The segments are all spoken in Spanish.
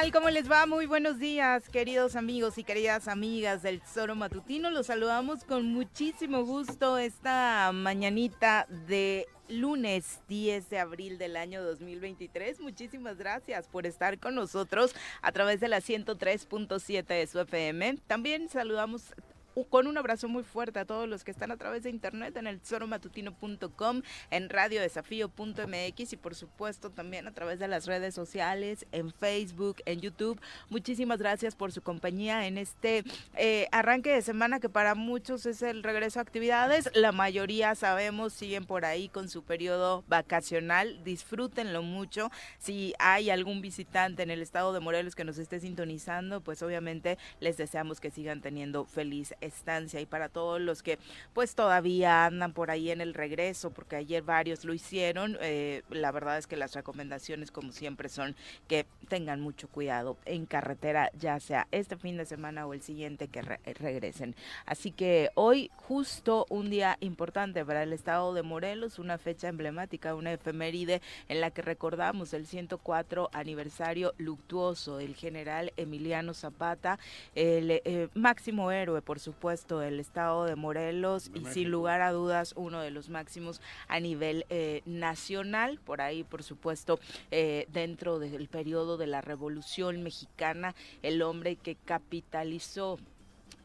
Tal? ¿Cómo les va? Muy buenos días, queridos amigos y queridas amigas del Zoro Matutino. Los saludamos con muchísimo gusto esta mañanita de lunes 10 de abril del año 2023. Muchísimas gracias por estar con nosotros a través de la 103.7 de su FM. También saludamos con un abrazo muy fuerte a todos los que están a través de internet en el tesoromatutino.com, en radiodesafío.mx y por supuesto también a través de las redes sociales, en Facebook, en YouTube. Muchísimas gracias por su compañía en este eh, arranque de semana que para muchos es el regreso a actividades. La mayoría sabemos siguen por ahí con su periodo vacacional. Disfrútenlo mucho. Si hay algún visitante en el estado de Morelos que nos esté sintonizando, pues obviamente les deseamos que sigan teniendo feliz estancia y para todos los que pues todavía andan por ahí en el regreso, porque ayer varios lo hicieron, eh, la verdad es que las recomendaciones como siempre son que tengan mucho cuidado en carretera, ya sea este fin de semana o el siguiente que regresen. Así que hoy justo un día importante para el estado de Morelos, una fecha emblemática, una efeméride en la que recordamos el 104 aniversario luctuoso del general Emiliano Zapata, el eh, máximo héroe por su supuesto el estado de Morelos y sin lugar a dudas uno de los máximos a nivel eh, nacional, por ahí por supuesto eh, dentro del periodo de la Revolución Mexicana, el hombre que capitalizó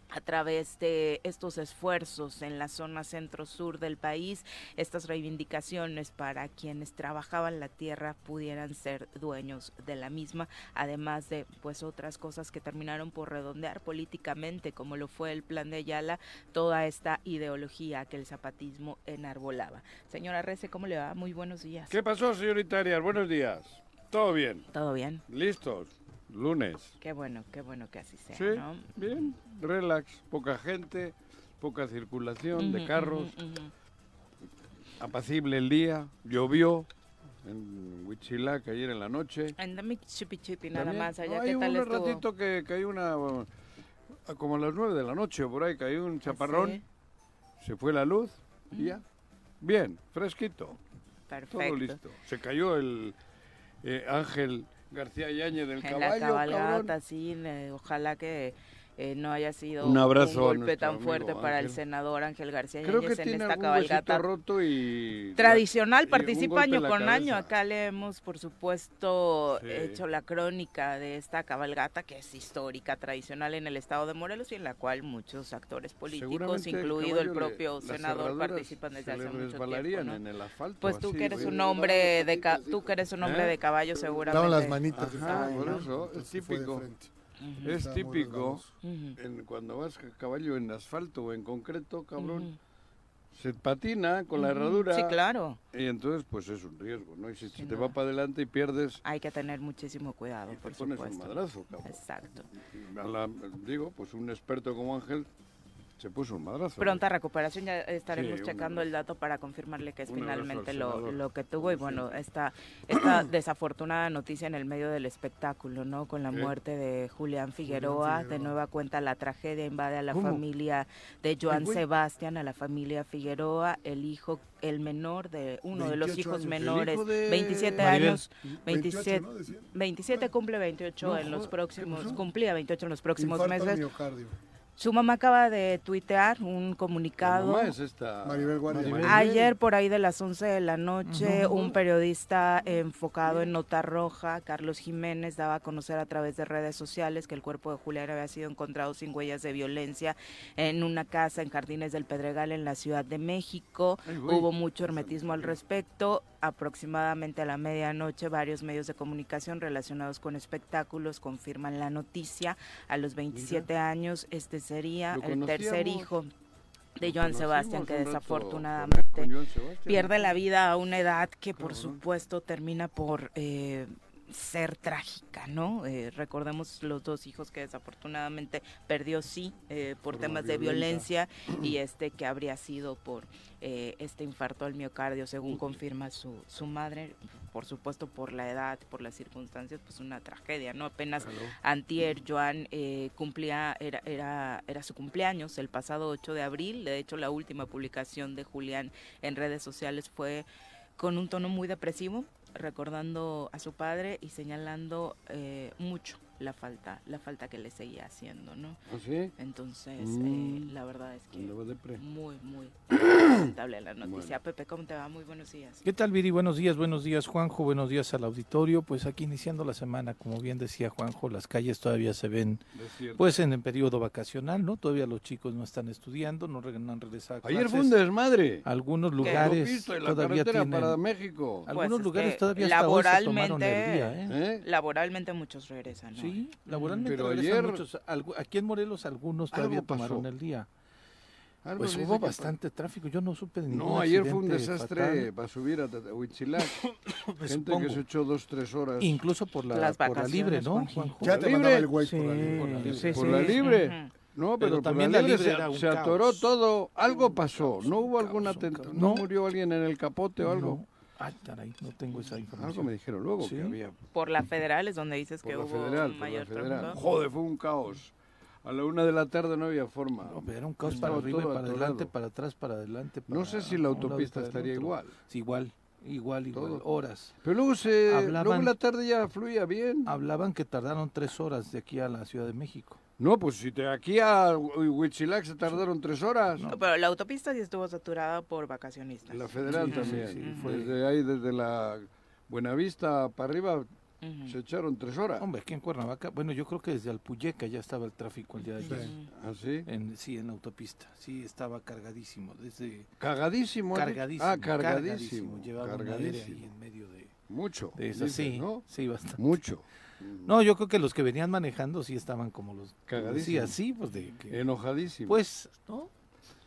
a través de estos esfuerzos en la zona centro-sur del país, estas reivindicaciones para quienes trabajaban la tierra pudieran ser dueños de la misma, además de pues otras cosas que terminaron por redondear políticamente, como lo fue el plan de Ayala, toda esta ideología que el zapatismo enarbolaba. Señora Rece, ¿cómo le va? Muy buenos días. ¿Qué pasó, señorita Arias? Buenos días. ¿Todo bien? Todo bien. ¿Listos? Lunes. Qué bueno, qué bueno que así sea. Sí, bien, relax, poca gente, poca circulación de carros, apacible el día, llovió en Huichilac ayer en la noche. En Chipi Chipi nada más allá, ¿qué tal un ratito que cayó una, como a las nueve de la noche por ahí, cayó un chaparrón, se fue la luz y ya, bien, fresquito. Perfecto. Todo listo. Se cayó el eh, Ángel García Yañez del en caballo. La cabalgata, sí, ojalá que eh, no haya sido un, abrazo golpe tan fuerte para el senador Ángel García Creo que en esta cabalgata roto y tradicional participa año con año. acá le hemos por supuesto hecho la crónica de esta cabalgata que es histórica tradicional en el estado de Morelos y en la cual muchos actores políticos incluido el, propio senador participan desde hace mucho tiempo en el asfalto, pues tú que eres un hombre de tú que eres un hombre ¿Eh? de caballo seguramente. Las manitas por eso es típico es típico en, cuando vas a caballo en asfalto o en concreto, cabrón. se patina con la herradura. Sí, claro. Y entonces, pues es un riesgo, ¿no? Y si te va para adelante y pierdes... Hay que tener muchísimo cuidado, por pones un madrazo, cabrón. Exacto. digo, pues un experto como Ángel se puso un madrazo. Pronta recuperación, ya estaremos checando el dato para confirmarle que es finalmente lo, lo, que tuvo. Y bueno, esta, esta desafortunada noticia en el medio del espectáculo, ¿no? Con la muerte de Julián Figueroa, de nueva cuenta la tragedia invade a la familia de Joan Sebastián, a la familia Figueroa, el hijo, el menor de uno de los hijos menores, 27 años, 27, 27 cumple 28 en los próximos, cumplía 28 en los próximos meses. Su mamá acaba de tuitear un comunicado. es esta? Maribel Ayer, por ahí de las 11 de la noche, un periodista enfocado en Nota Roja, Carlos Jiménez, daba a conocer a través de redes sociales que el cuerpo de Julián había sido encontrado sin huellas de violencia en una casa en Jardines del Pedregal, en la Ciudad de México. Hubo mucho hermetismo al respecto aproximadamente a la medianoche, varios medios de comunicación relacionados con espectáculos confirman la noticia. A los 27 años, este sería el tercer hijo de Joan Sebastián, que desafortunadamente pierde la vida a una edad que, por supuesto, termina por eh, ser trágica, ¿no? Eh, recordemos los dos hijos que desafortunadamente perdió sí eh, por, temas de violencia y este que habría sido por eh, este infarto al miocardio, según confirma su, su madre, por supuesto por la edad, por las circunstancias, pues una tragedia, ¿no? Apenas antier Joan cumplía, era, era, era su cumpleaños el pasado 8 de abril, de hecho la última publicación de Julián en redes sociales fue con un tono muy depresivo, recordando a su padre y señalando eh, mucho la falta, la falta que le seguía haciendo, ¿no? ¿Ah, sí? Entonces, eh, mm. la verdad es que muy, muy lamentable la noticia. Pepe, ¿cómo te va? Muy buenos días. ¿Qué tal, Viri? Buenos días, buenos días, Juanjo, buenos días al auditorio. Pues aquí iniciando la semana, como bien decía Juanjo, las calles todavía se ven, pues en el periodo vacacional, ¿no? Todavía los chicos no están estudiando, no, han regresado Ayer fue un desmadre. Algunos lugares todavía tienen... para México. Algunos pues lugares todavía laboralmente, día, ¿eh? ¿eh? Laboralmente muchos regresan, ¿no? Sí, laboralmente pero ayer, muchos, aquí en Morelos algunos todavía tomaron el día. pues hubo bastante tráfico, yo no supe de ningún No, ayer fue un desastre para subir a Huitzilac. Gente que se echó dos, tres horas. Incluso por la, por la libre, ¿no? Ya te libre. el güey sí, por la libre. por la libre. No, pero, también la libre se, atoró todo. Algo pasó. ¿No hubo algún atentado? ¿No murió alguien en el capote o algo? Ay, caray, no tengo esa información. Algo me dijeron luego que había. Por la federal es donde dices que hubo federal, mayor federal. Joder, fue un caos. A la una de la tarde no había forma. No, pero era un caos para arriba, para adelante, para atrás, para adelante. no sé si la autopista estaría igual. Sí, igual. Igual, igual, horas. Pero luego, se, luego en la tarde ya fluía bien. Hablaban que tardaron tres horas de aquí a la Ciudad de México. No, pues si de aquí a Huitzilac se tardaron tres horas. No, pero la autopista sí estuvo saturada por vacacionistas. La federal también. fue. Desde ahí, desde la Buenavista para arriba, se echaron tres horas. Hombre, aquí en Cuernavaca, bueno, yo creo que desde Alpuyeca ya estaba el tráfico el día de ayer. ¿Ah, sí? En, sí, en autopista. Sí, estaba cargadísimo. Desde... ¿Cargadísimo? Cargadísimo. Ah, cargadísimo. Llevaba cargadísimo. ahí en medio de... Mucho. De eso, sí, ¿no? sí, bastante. Mucho. No, yo creo que los que venían manejando sí estaban como los... Cagadísimos. Sí, pues de... Que, Enojadísimos. Pues, ¿no?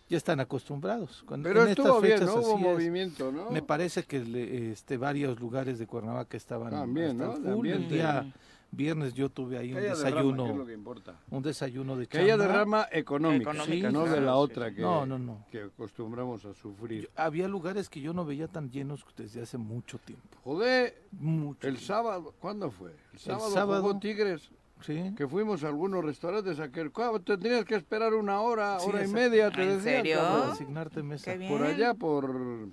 Ya están acostumbrados. Pero estuvo bien, ¿no? Hubo movimiento, ¿no? Me parece que este, varios lugares de Cuernavaca estaban... También, ¿no? También. día, viernes yo tuve ahí un desayuno. Un desayuno de Que haya derrama económica, no de la otra que, no, no, no. que acostumbramos a sufrir. había lugares que yo no veía tan llenos desde hace mucho tiempo. Joder, el sábado, ¿cuándo fue? El sábado, jugó Tigres. Sí. Que fuimos a algunos restaurantes a que tendrías que esperar una hora, hora y media, te decía. ¿En serio? Para asignarte mesa. Por allá, por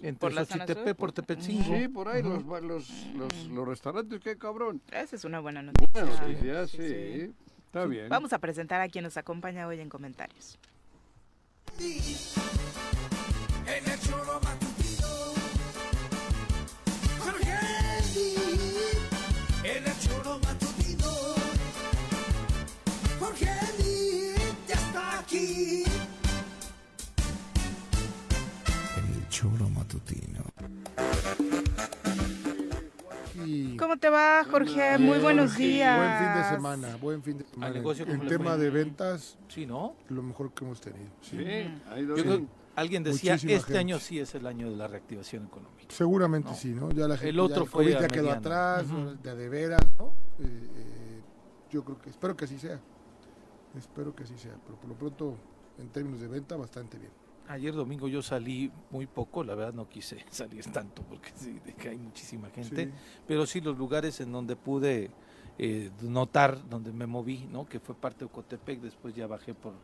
entre por Xochitepec, por Tepetzingo. Sí, por ahí, los, los, los, los, restaurantes, qué cabrón. Esa es una buena noticia. Buena noticia, sí. Está bien. Vamos a presentar a quien nos acompaña hoy en comentarios. En el choro matutino, en el choro matutino, ya. ¿Cómo te va, Jorge? Muy buenos días. Buen fin de semana, buen fin de semana. El tema de ventas, sí, ¿no? Lo mejor que hemos tenido. Sí, sí. Alguien decía, este año sí es el año de la reactivación económica. Seguramente sí, ¿no? Ya la gente, el otro fue ya quedó atrás, de, de veras, ¿no? Eh, eh, yo creo que, espero que así sea. Espero que así sea, pero por lo pronto, en términos de venta, bastante bien. Ayer domingo yo salí muy poco, la verdad no quise salir tanto porque sí, que hay muchísima gente, pero sí los lugares en donde pude eh, notar, donde me moví, ¿no? que fue parte de Ocotepec, después ya bajé por,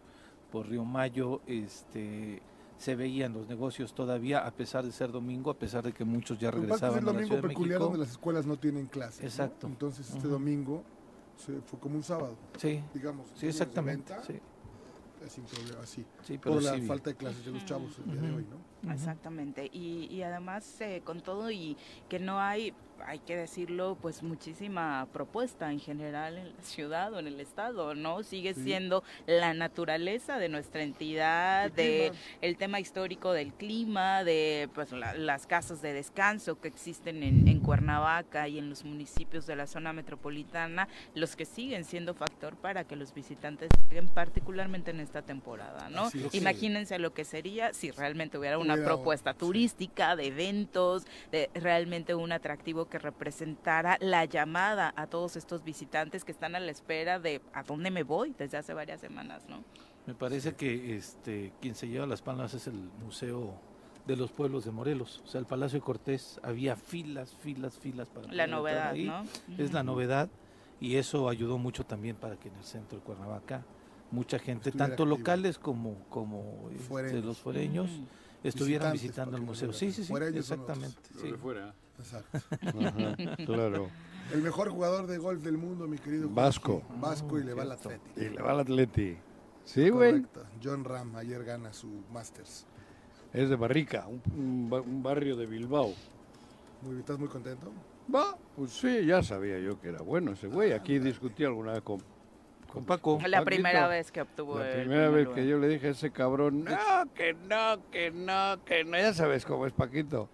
por Río Mayo, este se veían los negocios todavía, a pesar de ser domingo, a pesar de que muchos ya regresaban. Es el domingo peculiar donde las escuelas no tienen clases. Exacto. Entonces este domingo se, fue como un sábado. Sí. Digamos. Sí, exactamente. sí. Sin problema, sí. por la falta de clases de los chavos el día de hoy, ¿no? Exactamente. Y, y además, eh, con todo y que no hay hay que decirlo, pues muchísima propuesta en general en la ciudad o en el estado, ¿no? Sigue siendo la naturaleza de nuestra entidad, el de el tema histórico del clima, de pues las casas de descanso que existen en, en, Cuernavaca y en los municipios de la zona metropolitana, los que siguen siendo factor para que los visitantes lleguen particularmente en esta temporada, ¿no? Imagínense lo que sería si realmente hubiera una propuesta turística, de eventos, de realmente un atractivo que representara la llamada a todos estos visitantes que están a la espera de a dónde me voy desde hace varias semanas, ¿no? Me parece que este quien se lleva las palmas es el Museo de los Pueblos de Morelos, o sea, el Palacio de Cortés, había filas, filas, filas para la novedad, ¿no? Es la novedad y eso ayudó mucho también para que en el centro de Cuernavaca mucha gente, tanto locales como como este, los fuereños estuvieran visitando el museo. Sí, sí, sí, exactamente. Sí. fuera. Exacto. claro. El mejor jugador de golf del mundo, mi querido. Vasco. Vasco y le va al Atleti. Y le va al Atleti. Sí, güey. John Ram ayer gana su Masters. Es de Barrica, un, barrio de Bilbao. Muy, ¿Estás muy contento? Va, pues sí, ya sabía yo que era bueno ese güey. Aquí discutí alguna vez con con Paco. La primera vez que obtuvo La primera vez que yo le dije a ese cabrón, no, que no, que no, que no, ya sabes cómo es Paquito.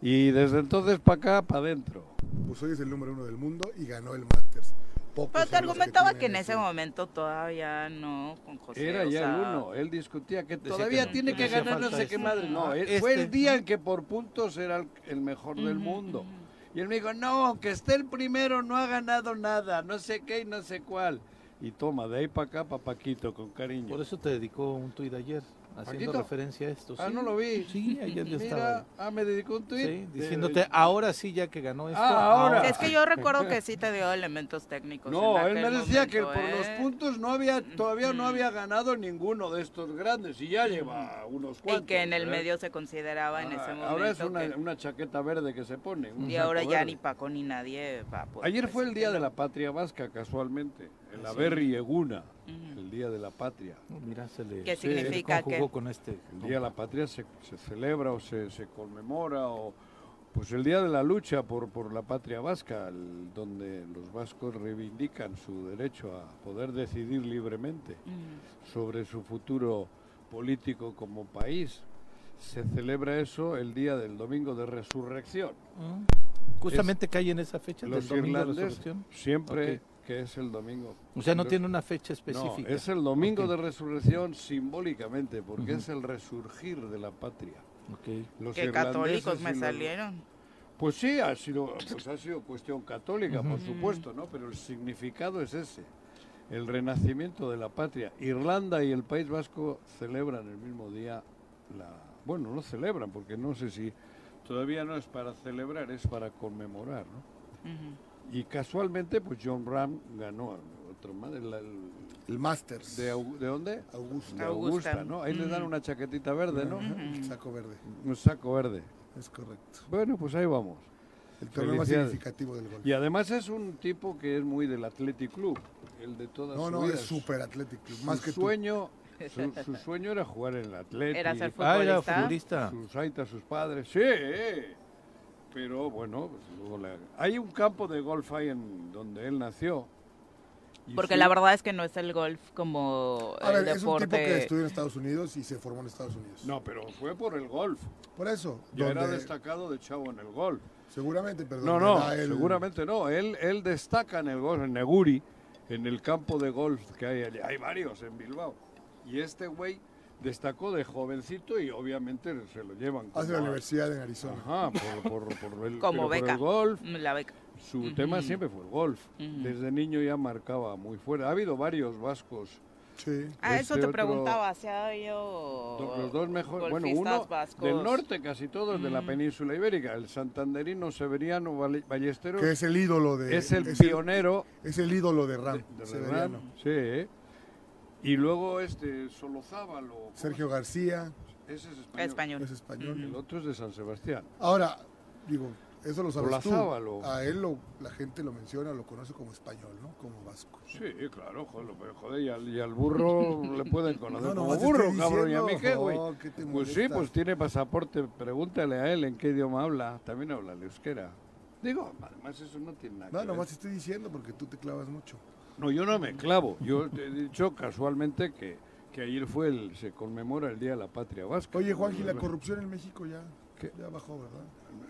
Y desde entonces para acá, para adentro. Pues hoy es el número uno del mundo y ganó el Masters. Pero te argumentaba que, en ese momento todavía no, con José. Era ya el uno. Él discutía que todavía tiene que, ganar no sé qué madre. No, fue el día en que por puntos era el, mejor del mundo. Y él me dijo, no, aunque esté el primero, no ha ganado nada, no sé qué y no sé cuál. Y toma, de ahí para acá, para Paquito, con cariño. Por eso te dedicó un tuit ayer, haciendo referencia a esto. Ah, no lo vi. Sí, ayer ya estaba. Ah, me dedicó un tuit. Sí, diciéndote, ahora sí, ya que ganó esto. Ah, ahora. Es que yo recuerdo que sí te dio elementos técnicos. No, él me decía que por los ¿eh? puntos no había, todavía no había ganado ninguno de estos grandes y ya lleva unos cuantos. Y que en el ¿eh? medio se consideraba en ese momento. Ahora es una, chaqueta verde que se pone. Y ahora ya ni Paco ni nadie va a Ayer fue el Día de la Patria Vasca, casualmente el Averri El Día de la Patria. mira, se le ¿Qué significa que con este? El Día de la Patria se, celebra o se, conmemora o pues el día de la lucha por, por la patria vasca, donde los vascos reivindican su derecho a poder decidir libremente sobre su futuro político como país. Se celebra eso el día del domingo de resurrección. Justamente cae en esa fecha del domingo de resurrección. Siempre que es el domingo. O sea, no tiene una fecha específica. No, es el domingo de resurrección simbólicamente, porque es el resurgir de la patria. Okay. Los que católicos me salieron. Pues sí, ha sido, pues ha sido cuestión católica, por supuesto, ¿no? Pero el significado es ese, el renacimiento de la patria. Irlanda y el País Vasco celebran el mismo día la... Bueno, no celebran, porque no sé si... Todavía no es para celebrar, es para conmemorar, ¿no? Y casualmente, pues John Ram ganó otro más, el, el, Masters. ¿De, ¿De, dónde? Augusta. De Augusta, ¿no? Ahí le dan una chaquetita verde, ¿no? Un saco verde. Un saco verde. Es correcto. Bueno, pues ahí vamos. El torneo más significativo del golf. Y además es un tipo que es muy del Athletic Club, el de todas No, no, es súper Athletic Club, más su que sueño, Su, sueño era jugar en el Athletic. ¿Era ser futbolista? Ah, era futbolista. Sus aitas, sus padres, sí pero bueno, pues, hay un campo de golf ahí en donde él nació. Porque la verdad es que no es el golf como a ver, es un tipo que estudió en Estados Unidos y se formó en Estados Unidos. No, pero fue por el golf. Por eso. Ya era destacado de chavo en el golf. Seguramente, perdón. No, no, seguramente no. Él, él destaca en el golf, en Neguri, en el campo de golf que hay allá. Hay varios en Bilbao. Y este güey destacó de jovencito y obviamente se lo llevan. Hace la Universidad de Arizona. Ajá, por, por, el, Como beca. golf. La beca. Su tema siempre fue el golf. Desde niño ya marcaba muy fuerte. Ha habido varios vascos. Sí. Ah, eso te preguntaba, si ha habido los dos mejores, bueno, uno del norte, casi todos de la península ibérica, el santanderino Severiano Ballesteros, que es el ídolo de es el pionero, es el ídolo de Ram, Severiano. sí. Y luego este Solozábalo. Sergio García. Ese es español. Es español. El otro es de San Sebastián. Ahora, digo, eso lo sabes tú. A él lo, la gente lo menciona, lo conoce como español, ¿no? Como vasco. Sí, claro, joder, joder y, al, y al burro le pueden conocer como burro, cabrón. ¿Y a mí qué, güey? pues sí, pues tiene pasaporte. Pregúntale a él en qué idioma habla. También habla el euskera. Digo, además eso no tiene nada no, que No, nomás estoy diciendo porque tú te clavas mucho. No, yo no me clavo. Yo te he dicho casualmente que, que ayer fue el, se conmemora el Día de la Patria Vasca. Oye, Juanji, la corrupción en México ya, ya bajó, ¿verdad?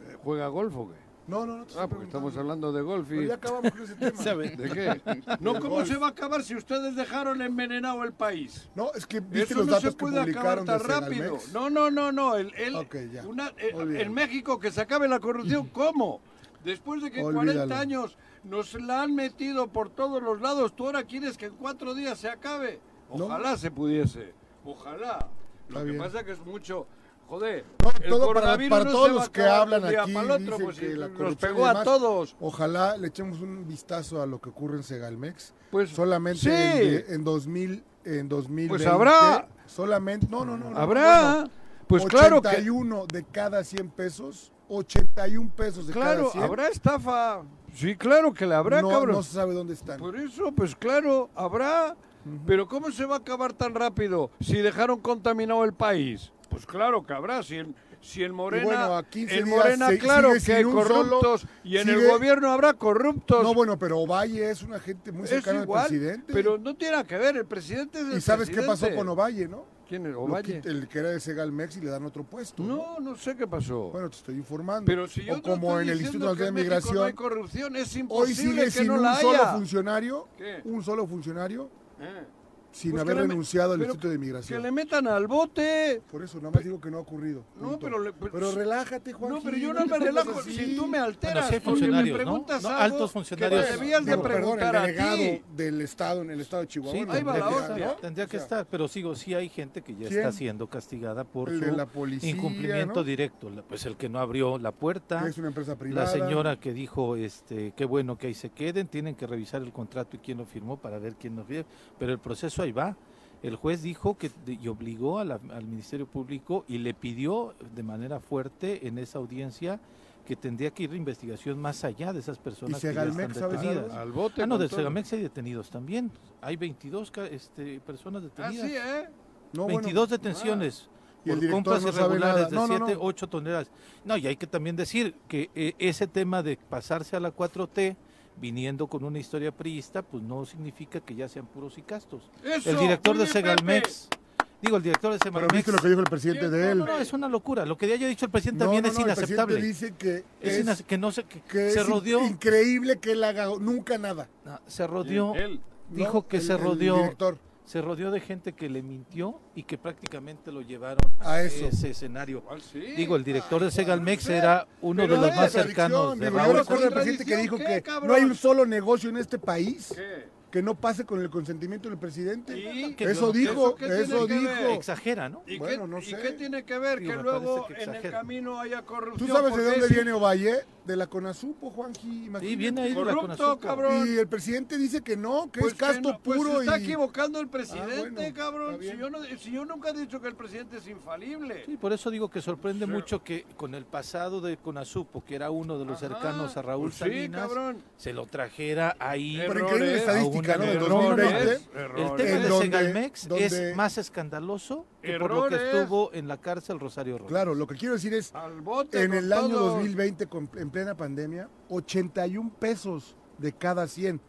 Eh, ¿Juega golf o qué? No, no, no. ah, porque estamos hablando de golf y... ya acabamos con ese tema. ¿De qué? No, ¿cómo se va a acabar si ustedes dejaron envenenado el país? No, es que viste los datos no se puede acabar tan rápido. No, no, no, no. El, el, eh, en México que se acabe la corrupción, ¿cómo? Después de que 40 años nos la han metido por todos los lados. Tú ahora quieres que en cuatro días se acabe. Ojalá se pudiese. Ojalá. Lo que pasa que es mucho. Joder, el coronavirus para, todos los que hablan aquí, otro, pues, que la nos pegó a todos. Ojalá le echemos un vistazo a lo que ocurre en Segalmex. Pues solamente en, en, 2000, en 2020. Pues habrá. Solamente, no, no, no. Habrá. pues claro que. 81 de cada 100 pesos, 81 pesos de cada 100. Claro, habrá estafa. Sí, claro que la habrá, no, cabrón. No se sabe dónde están. Por eso, pues claro, habrá. Pero ¿cómo se va a acabar tan rápido si dejaron contaminado el país? Pues claro que habrá. Si el, si el Morena, el Morena claro que hay corruptos y en el gobierno habrá corruptos. No, bueno, pero Ovalle es una gente muy cercana al presidente. Pero no tiene nada que ver, el presidente es el ¿Y sabes qué pasó con Ovalle, no? ¿Quién es Ovalle? El que era de Segalmex y le dan otro puesto. No, no, sé qué pasó. Bueno, te estoy informando. Pero si yo o como en el Instituto de Migración. No hay corrupción, es imposible hoy sigue que sin no un la solo funcionario, ¿Qué? un solo funcionario eh sin pues haber renunciado al Instituto de Migración. Que le metan al bote. Por eso, nada más digo que no ha ocurrido. No, pero, pero, relájate, Juan. No, pero yo no, me relajo. Si tú me alteras, bueno, funcionarios, me preguntas ¿no? no altos funcionarios. Que debías de preguntar perdón, el delegado del Estado, en el Estado de Chihuahua. Sí, ahí va la hostia. Tendría que estar, pero sigo, sí hay gente que ya está siendo castigada por su incumplimiento directo. Pues el que no abrió la puerta. Es una empresa privada. La señora que dijo, este, qué bueno que ahí se queden, tienen que revisar el contrato y quién lo firmó para ver quién lo firmó. Pero el proceso ahí va el juez dijo que y obligó al Ministerio Público y le pidió de manera fuerte en esa audiencia que tendría que ir la investigación más allá de esas personas que ya están detenidas. Al bote ah, no, del Segamex hay detenidos también. Hay 22 este, personas detenidas. Ah, sí, ¿eh? No, 22 detenciones. ¿Y por compras irregulares de 7, 8 toneladas. No, y hay que también decir que eh, ese tema de pasarse a la 4T viniendo con una historia priista, pues no significa que ya sean puros y castos. el director de Segalmex, digo, el director de Segalmex. Pero viste lo que dijo el presidente de él. No, no, es una locura. Lo que haya dicho el presidente también es inaceptable. El dice que es, que no se, que, se rodeó. increíble que él haga nunca nada. se rodeó. dijo que se rodeó. El director se rodeó de gente que le mintió y que prácticamente lo llevaron a, ese escenario. Digo, el director de Segalmex era uno de los más cercanos de Raúl. Yo recuerdo al presidente que dijo que no hay un solo negocio en este país que no pase con el consentimiento del presidente. eso dijo, eso, dijo. Exagera, ¿no? ¿Y, bueno, no sé. ¿Y qué tiene que ver que luego en el camino haya corrupción? ¿Tú sabes de dónde viene Ovalle? De la CONASUPO, Juanji. Sí, viene ahí Corrupto, de la cabrón. Y el presidente dice que no, que pues es casto pues puro. Pues está equivocando el presidente, ah, cabrón. Si yo, no, si yo, nunca he dicho que el presidente es infalible. Sí, por eso digo que sorprende mucho que con el pasado de CONASUPO, que era uno de los cercanos a Raúl pues Salinas, se lo trajera ahí. Pero increíble estadística, ¿no? Del 2020. El tema de Segalmex es más escandaloso que por lo que estuvo en la cárcel Rosario Robles. Claro, lo que quiero decir es, en el año 2020, en plena pandemia, 81 pesos de cada 100.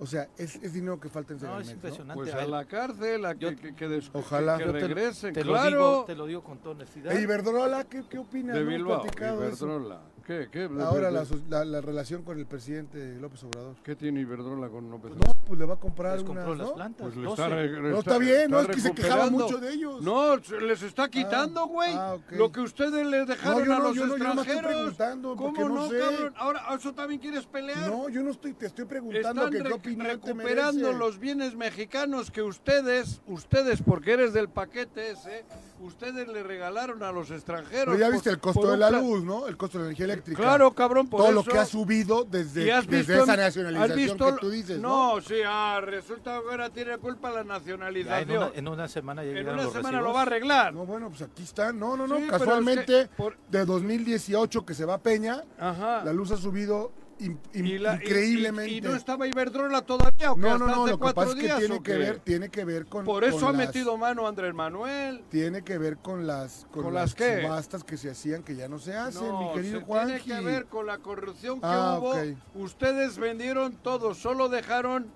O sea, es, dinero que falta en Segalmex, no, es impresionante. Pues a la cárcel, a que, que, ojalá. que regresen, te, claro. Lo digo, te lo digo con toda honestidad. ¿Y Iberdrola qué, qué opina? De Bilbao, Iberdrola. ¿Qué? ¿Qué? Ahora la, la, la, relación con el presidente López Obrador. ¿Qué tiene Iberdrola con López Obrador? No, pues le va a comprar ¿no? las plantas. Pues le está, no, está bien, no es que se quejaba mucho de ellos. No, les está ah, quitando, güey. Ah, okay. Lo que ustedes les dejaron no, a los yo extranjeros. Yo no, estoy preguntando, ¿Cómo no, sé. cabrón? Ahora, ¿eso también quieres pelear? No, yo no estoy, te estoy preguntando Están que qué recuperando los bienes mexicanos que ustedes, ustedes, porque eres del paquete ese, ustedes le regalaron a los extranjeros. Pero ya viste el costo de la luz, ¿no? El costo de la energía eléctrica. Claro, cabrón, por Todo eso. lo que ha subido desde, desde esa nacionalización que tú dices, ¿no? No, sí, ah, resulta que ahora tiene culpa la nacionalización. En una, en, una, semana ya En una los semana recibos. lo va a arreglar. No, bueno, pues aquí están. No, no, no. Sí, Casualmente, es que por... de 2018 que se va a Peña, Ajá. la luz ha subido in, in, y la, increíblemente. Y, y, no estaba Iberdrola todavía, ¿o No, no, no, lo que pasa es que tiene ¿o que ver, tiene que ver con Por eso con ha las- metido mano Andrés Manuel. tiene que ver con las con, ¿Con las, las subastas que se hacían que ya no se hacen, No, mi querido se Juanji. tiene que ver con la corrupción que Ah, hubo. ok. Ustedes vendieron todo, solo dejaron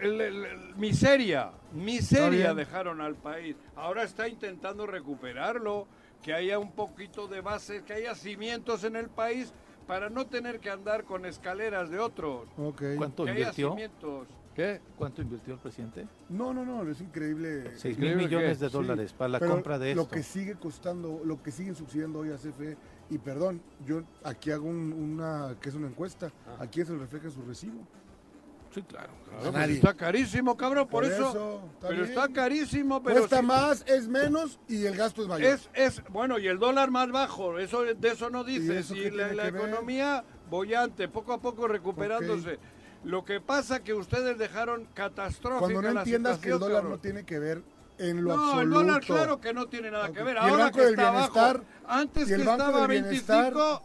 el- el- el- miseria, miseria dejaron al país. Ahora está intentando recuperarlo, que haya un poquito de base, que haya cimientos en el país para no tener que andar con escaleras de otros. Ok. ¿Cuánto Que invirtió? cimientos. ¿Qué? ¿Cuánto invirtió el presidente? No, no, no, es increíble. Seis mil Increíble millones que- de Sí, dólares para la compra de esto. Lo que sigue costando, lo que siguen subsidiando hoy a CFE, y perdón, yo aquí hago un- una, que es una encuesta, Ah. ¿a quién se le refleja su recibo? Sí, claro. Claro, pues nadie. está carísimo, cabrón, por, Por eso. eso, está pero bien. está carísimo, pero Cuesta sí- más, es menos y el gasto es mayor. Es, es, bueno, y el dólar más bajo, eso de eso no dices. eso Y, la, tiene la que ver? economía bollante, poco a poco recuperándose. Lo que pasa que ustedes dejaron catastrófica Cuando no la entiendas que el dólar cabrón. no tiene que ver en lo No, absoluto. el dólar claro que no tiene nada que ver. Y el Ahora Banco que del está Bienestar, bajo, antes y el que Banco estaba a del Bienestar, 25,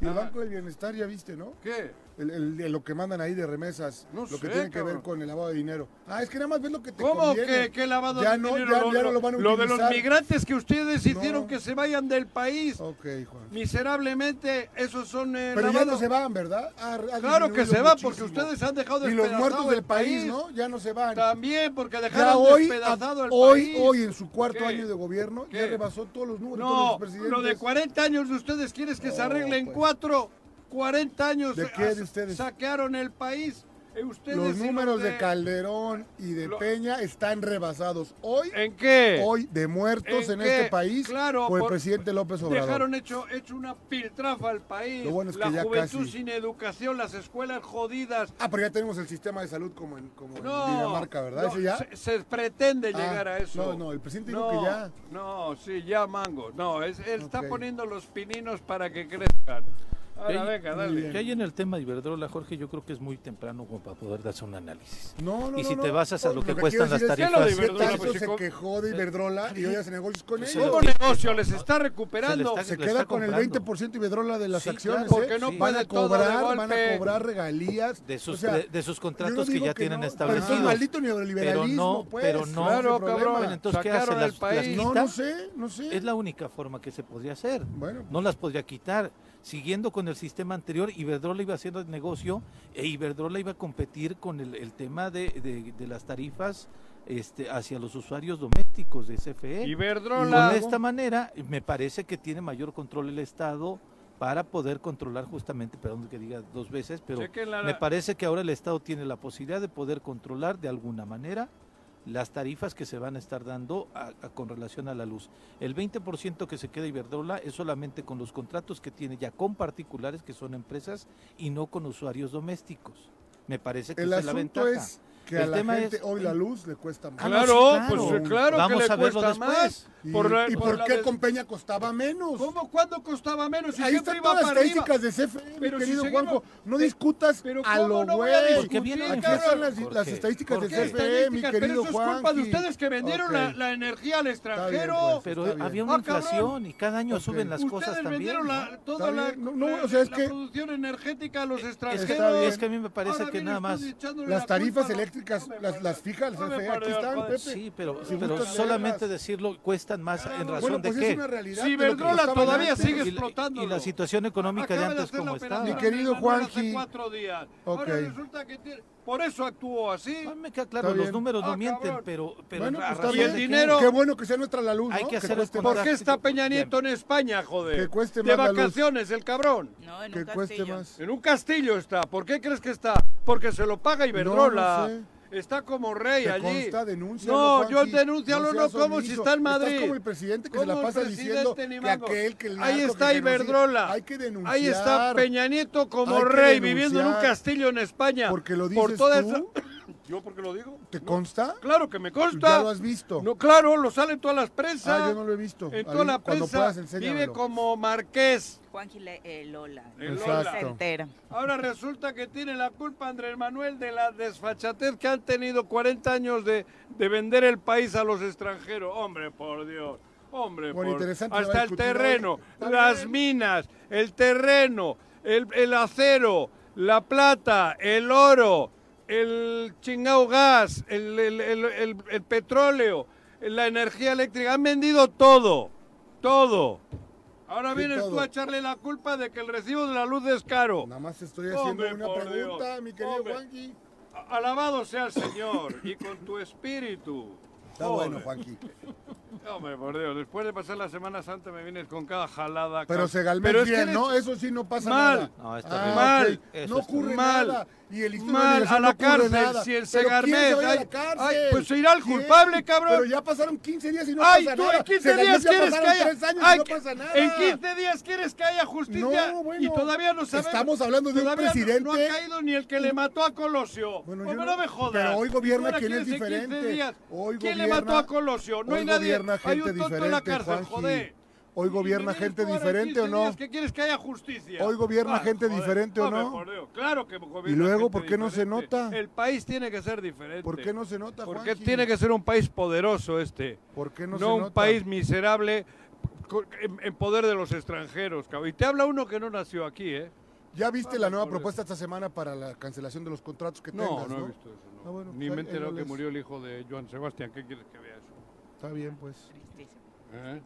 Y el. Banco del Bienestar, ya viste, ¿no? ¿qué? El, el- lo que mandan ahí de remesas, No lo que tiene que ver con el lavado de dinero. Ah, es que nada más ves lo que te ¿Cómo conviene. que, que lavado ya de no, dinero? ya- lo, ya no lo- van a lo de los utilizar. migrantes que ustedes hicieron No. que se vayan del país Ok, Juan. miserablemente, esos son eh, Pero ya no se van, ¿verdad? Ha- ha Claro que se va porque ustedes han dejado Y los muertos el del país, ¿no? Ya no se van. También porque Ya dejaron hoy, despedazado el hoy, país. hoy en su cuarto ¿Qué? año de gobierno ya ¿Qué? rebasó todos los números de No, todos los presidentes. lo de 40 años de ustedes quieres que se No, arregle en pues. cuatro, 40 años. ¿De qué de ustedes? Saquearon el país. Ustedes Los números de Calderón y de Lo- Peña están rebasados hoy, ¿En qué? hoy de muertos ¿En este país Claro, por el presidente López Obrador. Dejaron hecho, hecho una piltrafa al país. Lo bueno es que la ya juventud casi- sin educación, las escuelas jodidas. Ah, pero ya tenemos el sistema de salud como en, como en No, Dinamarca, ¿verdad? no, ¿Ese ya? Se, se pretende Ah, llegar a eso. no, no, el presidente dijo que ya. No, sí, ya mango. No, es, él está poniendo los pininos para que crezcan. Ahora, venga, dale. Que hay en el tema de Iberdrola, Jorge, yo creo que es muy temprano como para poder darse un análisis. No, no, Y si no. te basas a lo que cuestan las decir es que lo de tarifas, pues, se quejó de Iberdrola y hoy hace negocios con Pues, ellos. ¿Cómo negocio? Les está recuperando. Se queda con el comprando. 20% Iberdrola de las Sí, acciones. claro. ¿eh? Porque no Sí. van a cobrar, van a cobrar regalías. de sus, O sea, de, de sus contratos que ya tienen no, establecidos. Pero es maldito Pero neoliberalismo, no, pues. pero no. Claro, cabrón. Entonces, ¿qué hace? Las- el país. las No, no sé, no sé. Es la única forma que se podría hacer. Bueno, No las podría quitar. Siguiendo con el sistema anterior, Iberdrola iba a hacer el negocio e Iberdrola iba a competir con el, el tema de, de- de las tarifas este, hacia los usuarios domésticos de CFE. Y Iberdrola. de esta manera, me parece que tiene mayor control el Estado para poder controlar justamente, perdón que diga dos veces, pero la- me parece que ahora el Estado tiene la posibilidad de poder controlar de alguna manera las tarifas que se van a estar dando a- a- con relación a la luz. El 20% que se queda Iberdrola es solamente con los contratos que tiene ya con particulares, que son empresas, y no con usuarios domésticos. Me parece que el esa es la ventaja. es que El a la tema gente es- hoy la luz le cuesta más. Ah, no, Claro, sí, pues claro. claro Vamos que le a cuesta más. ¿Y, Por la- ¿y por por qué des- con Peña costaba menos? ¿Cómo? ¿Cuándo costaba menos? Si Ahí están todas las estadísticas de CFE, mi Pero si querido seguimos- Juanjo. No discutas pero a ¿cómo lo no voy a güey. Porque viene la Aquí inflación, están las, las estadísticas de. CFE, mi Estadísticas, pero querido eso es culpa de ustedes que vendieron Ok. la, la energía al extranjero. pues. Pero bien. había una Ah, inflación y cada año suben las ustedes cosas también. la, toda la, bien. No, no, la- o sea, es la que- producción energética a los Es que, extranjeros. Bien. es que a mí me parece Ahora que nada más... Las la tarifas los- eléctricas, No me las, fijas, no aquí están. Pepe. Sí, pero, Si solamente leerlas. decirlo cuestan más en razón Bueno, pues de qué. es una realidad. Si de lo que Iberdrola costaban todavía antes. sigue y, la- explotando. y la situación económica de antes como estaba. Mi querido Juanji. Hace cuatro días. Ok. Ahora resulta que tiene... Por eso actuó así. A me queda claro, los números no ah, mienten, pero, pero bueno, pues y el dinero. Qué bueno que sea nuestra la luz. Hay que hacer ¿Por qué está Peña Nieto en España, joder? Que cueste más. De vacaciones, el cabrón. No, en que un cueste más. En un castillo está. ¿Por qué crees que está? Porque se lo paga Iberdrola. No, Está como rey ¿Te allí. Consta, denuncia, no, yo denúncialo no, no como si está en Madrid. Estás como el presidente que se la pasa diciendo que aquel, que el Ahí está Iberdrola. Hay que denunciar. Ahí está Peña Nieto como rey viviendo en un castillo en España. Porque lo dices por toda tú. ¿Yo porque lo digo? ¿Te consta? Claro que me consta. ¿Ya lo has visto? No, claro, lo sale en todas las presas. Ah, yo no lo he visto. En toda la prensa vive como marqués. Juan Gile, el Lola. El Lola. Entera. Ahora resulta que tiene la culpa Andrés Manuel de la desfachatez que han tenido 40 años de, de vender el país a los extranjeros. Hombre, por Dios. Hombre, bueno, por... interesante hasta el terreno, las minas, el terreno, el, el acero, la plata, el oro, el chingao gas, el, el, el, petróleo, la energía eléctrica, han vendido todo, todo. Ahora vienes tú a echarle la culpa de que el recibo de la luz es caro. Nada más estoy haciendo una pregunta, mi querido Juanqui. Alabado sea el Señor y con tu espíritu. Está bueno, Juanqui. Hombre, por Dios, después de pasar la Semana Santa me vienes con cada jalada. Pero se galme bien, ¿no? Eso sí no pasa mal. nada. No, está ah, mal. No ocurre mal. nada y el Mal, a la cárcel, si el Segarnet. Ay, pues se irá el culpable, cabrón. Pero ya pasaron 15 días y no ay, pasa tú nada. en 15 días quieres que haya. Ay, no pasa nada. En 15 días quieres que haya justicia. No, bueno, y todavía no sabemos. Estamos hablando de un presidente. No, no, ha caído ni el que le mató a Colosio. Bueno, yo no, me jodas. Pero hoy gobierna quien es diferente. Hoy ¿Quién le mató a Colosio? No hay nadie. Hay un tonto en la cárcel, joder. ¿Hoy gobierna gente diferente o no? ¿Qué quieres que haya justicia? ¿Hoy gobierna gente diferente o no? Claro que gobierna ¿Y luego por qué no se nota? El país tiene que ser diferente. ¿Por qué no se nota, Porque tiene que ser un país poderoso este. ¿Por qué no, no un país miserable en, poder de los extranjeros. Y te habla uno que no nació aquí, ¿eh? ¿Ya viste la nueva propuesta esta semana para la cancelación de los contratos que no, tengas? No, no he visto eso. Ah, Ni me enteró que murió el hijo de Joan Sebastián. ¿Qué quieres que vea? Está bien, pues. ¿Eh?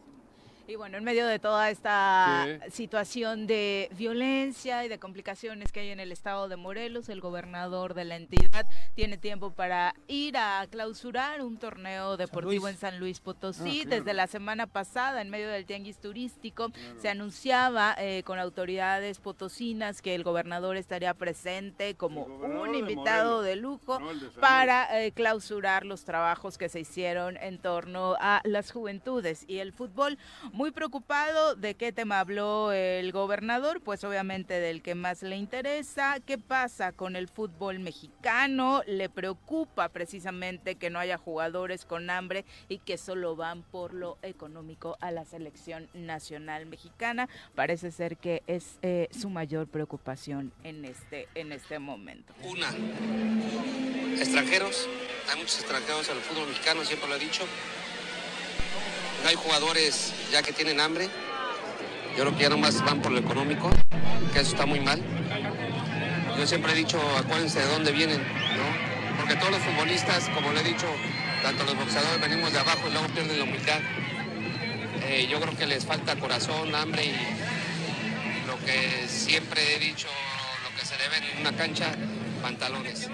Y bueno, en medio de toda esta situación de violencia y de complicaciones que hay en el estado de Morelos, el gobernador de la entidad tiene tiempo para ir a clausurar un torneo deportivo en San Luis Potosí. Ah, Desde la semana pasada, en medio del tianguis turístico, se anunciaba eh, con autoridades potosinas que el gobernador estaría presente como un invitado de, lujo para eh, clausurar los trabajos que se hicieron en torno a las juventudes y el fútbol. Muy preocupado de qué tema habló el gobernador, pues obviamente del que más le interesa. ¿Qué pasa con el fútbol mexicano? Le preocupa precisamente que no haya jugadores con hambre y que solo van por lo económico a la selección nacional mexicana. Parece ser que es eh, su mayor preocupación en este, en este momento. Una, extranjeros. Hay muchos extranjeros el fútbol mexicano, siempre lo he dicho hay jugadores ya que tienen hambre. Yo creo que ya nomás van por lo económico, que eso está muy mal. Yo siempre he dicho, acuérdense de dónde vienen. Porque todos los futbolistas, como le he dicho, tanto los boxeadores venimos de abajo y luego pierden la humildad. Eh, yo creo que les falta corazón, hambre y lo que siempre he dicho, lo que se debe en una cancha, pantalones.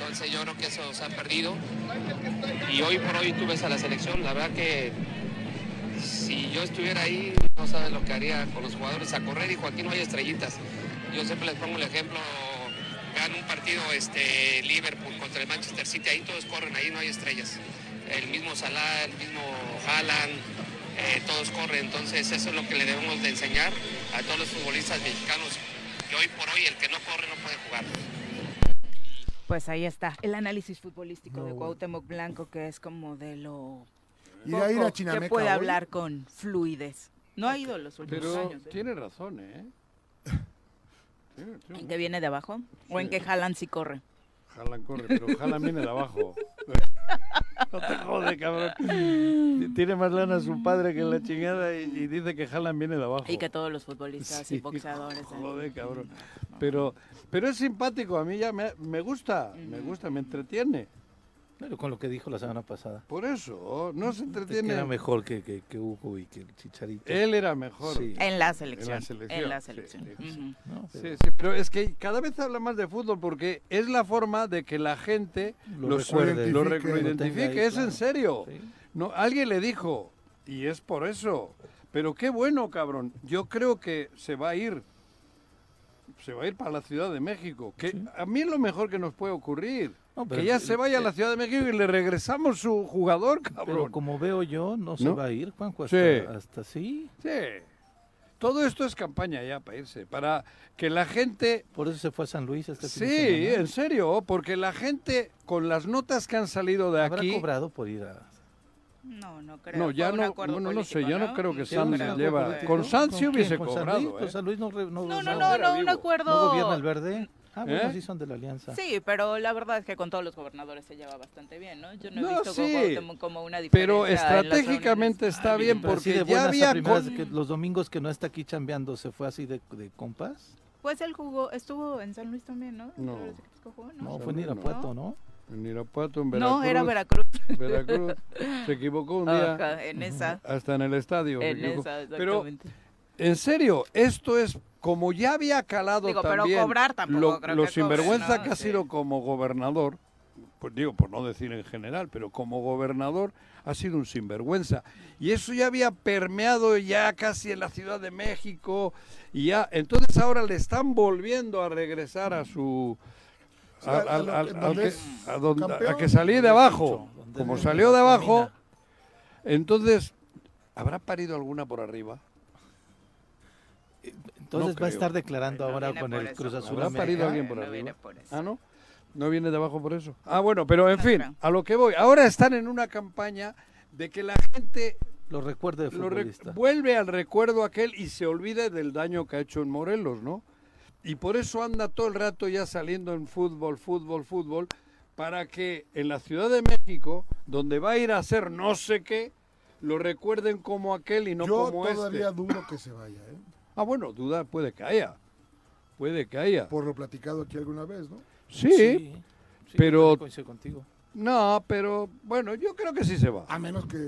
Entonces yo creo que eso se ha perdido. Y hoy por hoy tú ves a la selección, la verdad que si yo estuviera ahí, no sabes lo que haría con los jugadores a correr y Joaquín no hay estrellitas. Yo siempre les pongo el ejemplo, gana un partido este, Liverpool contra el Manchester City, ahí todos corren, ahí no hay estrellas. El mismo Salah, el mismo Haaland, eh, todos corren, entonces eso es lo que le debemos de enseñar a todos los futbolistas mexicanos, que hoy por hoy el que no corre no puede jugar. Pues ahí está, el análisis futbolístico de Cuauhtémoc Blanco, que es como de lo y ir a Chinameca que puede hablar con fluidez. No ha ido los últimos Pero años. ¿eh? tiene razón, ¿eh? ¿En que viene de abajo? ¿O en que Jalan sí corre? Jalan corre, pero Jalan viene de abajo. no te jode, cabrón. Tiene más lana su padre que la chingada y, dice que Jalan viene de abajo. Y que todos los futbolistas y boxeadores. ¿eh? Joder, cabrón. Pero, pero es simpático, a mí ya me, me gusta, me gusta, me entretiene. Pero con lo que dijo la semana pasada. Por eso, no se entretiene. era mejor que, que, Hugo y que el Chicharito. Él era mejor. En la selección. En la selección. Sí, pero... es que cada vez habla más de fútbol porque es la forma de que la gente lo, recuerde, lo, identifique. es en serio. No, alguien le dijo, y es por eso. Pero qué bueno, cabrón. Yo creo que se va a ir. Se va a ir para la Ciudad de México. Que a mí es lo mejor que nos puede ocurrir que ya se vaya a la Ciudad de México y le regresamos su jugador, cabrón. Pero como veo yo, no se va a ir, Juanjo, hasta, hasta sí. Sí. Todo esto es campaña ya para irse, para que la gente... Por eso se fue a San Luis este Sí, en serio, porque la gente, con las notas que han salido de ¿Habrá aquí... cobrado por ir a... No, no creo. No, ya no, no, no, sé, ya no creo que Sanz lleva... Con Sanz sí hubiese cobrado. Pues San Luis no, no, no, no, no, no, un acuerdo... ¿No gobierna el verde? Ah, bueno, ¿Eh? sí son de la alianza. Sí, pero la verdad es que con todos los gobernadores se lleva bastante bien, ¿no? Yo no he visto como, como, una diferencia. Pero estratégicamente está bien porque ya había que los domingos que no está aquí chambeando se fue así de, de compas. Pues él jugó, estuvo en San Luis también, ¿no? No, no, fue en Irapuato, ¿no? En Irapuato, en Veracruz. No, era Veracruz. Veracruz. Se equivocó un día. en esa. Hasta en el estadio. En esa, exactamente. Pero, en serio, esto es como ya había calado también lo, sinvergüenza que ha sido como gobernador, pues digo, por no decir en general, pero como gobernador ha sido un sinvergüenza. Y eso ya había permeado ya casi en la Ciudad de México y ya, entonces ahora le están volviendo a regresar a su... A, que, salí de abajo. Como salió de abajo, entonces, ¿habrá parido alguna por arriba? Entonces va a estar declarando ahora con el Cruz Azul. ¿Habrá parido alguien por arriba? Ah, ¿no? ¿No viene de abajo por eso? Ah, bueno, pero en fin, a lo que voy. Ahora están en una campaña de que la gente lo recuerde de futbolista. vuelve al recuerdo aquel y se olvide del daño que ha hecho en Morelos, ¿no? Y por eso anda todo el rato ya saliendo en fútbol, fútbol, fútbol, para que en la Ciudad de México, donde va a ir a hacer no sé qué, lo recuerden como aquel y no como este. Yo todavía dudo que se vaya, ¿eh? Ah, bueno, duda puede que haya. Puede que haya. Por lo platicado aquí alguna vez, ¿no? Sí, pero... contigo. No, pero bueno, yo creo que sí se va. A menos que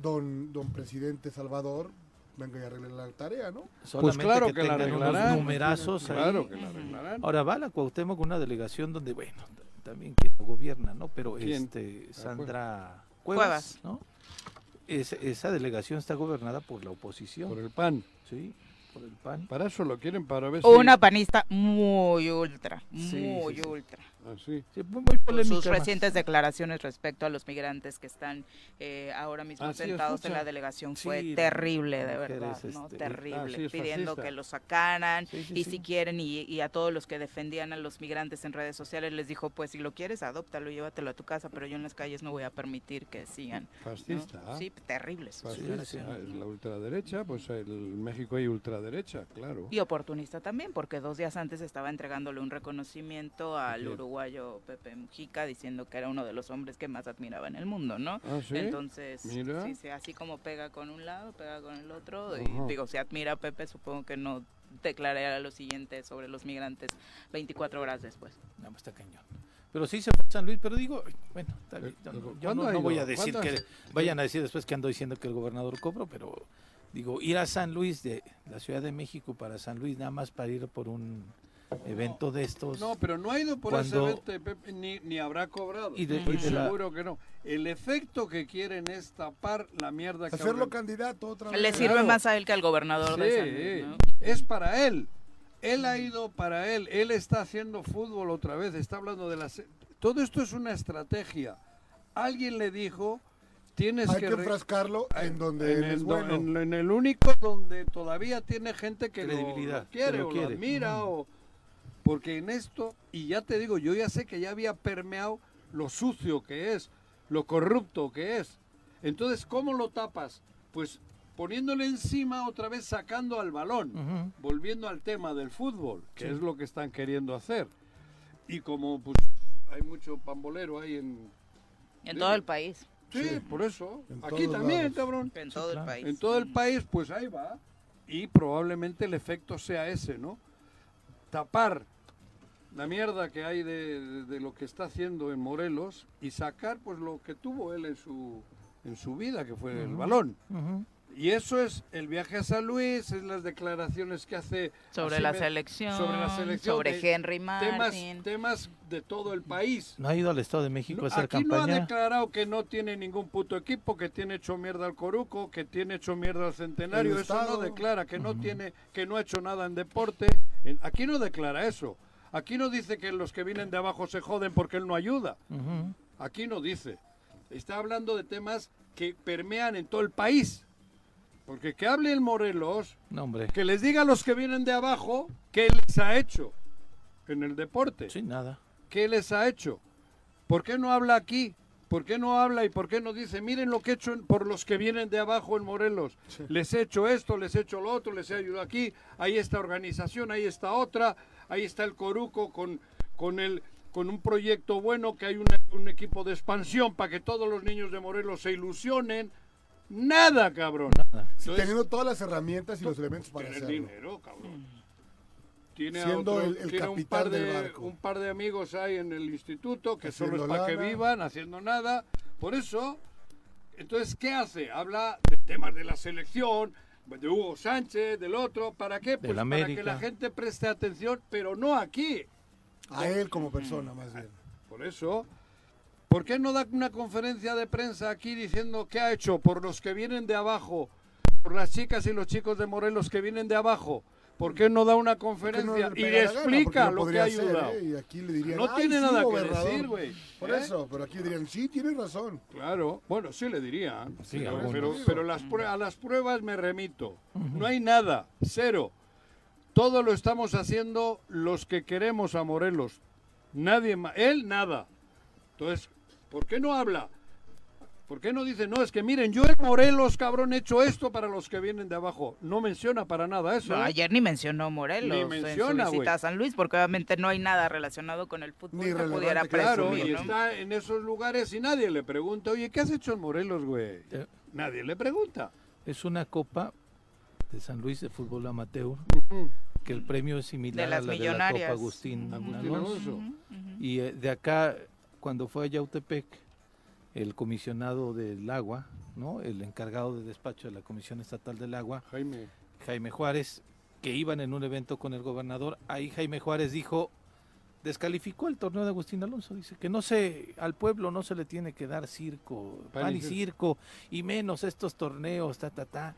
don, don presidente Salvador venga y arregle la tarea, ¿no? pues claro que, la arreglarán. numerazos claro que la arreglarán. Ahora va la Cuauhtémoc con una delegación donde, bueno, también que gobierna, ¿no? Pero este Sandra Cuevas, ¿no? esa delegación está gobernada por la oposición. Por el PAN. Sí por el PAN. Para eso lo quieren, para ver Una panista muy ultra, muy ultra. Ah, sí. sus recientes declaraciones respecto a los migrantes que están eh, ahora mismo ah, sentados en la delegación fue terrible, de verdad, ¿no? Este, terrible, ah, pidiendo que los sacaran y si quieren y, a todos los que defendían a los migrantes en redes sociales les dijo, pues si lo quieres, adóptalo, llévatelo a tu casa, pero yo en las calles no voy a permitir que sigan. Fascista. Sí, terribles. la ultraderecha, pues en México hay ultraderecha, claro. Y oportunista también, porque dos días antes estaba entregándole un reconocimiento al Uruguay uruguayo Pepe Mujica diciendo que era uno de los hombres que más admiraba en el mundo, ¿no? ¿Ah, Entonces, sí, así como pega con un lado, pega con el otro. Y digo, si admira a Pepe, supongo que no declarará lo siguiente sobre los migrantes 24 horas después. No, pues está cañón. Pero sí se fue a San Luis, pero digo, bueno, yo no, voy a decir que vayan a decir después que ando diciendo que el gobernador cobró, pero digo, ir a San Luis de la Ciudad de México para San Luis nada más para ir por un evento de estos. No, pero no ha ido por ese evento ni, ni, habrá cobrado. Y seguro que no. El efecto que quieren es tapar la mierda que Hacerlo candidato otra vez. Le sirve más a él que al gobernador de Es para él. Él ha ido para él. Él está haciendo fútbol otra vez. Está hablando de las. Todo esto es una estrategia. Alguien le dijo. Tienes Hay que, enfrascarlo en donde en el, es bueno. En, el único donde todavía tiene gente que lo, quiere, o lo admira o porque en esto, y ya te digo, yo ya sé que ya había permeado lo sucio que es, lo corrupto que es. Entonces, ¿cómo lo tapas? Pues poniéndole encima otra vez sacando al balón, volviendo al tema del fútbol, que es lo que están queriendo hacer. Y como pues hay mucho pambolero ahí en... En todo el país. Sí, por eso. Aquí también, cabrón. En todo el país. En todo el país, pues ahí va. Y probablemente el efecto sea ese, ¿no? Tapar la mierda que hay de, de, lo que está haciendo en Morelos y sacar pues lo que tuvo él en su en su vida que fue el balón y eso es el viaje a San Luis, es las declaraciones que hace sobre, la, selección, sobre la selección, sobre Henry Martin. Temas, de todo el país. No ha ido al Estado de México a hacer aquí campaña. Aquí no ha declarado que no tiene ningún puto equipo, que tiene hecho mierda al Coruco, que tiene hecho mierda al Centenario. Eso no declara, que no tiene, que no ha hecho nada en deporte. Aquí no declara eso. Aquí no dice que los que vienen de abajo se joden porque él no ayuda. Aquí no dice. Está hablando de temas que permean en todo el país. Porque que hable el Morelos, que les diga a los que vienen de abajo qué les ha hecho en el deporte. Sin nada. ¿Qué les ha hecho? ¿Por qué no habla aquí? ¿Por qué no habla y por qué no dice, miren lo que he hecho por los que vienen de abajo en Morelos? Les he hecho esto, les he hecho lo otro, les he ayudado aquí, ahí está organización, ahí está otra, ahí está el Coruco con, con, el, con un proyecto bueno, que hay un equipo de expansión para que todos los niños de Morelos se ilusionen. Nada, cabrón. Nada. teniendo todas las herramientas y los elementos para hacerlo. dinero, cabrón. Tiene, Siendo el, un, par de, un par de amigos ahí en el instituto que solo es para que vivan, haciendo nada. Por eso, entonces, ¿qué hace? Habla de temas de la selección, de Hugo Sánchez, del otro. ¿Para qué? Pues para que la gente preste atención, pero no aquí. A él como persona, más bien. Por eso, ¿Por qué no da una conferencia de prensa aquí diciendo qué ha hecho por los que vienen de abajo, por las chicas y los chicos de Morelos que vienen de abajo? ¿Por qué no da una conferencia y le explica lo que ha ayudado? ¿eh? no tiene nada que decir, güey. Por ¿Eh? eso, pero aquí dirían, sí, tiene razón. Claro, bueno, sí le dirían. pero, pero, las a las pruebas me remito. No hay nada, cero. Todo lo estamos haciendo los que queremos a Morelos. Nadie más. Él, nada. Entonces, ¿Por qué no habla? ¿Por qué no dice, no, es que miren, yo en Morelos, cabrón, he hecho esto para los que vienen de abajo? No menciona para nada eso. No, ¿eh? ayer ni mencionó Morelos ni menciona, en su a San Luis, porque obviamente no hay nada relacionado con el fútbol que pudiera Claro, y está en esos lugares y nadie le pregunta, oye, ¿qué has hecho en Morelos, güey? Eh, nadie le pregunta. Es una copa de San Luis de fútbol amateur, que el premio es similar a la de la Copa Agustín, Agustín Y eh, de acá cuando fue a Yautepec, el comisionado del agua, ¿no? el encargado de despacho de la Comisión Estatal del Agua, Jaime. Jaime Juárez, que iban en un evento con el gobernador, ahí Jaime Juárez dijo, descalificó el torneo de Agustín Alonso, dice que no se, al pueblo no se le tiene que dar circo, pan, y circo, y menos estos torneos, ta, ta, ta.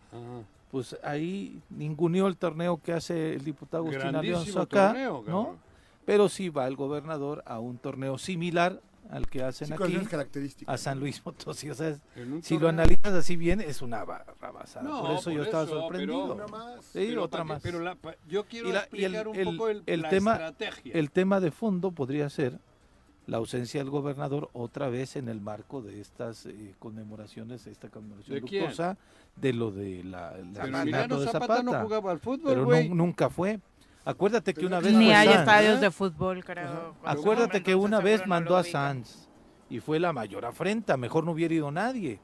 Pues ahí ninguneó el torneo que hace el diputado Agustín Alonso acá, ¿no? Pero sí va el gobernador a un torneo similar al que hacen aquí a San Luis Potosí. O sea, si lo analizas así bien, es una barrabasada. por eso yo estaba sorprendido. sí, otra más. Pero yo quiero explicar un poco el, el tema, El tema de fondo podría ser la ausencia del gobernador otra vez en el marco de estas eh, conmemoraciones, esta conmemoración ¿De de lo de la, la de Zapata. no jugaba al fútbol, pero nunca fue. Acuérdate que una vez. Ni hay estadios de fútbol, creo. Acuérdate que una vez mandó a Sanz y fue la mayor afrenta. Mejor no hubiera ido nadie.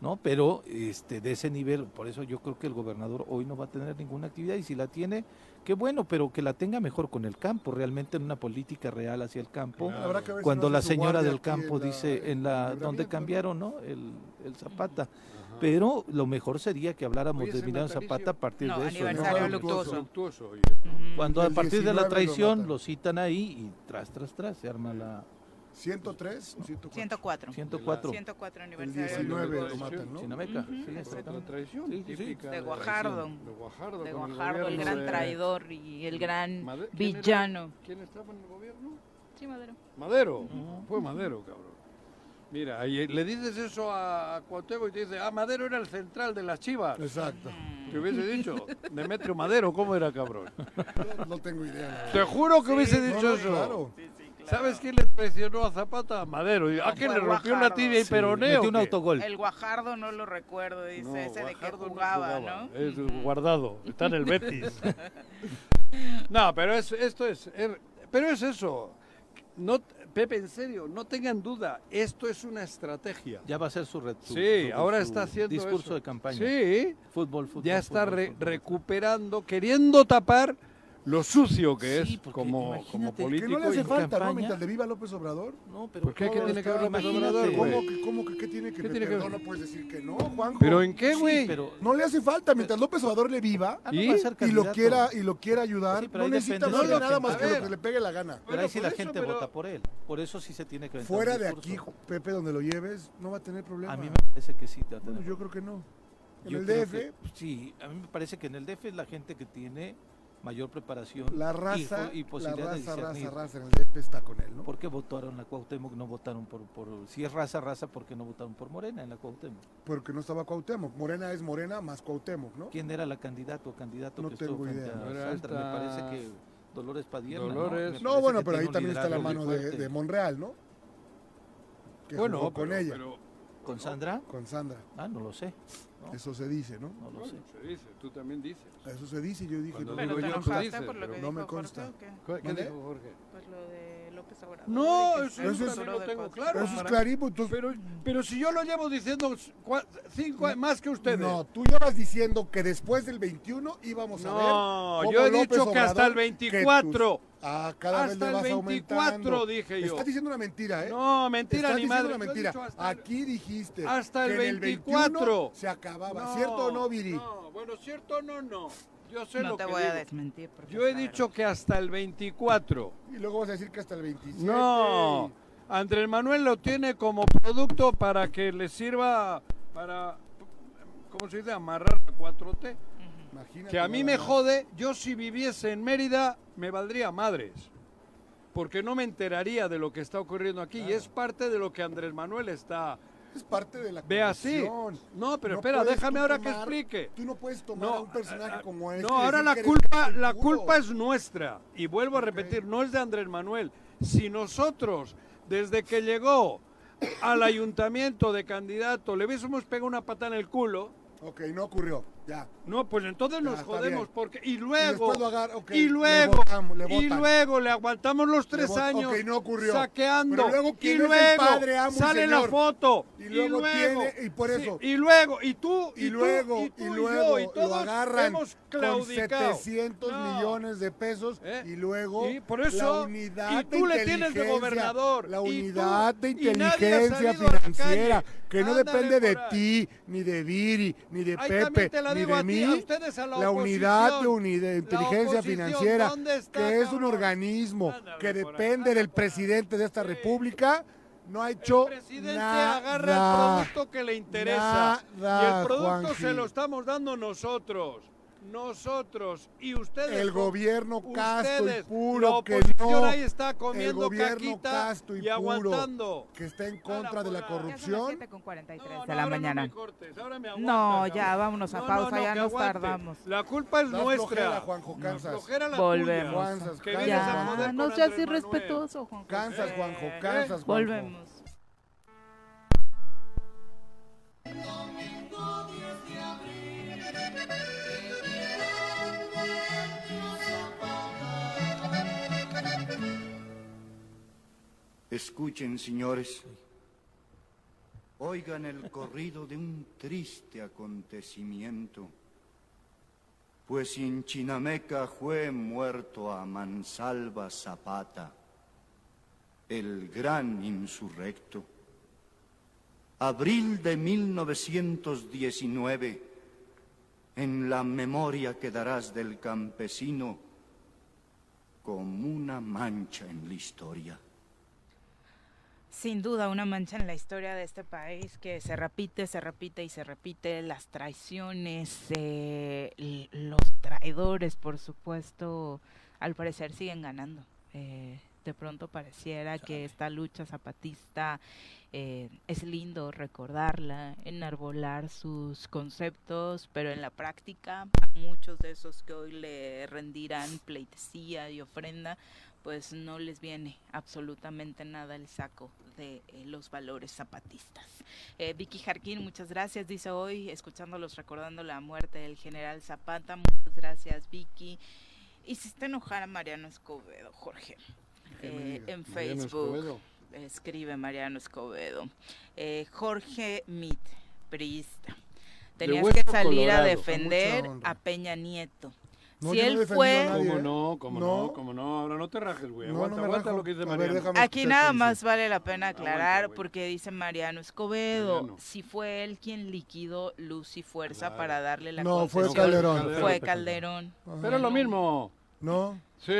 ¿no? Pero este, de ese nivel, por eso yo creo que el gobernador hoy no va a tener ninguna actividad y si la tiene, qué bueno, pero que la tenga mejor con el campo, realmente en una política real hacia el campo. Cuando la señora del campo dice en la, donde cambiaron, ¿no? El, el Zapata pero lo mejor sería que habláramos de Emiliano Zapata a partir de eso. Aniversario Cuando a partir de la traición lo, citan ahí y tras, tras, tras se arma la... 103 o 104? 104. 104. aniversario. El 19 lo matan, ¿no? Chinameca, sí, la traición sí, sí, de Guajardo. De Guajardo, de Guajardo el, gran traidor y el gran villano. ¿Quién estaba en el gobierno? Sí, Madero. Madero, fue Madero, cabrón. Mira, y le dices eso a Cuauhtémoc y te dice, ah, Madero era el central de las chivas. Exacto. Te hubiese dicho, Demetrio Madero, ¿cómo era, cabrón? No, tengo idea. Te juro que hubiese dicho eso. Claro. ¿Sabes quién le presionó a Zapata? Madero. ¿A quién le rompió una tibia y peroneo? Metió un autogol. El Guajardo no lo recuerdo, dice, ese de que jugaba, no, Es guardado, está en el Betis. no, pero es, esto es, pero es eso. No, Pepe, en serio, no tengan duda, esto es una estrategia. Ya va a ser su, red. sí, ahora está haciendo discurso de campaña. Sí, fútbol, fútbol. Ya está recuperando, queriendo tapar lo sucio que es como, como político. Que no le hace falta, ¿no? Mientras le viva López Obrador. No, pero ¿Por qué? ¿Qué tiene que ver López Obrador, ¿Cómo que, cómo que qué tiene que ver? Perdón, no puedes decir que no, Juanjo. ¿Pero en qué, güey? pero... No le hace falta. Mientras López Obrador le viva ah, ¿Y? y lo quiera y lo quiera ayudar, no necesita no nada más que lo que le pegue la gana. Pero ahí sí la gente vota por él. Por eso sí se tiene que Fuera de aquí, Pepe, donde lo lleves, no va a tener problema. A mí me parece que sí. Yo creo que no. En el DF. sí, a mí me parece que en el DF es la gente que tiene mayor preparación la raza, y, posibilidad la raza, raza, raza en el DF está con él, ¿no? ¿Por qué votaron la Cuauhtémoc? No votaron por, por, si es raza, raza, ¿por qué no votaron por Morena en la Cuauhtémoc? Porque no estaba Cuauhtémoc. Morena es Morena más Cuauhtémoc, ¿no? ¿Quién era la candidato o candidato no que tengo estuvo idea. a Me parece que Dolores Padierna, Dolores. ¿no? bueno, pero ahí también está la mano de, de, Monreal, ¿no? Que bueno, con ella. ¿Con Sandra? Con Sandra. Ah, no lo sé. Eso se dice, ¿no? No lo sé. Se dice, tú también dices. Eso se dice, yo dije. no, pero te enojaste por lo que no me consta. ¿Qué, ¿Qué dijo Jorge? Pues lo de López Obrador. No, eso, eso, eso lo tengo claro. Eso es clarito. Pero, pero si yo lo llevo diciendo cinco más que ustedes. No, tú llevas diciendo que después del 21 íbamos a ver. No, yo he dicho que hasta el 24. Ah, cada hasta vez le vas el 24 aumentando. dije yo. Estás diciendo una mentira, ¿eh? No, mentira Estás ni madre. una mentira. Aquí dijiste hasta el que 24 el se acababa. No, ¿Cierto o no, Viri? No, bueno, cierto o no, no. Yo sé no lo te que voy digo. a desmentir. Yo he dicho que hasta el 24. Y luego vas a decir que hasta el 27. No. Andrés Manuel lo tiene como producto para que le sirva para, ¿cómo se dice? Amarrar la 4T. Imagínate Que a mí me jode, yo si viviese en Mérida me valdría madres. Porque no me enteraría de lo que está ocurriendo aquí. Y es parte de lo que Andrés Manuel está... Es parte de la Ve así. No, pero No espera, déjame ahora que explique. Tú no puedes tomar No, a un personaje ah, como este. No, ahora la culpa, la culpa es nuestra. Y vuelvo a repetir, no es de Andrés Manuel. Si nosotros, desde que llegó al ayuntamiento de candidato, le hubiésemos pegado una patada en el culo, Ok, no ocurrió. Ya. no, pues entonces Ya, nos jodemos porque y Y luego lo agar- y le luego votamos, le y luego le aguantamos los tres años Ok, no ocurrió. saqueando Pero luego, y ¿quién es el luego padre, amo y sale la señor? foto Y luego tiene- y por sí, eso- y luego y tú Y, tú, luego, y, tú, y y luego yo, y todos lo agarran hemos con claudicado 700 No. millones de pesos ¿Eh? y luego Y por eso, la unidad y tú de le tienes de gobernador, La y tú- unidad de y inteligencia la financiera que no depende de ti, ni de Viri, ni de Pepe, de a ti, mí. a ustedes, a la la unidad de, oposición. uni- de inteligencia financiera, ¿dónde está, que es un organismo Ándale que depende del presidente de esta república, no ha hecho El presidente nada. agarra el producto que le interesa. Nada, y el producto Juanji. se lo estamos dando nosotros. Nosotros y ustedes. El gobierno casto y puro la que no. ahí está El gobierno caquita casto y, y puro aguantando. que está en contra de la Ya son las corrupción. 7 con 43 No, de la mañana. No, me cortes, ahora me No, aguantas, ya, vámonos a No, pausa, no, no, ya nos aguante. tardamos. La culpa es nuestra. Juanjo, la Volvemos. Que a Ya, no seas irrespetuoso, Juan José. Cansas, Juanjo, ¿Eh? cansas, Juanjo. Volvemos. Escuchen, señores. Oigan el corrido de un triste acontecimiento. Pues en Chinameca fue muerto a Mansalva Zapata, el gran insurrecto. Abril de 1919, en la memoria quedarás del campesino como una mancha en la historia. Sin duda, una mancha en la historia de este país que se repite, se repite y se repite. Las traiciones, eh, los traidores, por supuesto, al parecer siguen ganando. Eh, de pronto pareciera que esta lucha zapatista eh, es lindo recordarla, enarbolar sus conceptos, pero en la práctica, a muchos de esos que hoy le rendirán pleitesía y ofrenda, pues no les viene absolutamente nada el saco de eh, los valores zapatistas. Eh, Vicky Jarquín, muchas gracias, dice hoy, escuchándolos recordando la muerte del general Zapata, muchas gracias Vicky. Hiciste enojar a Mariano Escobedo, Jorge, ¿Qué me eh, en Mariano Facebook. Escobedo. Escribe Mariano Escobedo. Jorge Mit, priista. Tenías que salir a defender a Peña Nieto. No, si no él defendido fue... nadie, ¿Cómo ¿eh? no? ¿Cómo no? No. ¿Cómo no? Ahora no te rajes, güey. No, no Aguanta, aguanta lo que dice ver, Mariano. déjame Aquí nada más vale la pena aclarar güey. porque dice Mariano Escobedo, Mariano. si fue él quien liquidó Luz y Fuerza Claro. para darle la No, fue concesión. Calderón. Fue Calderón. Ajá. Pero es lo mismo. No. Sí.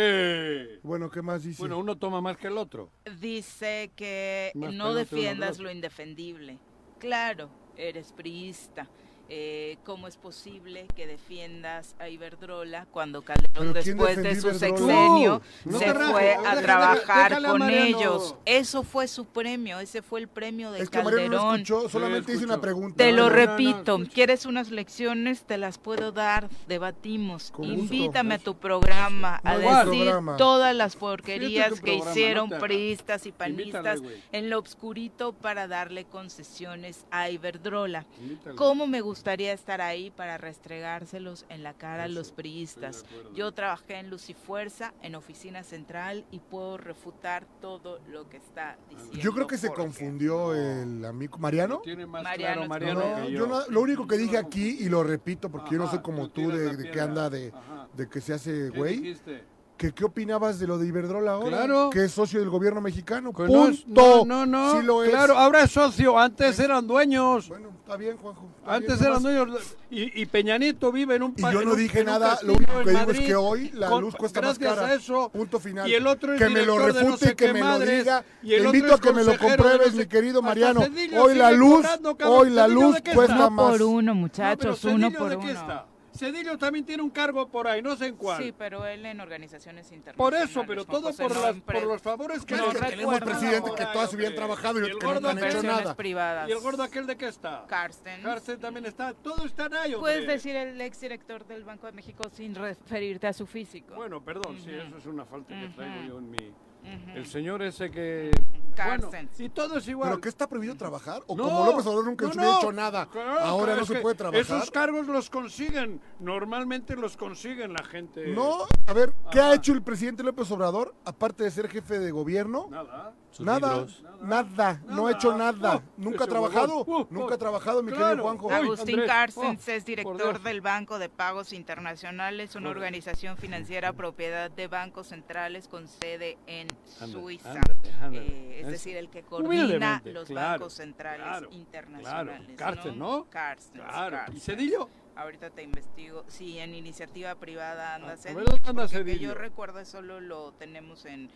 Bueno, ¿qué más dice? Bueno, uno toma más que el otro. Dice que Más no defiendas lo indefendible. Claro, eres priista. Eh, ¿Cómo es posible que defiendas a Iberdrola cuando Calderón ¿Pero quién después de su Iberdrola? sexenio no se fue déjale- a trabajar déjale a con Mariano. ellos? Eso fue su premio, ese fue el premio de es que Mariano no Calderón. escuchó, solamente hice escuchó. una pregunta. Te lo No, no, no, repito. ¿quieres unas lecciones? Te las puedo dar, debatimos. Gusto. Invítame a tu programa a decir programa. todas las porquerías que hicieron priistas y panistas en lo obscurito para darle concesiones a Iberdrola. Invítale. ¿Cómo me gustaría estar ahí para restregárselos en la cara a Eso, los estoy priistas? Yo trabajé en Luz y Fuerza, en Oficina Central, y puedo refutar todo lo que está diciendo. Yo creo que se confundió el amigo Mariano. Tiene más Mariano claro Mariano No, que yo yo. no- lo único que dije aquí, y lo repito porque yo no Ajá, soy como tú de, de que anda de, Ajá. de que se hace ¿Qué güey, dijiste? Que qué opinabas de lo de Iberdrola ahora, Claro. que es socio del gobierno mexicano. No Punto. No, no, no. Sí lo es. Claro, ahora es socio. Antes eran dueños. Bueno, está bien, Juanjo. está Antes bien, eran nomás- dueños. Y, y Peñanito vive en un Y pa- yo no dije nada, lo único que digo es que hoy la con- luz cuesta más gracias cara. a eso. Punto final. Y el otro es que me lo no refute, sé que me lo diga. y el Te otro invito a que me lo compruebes, no sé- mi querido Mariano. Hoy la luz, hoy la ¿Cedillo luz cuesta más. por uno, No, muchachos, uno por ¿de qué uno. Está? Cedillo también tiene un cargo por ahí, no sé en cuál. Sí, pero él en organizaciones internacionales. por eso, pero Juan todo por, no las, en por los favores que No tenemos presidentes que todas hombre. trabajado y el que gordo han hecho nada. privadas. ¿Y el gordo aquel de qué está? Carsten. Carsten también está. Todos están ahí, hombre. Puedes decir el exdirector del Banco de México sin referirte a su físico. Bueno, perdón, sí, eso es una falta que traigo yo en mi... El señor ese que... Bueno, y todo es igual. ¿Pero qué está prohibido trabajar? ¿O No, como López Obrador nunca no, se hubiera hecho nada? Claro, ahora claro, no se que puede trabajar. Esos cargos los consiguen. Normalmente los consiguen la gente. No, a ver, ¿qué Ajá. ha hecho el presidente López Obrador, aparte de ser jefe de gobierno? Nada. Sus Nada, libros. nada, no ha Nada. hecho nada. Oh, nunca ha ese trabajado, nunca ha trabajado, mi claro. querido Juanjo. Agustín Carstens oh, es director del Banco de Pagos Internacionales, una organización financiera propiedad de bancos centrales con sede en Suiza. Eh, es Es- decir, el que coordina los claro, bancos centrales claro, internacionales. claro. Carsten, ¿no? Carstens, Claro. ¿Y Carstens. Cedillo? Ahorita te investigo. Sí, en iniciativa privada anda Ah, a ver, Cedillo, ¿dónde anda porque que Cedillo? yo recuerdo solo lo tenemos en,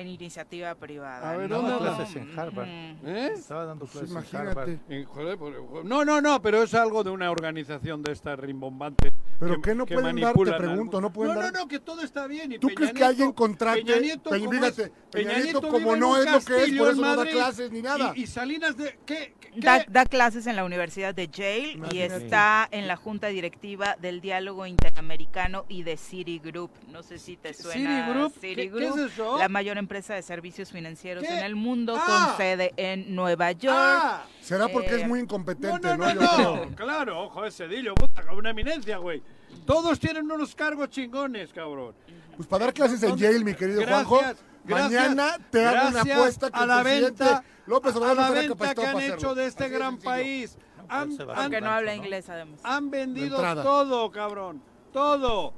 en iniciativa privada. A ver, no, ¿dónde anda? clases en Harvard. ¿Eh? Estaba dando clases en imagínate. Harvard. En- joder, no, no, no, pero es algo de una organización de esta rimbombante. ¿Pero qué no pueden dar? Te pregunto. ¿no pueden no, dar? No, no, que todo está bien. Y ¿Tú crees que Peña alguien contrate? Peña Nieto, Peña- como fíjate, Peña Peña Nieto no es lo que es, por eso no da clases ni nada. Y, y Salinas de... ¿Qué? qué- Da, clases en la Universidad de Yale y Imagínate. está en la junta directiva del Diálogo Interamericano y de Citigroup. No sé si te suena Citigroup, ¿qué- Citigroup, qué es eso? la mayor empresa de servicios financieros ¿Qué? en el mundo Ah. con sede en Nueva York. Ah, Será porque Eh, es muy no, incompetente, no, ¿no? no, no. Claro, ojo, ese Cedillo, puta, una eminencia, güey. Todos tienen unos cargos chingones, cabrón. Pues para dar clases en. Yale, mi querido Gracias, Juanjo, gracias, mañana te hago una apuesta que a la venta, López a Obrador no la venta que han hecho de este Así gran país. Han, Aunque no habla ¿no? inglés, además. han vendido todo, cabrón. Todo.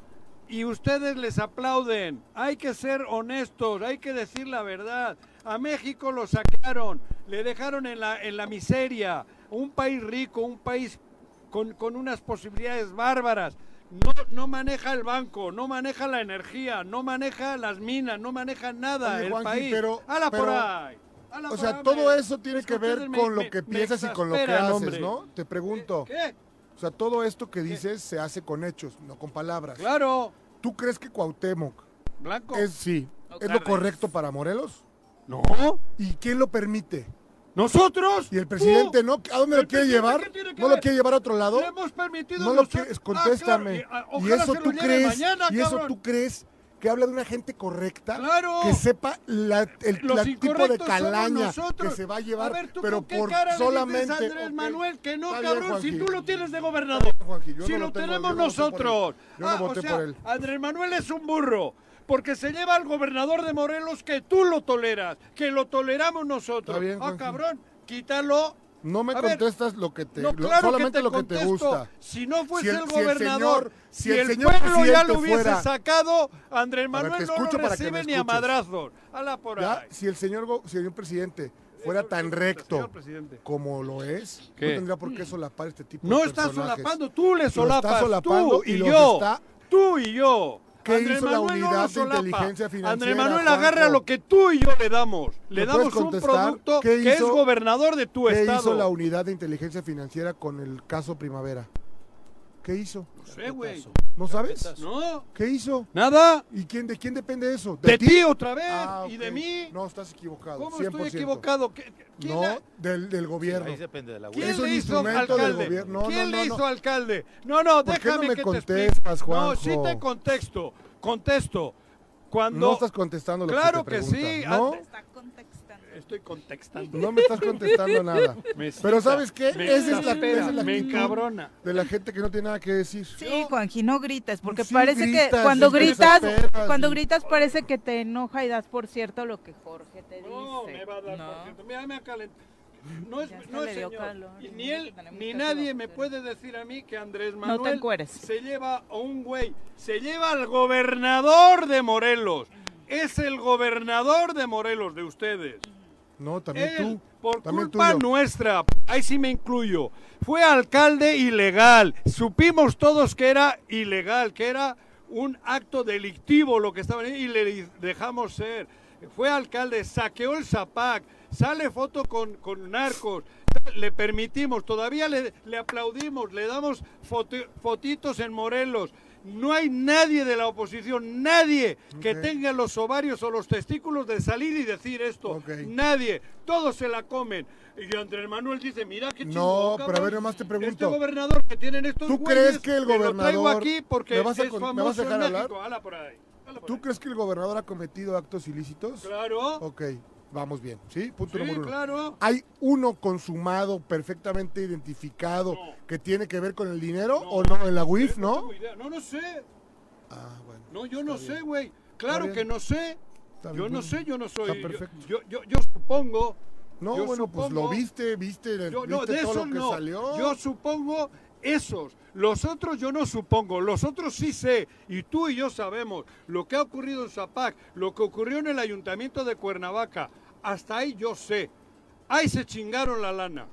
Y ustedes les aplauden. Hay que ser honestos, hay que decir la verdad. A México lo saquearon, le dejaron en la, en la miseria. Un país rico, un país con, con unas posibilidades bárbaras. No, no maneja el banco, no maneja la energía, no maneja las minas, no maneja nada Oye, el país. pero- ¡Hala por ahí! ¡Hala O por sea, ahí, todo eso tiene Es que ver me- con lo que piensas y con lo que haces, hombre. ¿no? Te pregunto. ¿Qué? O sea, todo esto que dices se hace con hechos, no con palabras. Claro, ¿Tú crees que Cuauhtémoc Blanco. es, sí, es lo correcto para Morelos? No, ¿Y quién lo permite? Nosotros. ¿Y el presidente Uh, no? ¿A dónde ¿el lo quiere llevar? ¿No lo quiere llevar a otro lado? Le hemos permitido No lo quieres, Ah, contéstame. claro, y, ah, y eso tú crees, mañana, y eso tú crees que habla de una gente correcta, Claro. que sepa la- el la tipo de calaña que se va a llevar, A ver, ¿tú pero por cara solamente Andrés. Manuel que no, Está bien, cabrón, si tú lo tienes de gobernador. Juanji, si no lo, tengo, tenemos nosotros. Yo no Ah, o voté sea, por él. Andrés Manuel es un burro. Porque se lleva al gobernador de Morelos que tú lo toleras, que lo toleramos nosotros. Está bien, ah, cabrón, quítalo No me A ver, contestas lo que te, No, claro solamente que te lo que te contesto. gusta. Si no fuese Si el, el- si el gobernador, señor- si, el el, señor pueblo ya lo hubiese fuera- sacado, Andrés ver, Manuel te no lo recibe ni a madrazos. Hala por Ya, ahí. si el señor, presidente fuera tan recto como lo es, ¿Qué? no tendría por qué solapar este tipo No de estás personajes. solapando, tú le solapas, está solapando tú y yo, está- tú y yo. ¿Qué Andrés hizo la Manuel no unidad de inteligencia financiera, Andrés Manuel Juanjo? agarra lo que tú y yo le damos. Le ¿Me damos un producto qué que es gobernador de tu ¿Qué estado. hizo la unidad de inteligencia financiera con el caso Primavera? ¿Qué hizo? No sé, güey. ¿No sabes? No, ¿Qué hizo? nada. ¿Y quién, de quién depende eso? De ti otra vez Ah, y ok. de mí. No, estás equivocado. ¿Cómo 100%. estoy equivocado? ¿Qué- quién No, la- del, del gobierno. Ahí depende de la ¿Quién Es un le hizo instrumento del alcalde? gobierno. No, ¿Quién no, le hizo no. alcalde? No, no, ¿Por qué no déjame me que te contestas, explique. No, sí te contesto. Contesto. Cuando No estás contestando lo Claro que te que sí, ¿No? Estoy contextando. No me estás contestando nada. Me Pero ¿sabes qué? me Esa es la, esa es la me encabrona. de la gente que no tiene nada que decir. Sí, Juanji, no grites, porque Sí parece que gritas, cuando gritas, cuando gritas parece que te enoja y das por cierto lo que Jorge te dice. No, me va a dar No. por cierto. Mira, me ha calentado. No es, no es señor. calor. Y ni él, ni nadie me puede decir a mí que Andrés Manuel se lleva a un güey, se lleva al gobernador de Morelos. Es el gobernador de Morelos, de ustedes. No, también Él, tú. por también culpa tuyo. nuestra, ahí sí me incluyo, fue alcalde ilegal. Supimos todos que era ilegal, que era un acto delictivo lo que estaba y le dejamos ser. Fue alcalde, saqueó el Zapac, sale foto con, con narcos, le permitimos, todavía le, le aplaudimos, le damos foto- fotitos en Morelos. No hay nadie de la oposición, nadie que tenga los ovarios o los testículos de salir y decir esto. Nadie, todos se la comen. Y Andrés Manuel dice, mira qué No, chingón, pero a ver, nomás te pregunto. Este gobernador que tienen estos ¿Tú güeyes, crees que el me lo traigo gobernador- aquí porque ¿Me vas a es con- me famoso vas a dejar en hablar? Por ahí, por ¿Tú ahí. crees que el gobernador ha cometido actos ilícitos? Claro, Ok, vamos bien. ¿Sí? Punto sí, número uno. claro. ¿Hay uno consumado, perfectamente identificado, No. que tiene que ver con el dinero No. o no? En la UIF, No ¿no? idea. No, no sé. Ah, bueno. No, yo no sé, güey. Claro que no sé. Está Yo bien. no sé, yo no soy. Está perfecto. Yo, yo, yo supongo. No, yo bueno, pues lo viste, viste, Yo, viste no, de todo eso lo que no. salió. Yo supongo esos. Los otros yo no supongo. Los otros sí sé. Y tú y yo sabemos lo que ha ocurrido en Zapac, lo que ocurrió en el ayuntamiento de Cuernavaca. Hasta ahí yo sé. Ahí se chingaron la lana.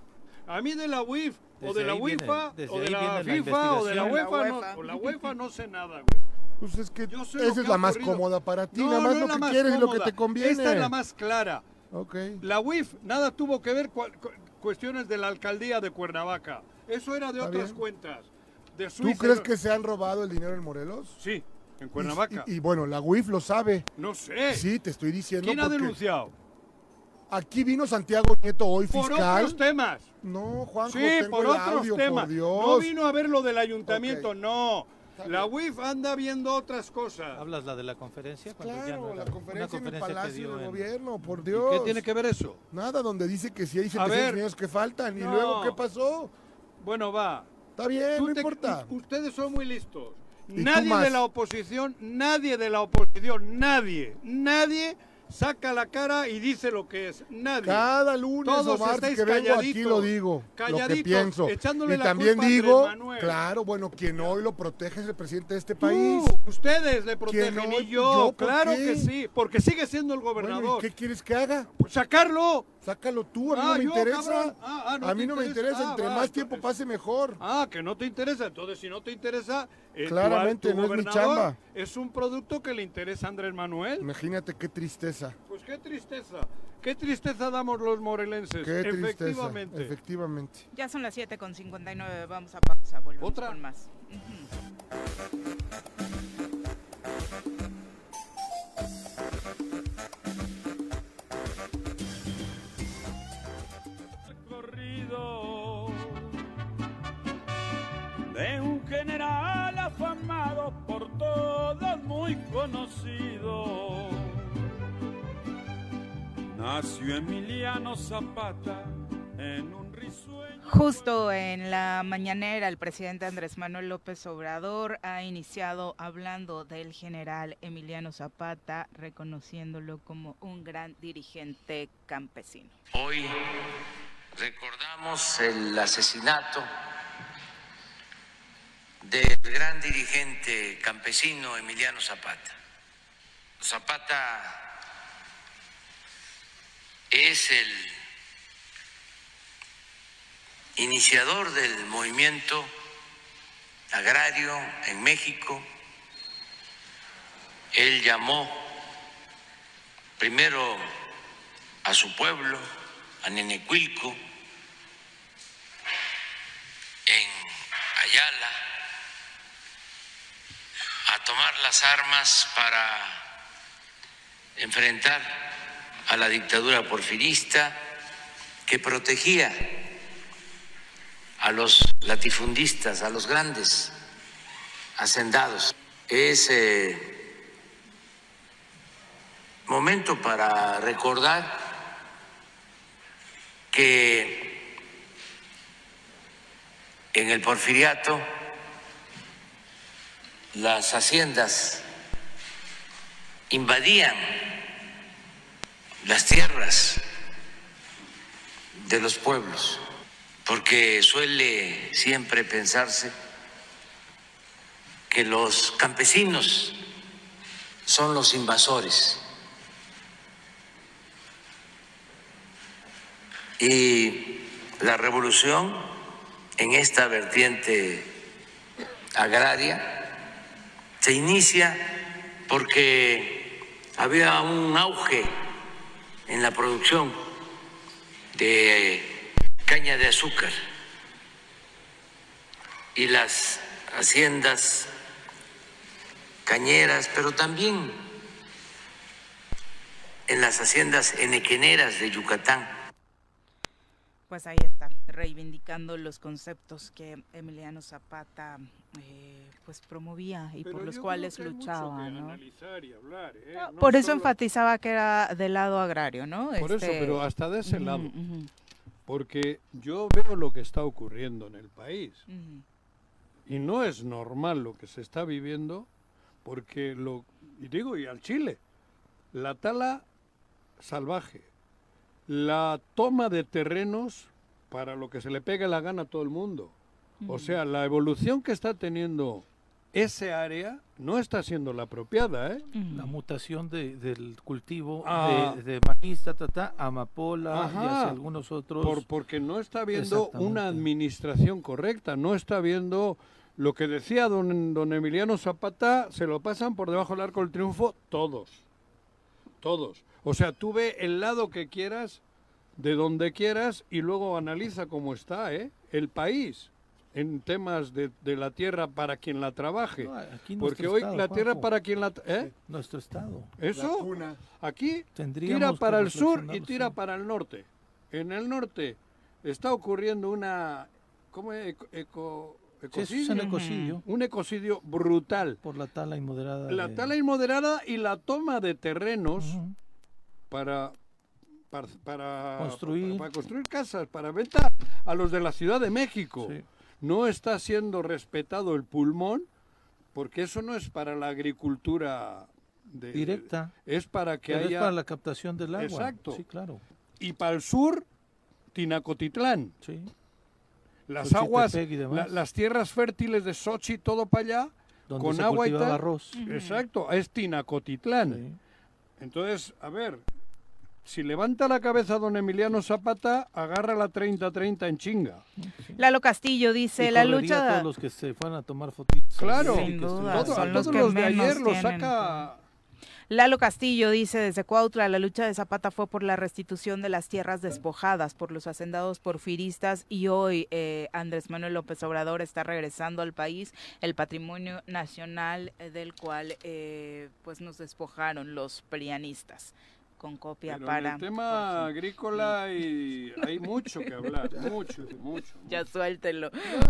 A mí de la UIF, o Desde de la UEFA, o de la la FIFA, o de la. UEFA, La no, UEFA. o la UEFA no sé nada, güey. Pues es que Yo sé lo esa es la más cómoda para ti, No, nada más no lo la que más quieres y lo que te conviene. Esta es la más clara. Ok. La UIF nada tuvo que ver con cuestiones de la alcaldía de Cuernavaca. Eso era de otras bien. cuentas. De ¿Tú crees que se han robado el dinero en Morelos? Sí, en Cuernavaca. Y, y bueno, la UIF lo sabe. no sé. Sí, te estoy diciendo ¿Quién ha denunciado? aquí vino Santiago Nieto hoy Por fiscal. otros temas. No, Juanjo, Sí, tengo por el otros audio, temas. por Dios. No vino a ver lo del ayuntamiento, no. La. UIF anda viendo otras cosas. ¿Hablas la de la conferencia? Cuando ya Claro, no la conferencia, una en el conferencia que Palacio del en- Gobierno, por ¿Y Dios. qué tiene que ver eso? Nada, donde dice que si hay A 700 ver. millones que faltan. ¿Y luego qué pasó? Bueno, va. Está bien, no te- importa. ustedes son muy listos. Nadie de la oposición, nadie de la oposición, nadie, nadie saca la cara y dice lo que es. Nadie. Cada lunes Todos o martes que vengo aquí calladitos, lo digo, lo que pienso. echándole Y la también culpa digo, claro, bueno, quien hoy lo protege es el presidente de este país. ustedes le protegen no? y yo, ¿Yo por claro qué? que sí, porque sigue siendo el Bueno, gobernador. ¿y ¿Qué quieres que haga? Pues sacarlo. Sácalo tú, a mí Ah, no me yo, interesa. Ah, ah, no a mí no me interesa. Ah, entre va, más tiempo pase mejor. Ah, que no te interesa. Entonces, si no te interesa, eh, Claramente, tu no es mi chamba. Es un producto que le interesa a Andrés Manuel. Imagínate qué tristeza, Pues qué tristeza. Qué tristeza damos los morelenses. qué tristeza. Efectivamente. Efectivamente. Ya son las 7 con 59, vamos a pausa, volvemos ¿Otra? con más. General afamado por todos muy conocido. Nació Emiliano Zapata en un risueño. Justo en la mañanera, el presidente Andrés Manuel López Obrador ha iniciado hablando del general Emiliano Zapata, reconociéndolo como un gran dirigente campesino. Hoy Recordamos el asesinato del gran dirigente campesino Emiliano Zapata. Zapata es el iniciador del movimiento agrario en México. Él llamó primero a su pueblo, a Nenecuilco, en Ayala, tomar las armas para enfrentar a la dictadura porfirista que protegía a los latifundistas, a los grandes hacendados. Es eh, momento para recordar que en el porfiriato las haciendas invadían las tierras de los pueblos porque suele siempre pensarse que los campesinos son los invasores. Y la revolución en esta vertiente agraria se inicia porque había un auge en la producción de caña de azúcar y las haciendas cañeras, pero también en las haciendas enequeneras de Yucatán. Pues reivindicando los conceptos que Emiliano Zapata eh, pues promovía y por los cuales luchaba, ¿no? ¿eh? por eso enfatizaba que era del lado agrario, ¿no? Por eso, Este, pero hasta de ese lado. Porque yo veo lo que está ocurriendo en el país. Y no es normal lo que se está viviendo, porque lo. Y digo, y al Chile, la tala salvaje, la toma de terrenos para lo que se le pegue la gana a todo el mundo. O sea, la evolución que está teniendo ese área no está siendo la apropiada, ¿eh? La mutación de- del cultivo Ah. de, de maíz, ta, ta, ta, amapola y hacia algunos otros. Por- porque no está viendo Exactamente. una administración correcta, no está viendo lo que decía don, don Emiliano Zapata, se lo pasan por debajo del arco del triunfo todos, todos. O sea, tú ve el lado que quieras, de donde quieras, y luego analiza cómo está ¿eh? el país en temas de, de la tierra para quien la trabaje. No, aquí Porque hoy estado, la tierra Juanjo. para quien la... ¿eh? Nuestro estado. Eso, aquí Tendríamos tira para el sur y tira sí. para el norte. En el norte está ocurriendo una, ¿cómo es? Eco, eco- Sí, eso es un ecocidio. Un ecocidio brutal. Por la tala inmoderada. La de- tala inmoderada y la toma de terrenos para, para, para- Construir. para construir casas, para venta a los de la Ciudad de México. No está siendo respetado el pulmón porque eso no es para la agricultura de- Directa. Es para que Pero es haya para la captación del agua. Exacto. Sí, claro. y para el sur Tinacotitlán. Sí. Las aguas, la- las tierras fértiles de Sochi, todo para allá, Donde con se agua y tal. arroz. Exacto, es Tinacotitlán. Entonces, a ver, si levanta la cabeza don Emiliano Zapata, agarra la 30-30 en chinga. Lalo Castillo dice, Y la lucha... a todos los que se fueran a tomar fotitos. Claro, Sin duda, todo- son a los todos que los de ayer los saca... Lalo Castillo dice desde Cuautla, la lucha de Zapata fue por la restitución de las tierras despojadas por los hacendados porfiristas y hoy eh, Andrés Manuel López Obrador está regresando al país el patrimonio nacional eh, del cual eh, pues nos despojaron los prianistas. Con copia Pero para... en el tema agrícola y hay mucho que hablar, mucho, mucho. Ya suéltelo.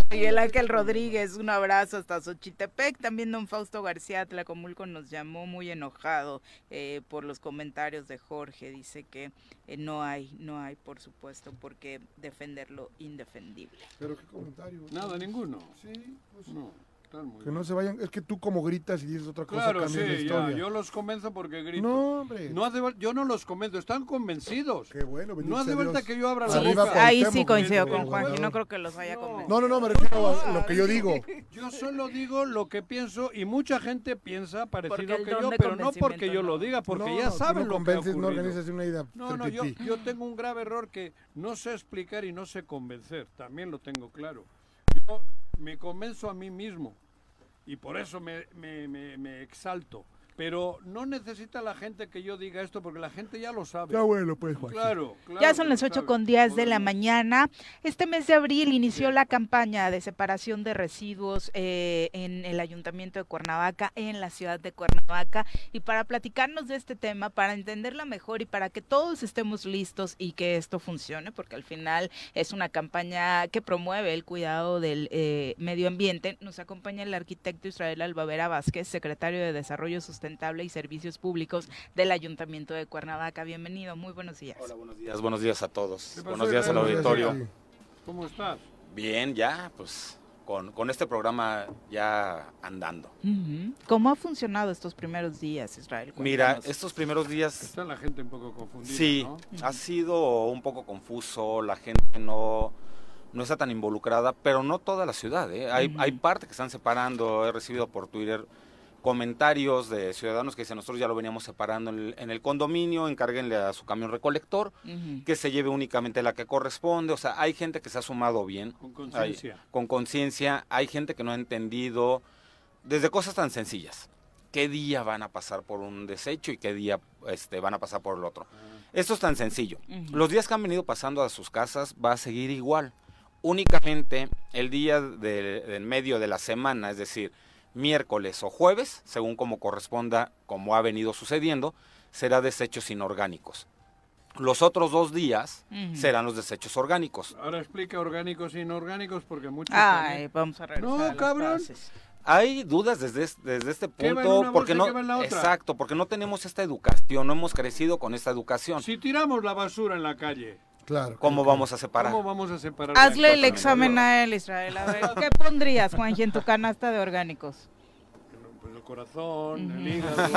Miguel Ángel Rodríguez, un abrazo hasta Xochitepec. También don Fausto García Tlacomulco nos llamó muy enojado eh, por los comentarios de Jorge. Dice que eh, no hay, no hay, por supuesto, por qué defender lo indefendible. Pero qué comentario. Nada, ninguno. Sí, pues No. Que no se vayan, es que tú como gritas y dices otra cosa Claro, cambia la sí, historia. ya, yo los convenzo porque grito. No, hombre. No hace, yo no los convenzo, están convencidos. Qué bueno, No hace falta que yo abra la Sí, Arriba boca. ahí sí coincido con Juan, y no creo que los vaya a convencer. No, no, no, me refiero a lo que yo digo. Yo solo digo lo que pienso y mucha gente piensa parecido que yo, pero no porque yo no. lo diga, porque No, ya saben no lo que ha no organizas una No, no, yo, yo tengo un grave error que no sé explicar y no sé convencer, también lo tengo claro. Yo me convenzo a mí mismo y por eso me, me- exalto. Pero no necesita la gente que yo diga esto porque la gente ya lo sabe. Ya bueno, pues, Juan. Claro, claro. Ya son las lo 8 sabe. con 10 de la mañana. Este mes de abril inició la campaña de separación de residuos eh, en el Ayuntamiento de Cuernavaca, en la ciudad de Cuernavaca. Y para platicarnos de este tema, para entenderla mejor y para que todos estemos listos y que esto funcione, porque al final es una campaña que promueve el cuidado del eh, medio ambiente, nos acompaña el arquitecto Israel Albavera Vázquez, secretario de Desarrollo Sustentable y Servicios Públicos del Ayuntamiento de Cuernavaca. Bienvenido, muy buenos días. Hola, buenos días, buenos días a todos. ¿Qué pasó, Buenos días al auditorio. ¿Cómo estás? Bien, ya, pues con, con este programa ya andando. ¿Cómo ha funcionado estos primeros días, Israel? Mira, estos primeros días Está la gente un poco confundida, sí, ¿no? ha sido un poco confuso, la gente no, no está tan involucrada, pero no toda la ciudad. ¿eh? Hay, hay parte que están separando, he recibido por Twitter comentarios de ciudadanos que dicen nosotros ya lo veníamos separando en el, en el condominio, encárguenle a su camión recolector, que se lleve únicamente la que corresponde, o sea, hay gente que se ha sumado bien. Con conciencia. Hay- con conciencia, hay gente que no ha entendido desde cosas tan sencillas. ¿Qué día van a pasar por un desecho y qué día este, van a pasar por el otro? Esto es tan sencillo. Los días que han venido pasando a sus casas va a seguir igual. Únicamente el día de- del medio de la semana, es decir, miércoles o jueves, según como corresponda, como ha venido sucediendo, será desechos inorgánicos. Los otros dos días serán los desechos orgánicos. Ahora explica orgánicos e inorgánicos porque muchos... Ay, también- vamos a regresar No, a cabrón. frases. Hay dudas desde, es- desde este ¿Qué va en punto una porque bolsa y no qué va en la otra? exacto, porque no tenemos esta educación, no hemos crecido con esta educación. Si tiramos la basura en la calle, Claro. ¿Cómo vamos a separar? ¿cómo vamos a separar? Hazle el examen a él, Israel. A ver, ¿qué pondrías, Juanji, en tu canasta de orgánicos? Pues el corazón, el hígado...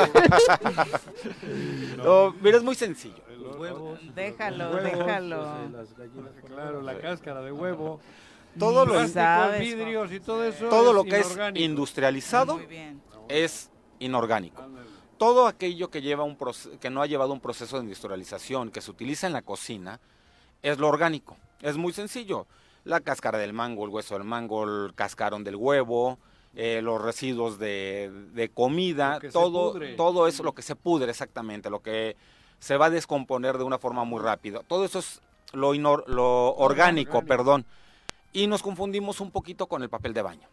No, mira, es muy sencillo. Los huevos, Déjalo, huevos, déjalo. pues, eh, las gallinas Claro, la cáscara de huevo, Todo lo, sabes, vidrios y todo eso todo es lo que es industrializado es inorgánico. Ándale. Todo aquello que lleva un que no ha llevado un proceso de industrialización, que se utiliza en la cocina, es lo orgánico. Es muy sencillo. La cáscara del mango, el hueso del mango, el cascarón del huevo, eh, los residuos de, de comida, todo, todo eso, lo que se pudre exactamente, lo que se va a descomponer de una forma muy rápida. Todo eso es lo, inor- lo orgánico, orgánico. perdón. Y nos confundimos un poquito con el papel de baño.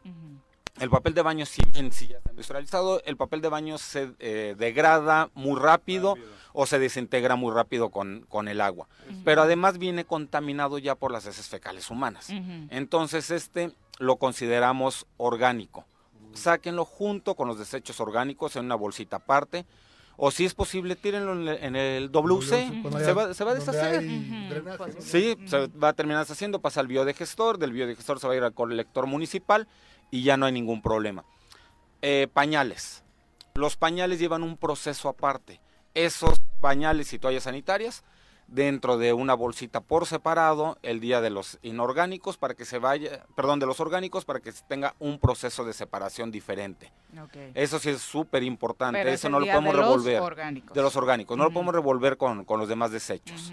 El papel de baño, si bien sí ya está industrializado, el papel de baño se eh, degrada muy rápido, Rápido. o se desintegra muy rápido con, con el agua. Pero además viene contaminado ya por las heces fecales humanas. Entonces este lo consideramos orgánico. Sáquenlo junto con los desechos orgánicos en una bolsita aparte. O si es posible, tírenlo en el, en el WC. Se va, se va a deshacer. Sí, se va a terminar deshaciendo, pasa al biodigestor, del biodigestor se va a ir al colector municipal y ya no hay ningún problema. Eh, pañales. Los pañales llevan un proceso aparte. Esos pañales y toallas sanitarias dentro de una bolsita por separado el día de los inorgánicos para que se vaya, perdón, de los orgánicos para que tenga un proceso de separación diferente. Eso sí es súper importante, es eso no lo podemos de los revolver. orgánicos. De los orgánicos, no lo podemos revolver con, con los demás desechos.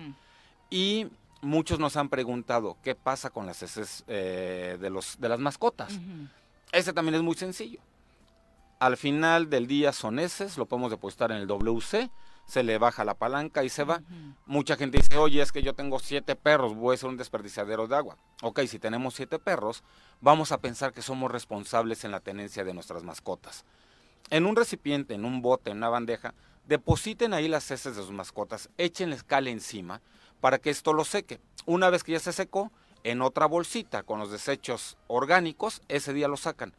Y muchos nos han preguntado qué pasa con las heces eh, de, los, de las mascotas. Ese también es muy sencillo. Al final del día son heces, lo podemos depositar en el WC, se le baja la palanca y se va. Mucha gente dice, oye, es que yo tengo siete perros, voy a ser un desperdiciadero de agua. Ok, si tenemos siete perros, vamos a pensar que somos responsables en la tenencia de nuestras mascotas. En un recipiente, en un bote, en una bandeja, depositen ahí las heces de sus mascotas, échenles cal encima para que esto lo seque. Una vez que ya se secó, en otra bolsita con los desechos orgánicos, ese día lo sacan.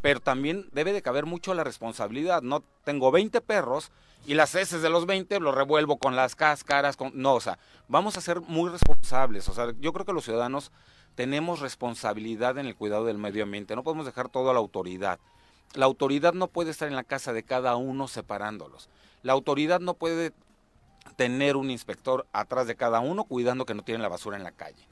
Pero también debe de caber mucho la responsabilidad. No tengo 20 perros y las heces de los 20 los revuelvo con las cáscaras. Con... No, o sea, vamos a ser muy responsables. O sea, yo creo que los ciudadanos tenemos responsabilidad en el cuidado del medio ambiente, no podemos dejar todo a la autoridad. La autoridad no puede estar en la casa de cada uno separándolos. La autoridad no puede tener un inspector atrás de cada uno cuidando que no tienen la basura en la calle.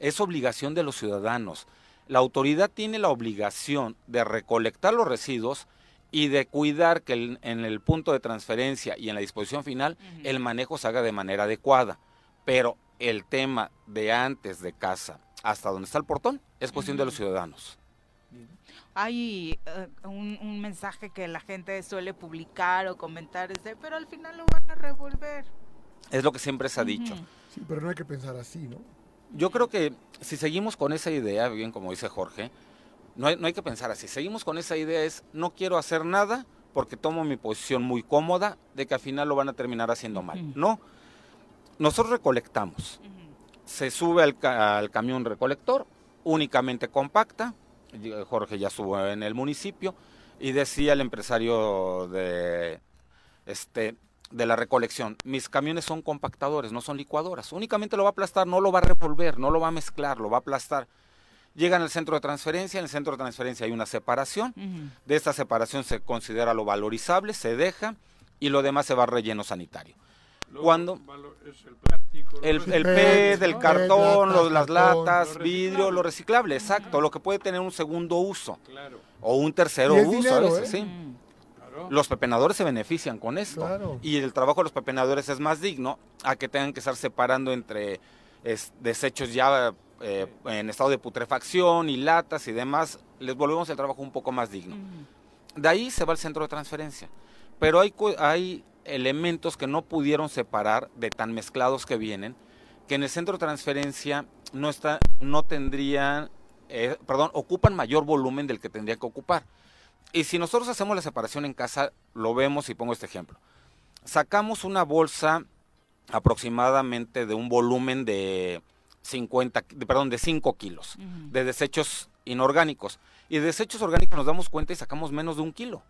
Es obligación de los ciudadanos. La autoridad tiene la obligación de recolectar los residuos y de cuidar que en el punto de transferencia y en la disposición final el manejo se haga de manera adecuada. Pero el tema de antes de casa hasta donde está el portón es cuestión de los ciudadanos hay eh, un, mensaje que la gente suele publicar o comentar, es de, pero al final lo van a revolver. Es lo que siempre se ha dicho. Sí, pero no hay que pensar así, ¿no? Yo creo que si seguimos con esa idea, bien como dice Jorge, no hay, no hay que pensar así. Seguimos con esa idea es, no quiero hacer nada porque tomo mi posición muy cómoda de que al final lo van a terminar haciendo mal. No, nosotros recolectamos. Se sube al, al camión recolector, únicamente compacta, Jorge ya estuvo en el municipio, y decía el empresario de, este, de la recolección, mis camiones son compactadores, no son licuadoras, únicamente lo va a aplastar, no lo va a revolver, no lo va a mezclar, lo va a aplastar. Llegan al centro de transferencia, en el centro de transferencia hay una separación, de esta separación se considera lo valorizable, se deja y lo demás se va a relleno sanitario. Cuando el, el, PET, el cartón, las latas, vidrio, lo reciclable, exacto, lo que puede tener un segundo uso. O un tercero uso a veces, ¿eh? sí. Los pepenadores se benefician con esto y el trabajo de los pepenadores es más digno a que tengan que estar separando entre desechos ya eh, en estado de putrefacción y latas y demás, les volvemos el trabajo un poco más digno. De ahí se va al centro de transferencia. Pero hay, hay elementos que no pudieron separar de tan mezclados que vienen, que en el centro de transferencia no, está, no tendrían, eh, perdón, ocupan mayor volumen del que tendría que ocupar. Y si nosotros hacemos la separación en casa, lo vemos y pongo este ejemplo. Sacamos una bolsa aproximadamente de un volumen de 50, perdón, de 5 kilos de desechos inorgánicos. Y de desechos orgánicos nos damos cuenta y sacamos menos de un kilo.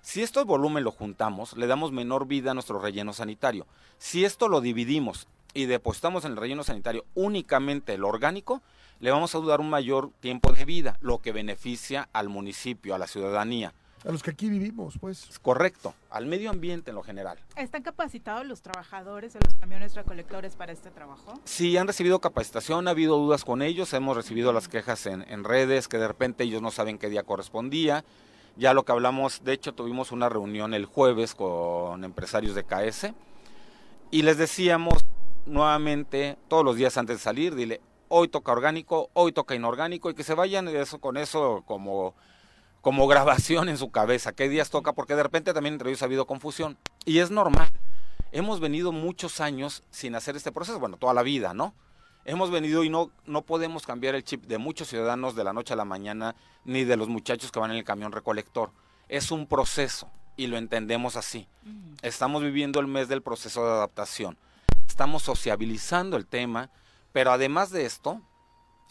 Si esto volumen lo juntamos, le damos menor vida a nuestro relleno sanitario. Si esto lo dividimos y depositamos en el relleno sanitario únicamente el orgánico, le vamos a dar un mayor tiempo de vida, lo que beneficia al municipio, a la ciudadanía. A los que aquí vivimos, pues. Correcto, al medio ambiente en lo general. ¿Están capacitados los trabajadores de los camiones recolectores para este trabajo? Sí, han recibido capacitación, ha habido dudas con ellos, hemos recibido las quejas en, en redes, que de repente ellos no saben qué día correspondía. Ya lo que hablamos, de hecho tuvimos una reunión el jueves con empresarios de KS y les decíamos nuevamente todos los días antes de salir, dile, hoy toca orgánico, hoy toca inorgánico y que se vayan eso, con eso como, como grabación en su cabeza, qué días toca, porque de repente también entre ellos ha habido confusión y es normal. Hemos venido muchos años sin hacer este proceso, bueno, toda la vida, ¿no? hemos venido y no, no podemos cambiar el chip de muchos ciudadanos de la noche a la mañana, ni de los muchachos que van en el camión recolector. Es un proceso y lo entendemos así. Estamos viviendo el mes del proceso de adaptación. Estamos sociabilizando el tema, pero además de esto,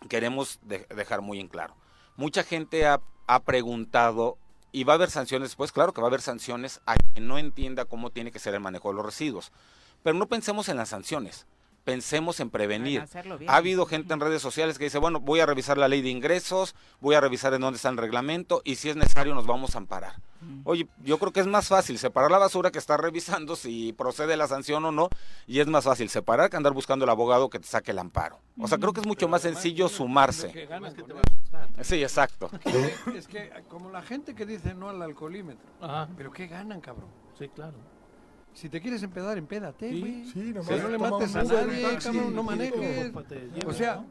queremos dejar muy en claro. Mucha gente ha, ha preguntado y va a haber sanciones después, claro que va a haber sanciones a quien no entienda cómo tiene que ser el manejo de los residuos. Pero no pensemos en las sanciones pensemos en prevenir. Ha habido gente en redes sociales que dice, bueno, voy a revisar la ley de ingresos, voy a revisar en dónde está el reglamento y si es necesario nos vamos a amparar. Oye, yo creo que es más fácil separar la basura que estar revisando si procede la sanción o no y es más fácil separar que andar buscando el abogado que te saque el amparo. O sea, creo que es mucho más sencillo sumarse. Sí, exacto. Es que como la gente que dice no al alcoholímetro, pero ¿qué ganan, cabrón? Sí, claro. Si te quieres empedar, empédate, güey. Sí, no, no le mates a nadie, cabrón, no manejes. O sea,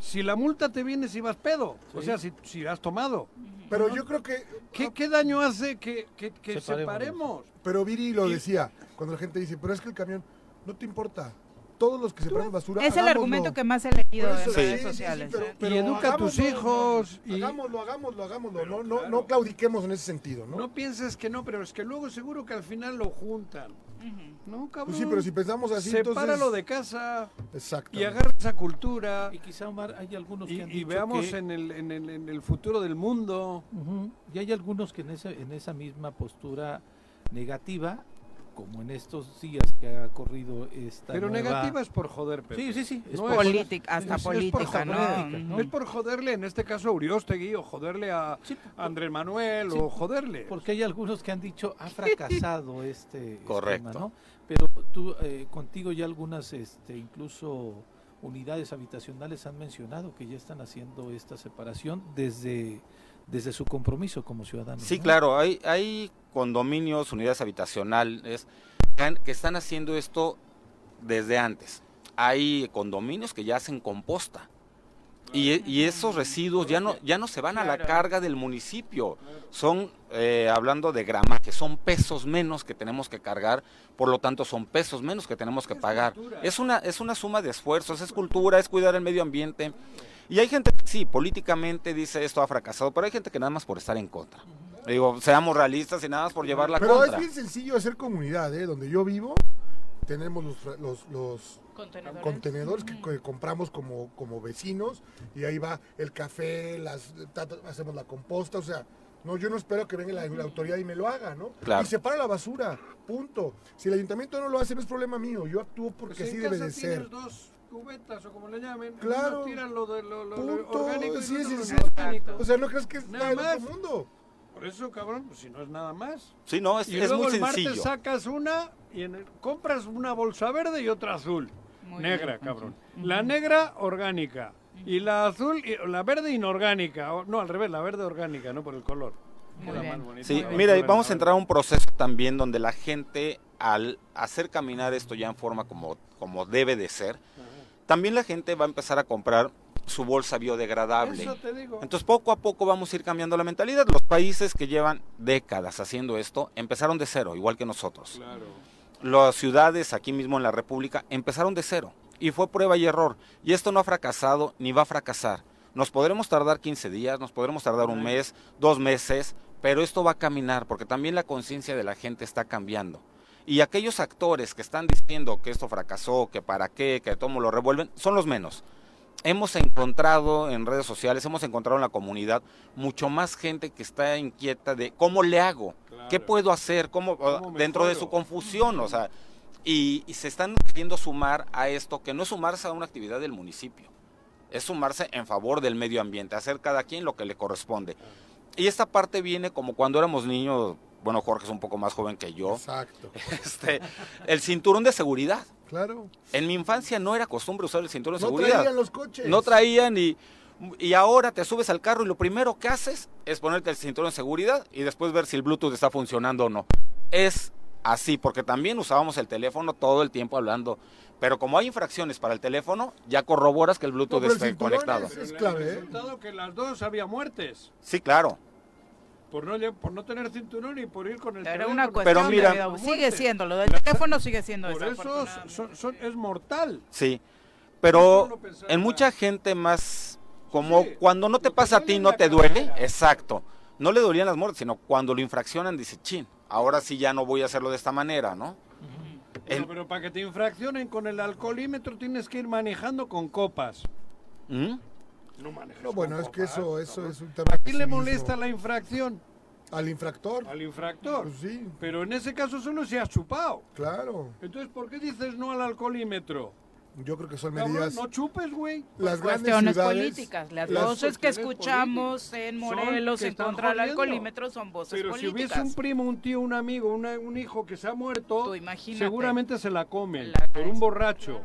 si la multa te viene si vas pedo, o sea, si, si has tomado. Pero yo creo que... ¿Qué, qué daño hace que, que, que separemos? Pero Viri lo decía, cuando la gente dice, pero es que el camión, no te importa, todos los que se ponen basura. Es el argumento que más he leído en redes sociales. y educa a tus hijos. Y... Hagámoslo, hagámoslo, hagámoslo. no, no, no claudiquemos en ese sentido, ¿no? No pienses que no, pero es que luego seguro que al final lo juntan. No, cabrón. Pues sí, pero si pensamos así, Sepáralo de casa. Exacto. Y agarra esa cultura. Y quizá, Omar, hay algunos que y, veamos en, el, en, el, en, el, futuro del mundo. Y hay algunos que en esa, en esa misma postura negativa como en estos días que ha corrido esta Pero negativa es por joder, Pepe. Sí, sí, sí. Es política, hasta política, ¿no? Es por joderle, en este caso a Uriostegui, o joderle a Andrés Manuel, o joderle. Porque hay algunos que han dicho, ha fracasado este Correcto. ¿no? Pero tú, eh, contigo ya algunas, este, incluso unidades habitacionales han mencionado que ya están haciendo esta separación desde desde su compromiso como ciudadano. Sí, claro, hay, hay condominios, unidades habitacionales que están haciendo esto desde antes. Hay condominios que ya hacen composta. Y, y, esos residuos ya no ya no se van a la carga del municipio. Son eh, hablando de grama que son pesos menos que tenemos que cargar por lo tanto son pesos menos que tenemos que pagar. es una es una suma de esfuerzos es cultura es cuidar el medio ambiente. Y hay gente que sí, políticamente dice esto ha fracasado, pero hay gente que nada más por estar en contra. Digo, seamos realistas y nada más por llevar la pero contra. Pero es bien sencillo hacer comunidad, ¿eh? Donde yo vivo, tenemos los, los, los contenedores, que, compramos como, como vecinos y ahí va el café, las hacemos la composta, o sea, no, yo no espero que venga la, autoridad y me lo haga, ¿no? Claro. Y separa la basura, punto. Si el ayuntamiento no lo hace, no es problema mío, yo actúo porque pues así debe de ser. Dos cubetas o como le llamen, claro. tiran lo, de, lo, lo, orgánico sí, y sí, lo sí. orgánico. O sea, ¿no crees que es nada nada del mundo? Por eso, cabrón, pues si no es nada más. Sí, no, es, y es luego muy el sencillo. martes sacas una y en el, compras una bolsa verde y otra azul. Muy negra, bien. cabrón. La negra orgánica y la azul, y, la verde inorgánica. O, no, al revés, la verde orgánica, no por el color. Muy bien. más bonito. Sí, mira, y vamos a entrar a un proceso también donde la gente, al hacer caminar esto ya en forma como, como debe de ser, también la gente va a empezar a comprar su bolsa biodegradable. Eso te digo. Entonces poco a poco vamos a ir cambiando la mentalidad. Los países que llevan décadas haciendo esto empezaron de cero, igual que nosotros. Claro. Las ciudades aquí mismo en la República empezaron de cero y fue prueba y error. Y esto no ha fracasado ni va a fracasar. Nos podremos tardar 15 días, nos podremos tardar un mes, dos meses, pero esto va a caminar porque también la conciencia de la gente está cambiando. Y aquellos actores que están diciendo que esto fracasó, que para qué, que todo lo revuelven, son los menos. Hemos encontrado en redes sociales, hemos encontrado en la comunidad mucho más gente que está inquieta de cómo le hago, qué puedo hacer, cómo, ¿Cómo dentro de su confusión, o sea, y, y se están queriendo sumar a esto, que no es sumarse a una actividad del municipio, es sumarse en favor del medio ambiente, hacer cada quien lo que le corresponde. Y esta parte viene como cuando éramos niños, bueno, Jorge es un poco más joven que yo, Exacto. este, el cinturón de seguridad. Claro. En mi infancia no era costumbre usar el cinturón de No seguridad. traían los coches. No traían y, y ahora te subes al carro y lo primero que haces es ponerte el cinturón de seguridad y después ver si el Bluetooth está funcionando o no. Es así, porque también usábamos el teléfono todo el tiempo hablando. Pero como hay infracciones para el teléfono, ya corroboras que el Bluetooth No, pero el esté cinturón conectado. es- clave, ¿eh? resultado que las dos había muertes. Sí, claro. Por no, por no tener cinturón y por ir con el Era teléfono. una cuestión Pero mira- de. Sigue siendo, lo del teléfono sigue siendo Por eso son- son- es mortal. Sí. Pero no en mucha gente más como Sí, cuando no te pasa a ti no te duele, exacto. No le dolían las muertes, sino cuando lo infraccionan dice, chin, ahora sí ya no voy a hacerlo de esta manera, ¿no? El- pero para que te infraccionen con el alcoholímetro tienes que ir manejando con copas. ¿Mm? No manejes No, bueno, es que eso, eso es un tema. ¿A quién le molesta la infracción? Al infractor. Al infractor. Pues sí, Pero en ese caso solo se ha chupado. claro. Entonces, ¿por qué dices no al alcoholímetro? Yo creo que son Cabrón, medidas. no chupes, güey. Las grandes Cuestiones ciudades. políticas. Las las voces que escuchamos en Morelos en contra del alcoholímetro son voces Pero si políticas. hubiese un primo, un tío, un amigo, una- un hijo que se ha muerto, seguramente se la comen La- por un borracho.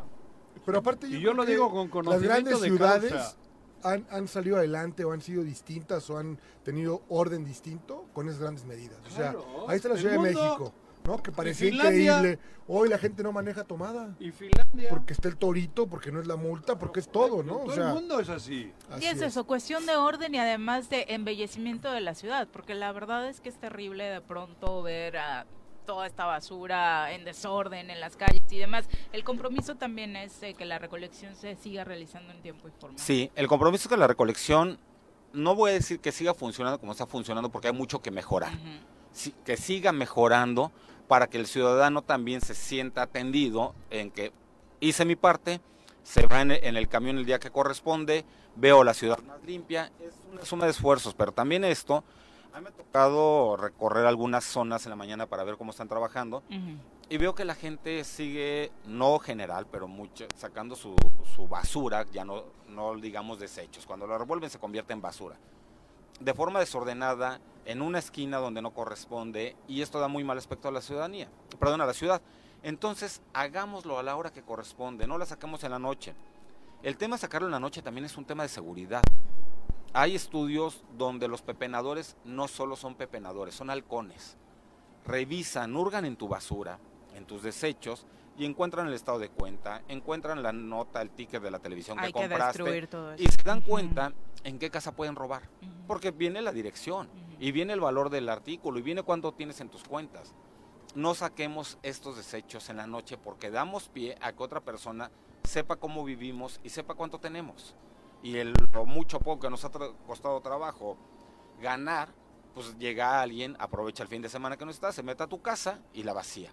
Pero aparte Y yo lo digo con Las conocimiento grandes de ciudades causa. Han, han salido adelante o han sido distintas o han tenido orden distinto con esas grandes medidas. O sea, Claro. ahí está la Ciudad de México, ¿no? Que parecía increíble. Hoy la gente no maneja tomada. Y Finlandia. Porque está el torito, porque no es la multa, porque es todo, ¿no? Todo O sea, el mundo es así. así Y es eso, cuestión de orden y además de embellecimiento de la ciudad, porque la verdad es que es terrible de pronto ver a toda esta basura en desorden en las calles y demás. El compromiso también es eh, que la recolección se siga realizando en tiempo y forma. Sí, el compromiso es que la recolección, no voy a decir que siga funcionando como está funcionando porque hay mucho que mejorar. Ujú. Sí, que siga mejorando para que el ciudadano también se sienta atendido en que hice mi parte, se va en el, en el camión el día que corresponde, veo la ciudad más limpia, es una suma de esfuerzos, pero también esto, a mí me ha tocado recorrer algunas zonas en la mañana para ver cómo están trabajando Ujú. y veo que la gente sigue, no general, pero mucho, sacando su, su basura, ya no, no digamos desechos. Cuando lo revuelven se convierte en basura. De forma desordenada, en una esquina donde no corresponde, y esto da muy mal aspecto a la ciudadanía, perdón, a la ciudad. Entonces, hagámoslo a la hora que corresponde, no la saquemos en la noche. El tema de sacarlo en la noche también es un tema de seguridad. Hay estudios donde los pepenadores no solo son pepenadores, son halcones. Revisan, hurgan en tu basura, en tus desechos y encuentran el estado de cuenta, encuentran la nota, el ticket de la televisión que compraste y se dan cuenta en qué casa pueden robar, porque viene la dirección y viene el valor del artículo y viene cuánto tienes en tus cuentas. No saquemos estos desechos en la noche porque damos pie a que otra persona sepa cómo vivimos y sepa cuánto tenemos. Y el lo mucho poco que nos ha costado trabajo ganar, pues llega alguien, aprovecha el fin de semana que no está, se mete a tu casa y la vacía.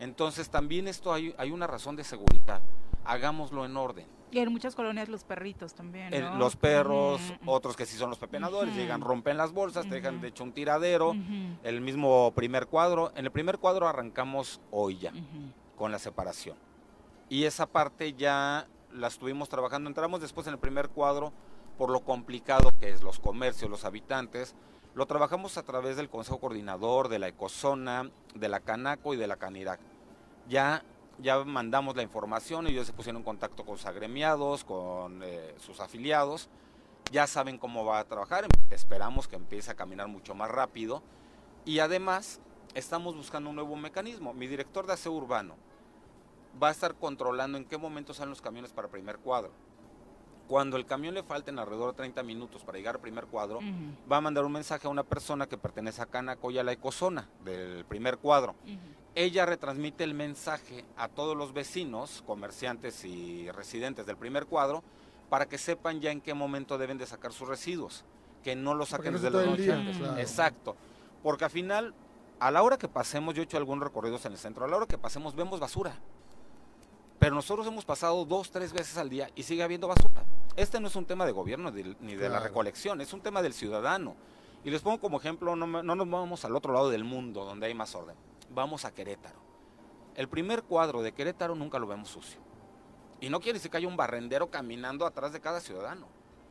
Entonces también esto hay, hay una razón de seguridad. Hagámoslo en orden. Y en muchas colonias los perritos también. ¿no? los perros, otros que sí son los pepenadores, llegan, rompen las bolsas, te dejan de hecho un tiradero. El mismo primer cuadro. En el primer cuadro arrancamos hoy ya, con la separación. Y esa parte ya la estuvimos trabajando. Entramos después en el primer cuadro por lo complicado que es los comercios, los habitantes. Lo trabajamos a través del Consejo Coordinador, de la Ecozona, de la Canaco y de la Canirac ya, ya mandamos la información, ellos se pusieron en contacto con sus agremiados, con eh, sus afiliados, ya saben cómo va a trabajar, esperamos que empiece a caminar mucho más rápido y además estamos buscando un nuevo mecanismo. Mi director de aseo urbano va a estar controlando en qué momento salen los camiones para primer cuadro. Cuando el camión le falten alrededor de 30 minutos para llegar al primer cuadro, va a mandar un mensaje a una persona que pertenece a Canaco y a la Ecozona del primer cuadro ella retransmite el mensaje a todos los vecinos, comerciantes y residentes del primer cuadro para que sepan ya en qué momento deben de sacar sus residuos, que no los saquen desde la noche. Exacto, porque al final, a la hora que pasemos, yo he hecho algunos recorridos en el centro, a la hora que pasemos vemos basura. Pero nosotros hemos pasado dos, tres veces al día y sigue habiendo basura. Este no es un tema de gobierno ni de la recolección, es un tema del ciudadano. Y les pongo como ejemplo, no, no nos vamos al otro lado del mundo donde hay más orden vamos a Querétaro. El primer cuadro de Querétaro nunca lo vemos sucio. Y no quiere decir que haya un barrendero caminando atrás de cada ciudadano.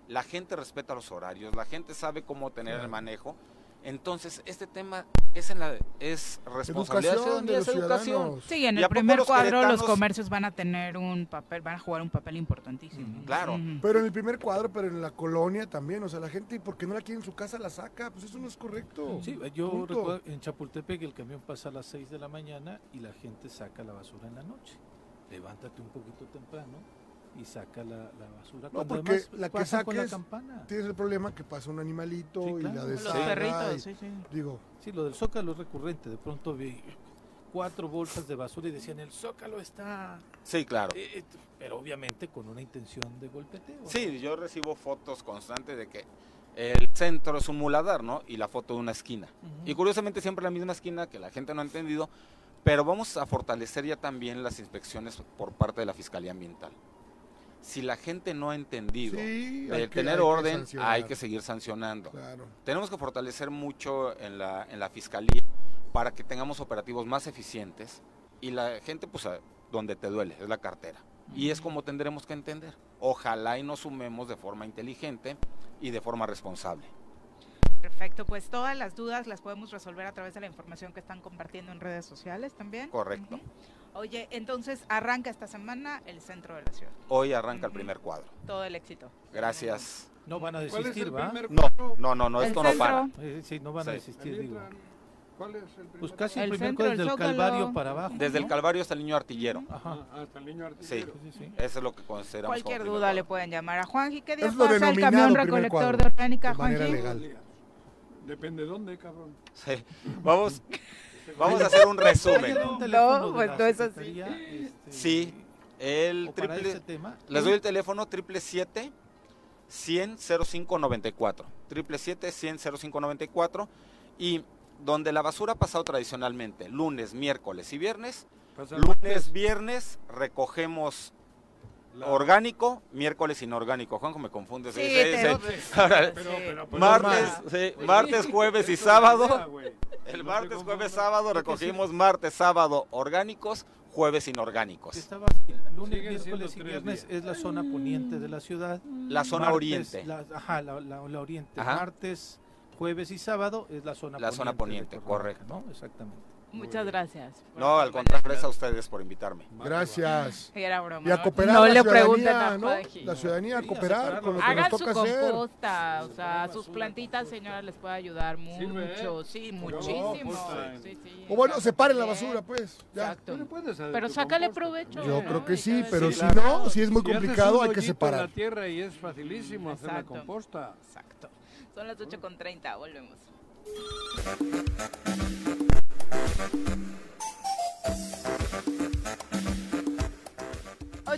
La gente respeta los horarios, la gente sabe cómo tener el manejo entonces, este tema es en la es responsabilidad de los educación. Sí, en el primer cuadro los comercios van a tener un papel, van a jugar un papel importantísimo. claro. Pero en el primer cuadro, pero en la colonia también, o sea, la gente porque no la quiere en su casa la saca, pues eso no es correcto. Sí, yo recuerdo en Chapultepec el camión pasa a las 6 de la mañana y la gente saca la basura en la noche. Levántate un poquito temprano y saca la, basura. No, porque la que saques, la campana. tienes el problema que pasa un animalito y la deshaga. Los perritos, sí, sí. Digo. Sí, lo del zócalo es recurrente. De pronto vi cuatro bolsas de basura y decían, el zócalo está... Sí, claro. Eh, eh, pero obviamente con una intención de golpeteo. Sí, yo recibo fotos constantes de que el centro es un muladar, ¿no? Y la foto de una esquina. Y curiosamente siempre la misma esquina que la gente no ha entendido, pero vamos a fortalecer ya también las inspecciones por parte de la Fiscalía Ambiental si la gente no ha entendido de tener orden, hay que seguir sancionando. Tenemos que fortalecer mucho en la, en la fiscalía para que tengamos operativos más eficientes y la gente, pues, donde te duele, es la cartera. Y es como tendremos que entender. Ojalá y nos sumemos de forma inteligente y de forma responsable. Perfecto, pues todas las dudas las podemos resolver a través de la información que están compartiendo en redes sociales también. Correcto. Oye, entonces arranca esta semana el centro de la ciudad. Hoy arranca el primer cuadro. Todo el éxito. Gracias. No van a desistir, ¿va? No, no, no, no esto no para. Sí, no van a desistir, digo. ¿Cuál es el primer Pues casi el, primer cuadro desde el Calvario para abajo. Desde el Calvario hasta el Niño Artillero. Ajá. Ah, hasta el Niño Artillero. Sí, sí, sí. Eso es lo que consideramos Cualquier duda le pueden llamar a Juanji. ¿Qué día pasa el camión recolector de orgánica, Juanji? legal. Depende de dónde, cabrón. Sí. Vamos... Vamos a hacer un resumen. No, pues no es así. Este, sí, el triple. Les doy el teléfono triple siete 100 0594. Triple siete 100 0594. Y donde la basura ha pasado tradicionalmente, lunes, miércoles y viernes. lunes, viernes recogemos orgánico, miércoles inorgánico. Juanjo me confunde. martes, martes, jueves y sábado El martes, jueves, sábado recogimos martes, sábado orgánicos, jueves inorgánicos. Estaba lunes, miércoles y viernes es la zona poniente de la ciudad. La zona oriente. ajá, la, oriente. Martes, jueves y sábado es la zona la poniente. La zona poniente, correcto. ¿no? Exactamente. Muchas gracias. No, al contrario, gracias a ustedes por invitarme. Gracias. Era broma. Y a cooperar no le pregunten a ¿no? La ciudadanía a cooperar con lo que Hagan nos toca su composta, o sea, sus plantitas, señora, les puede ayudar mucho. Sí, muchísimo. o bueno, separen la basura, pues. Exacto. Pero sácale provecho. Yo creo que sí, pero si no, si es muy complicado, hay que separar. la tierra y es facilísimo hacer la composta. Exacto. Son las 8.30, volvemos.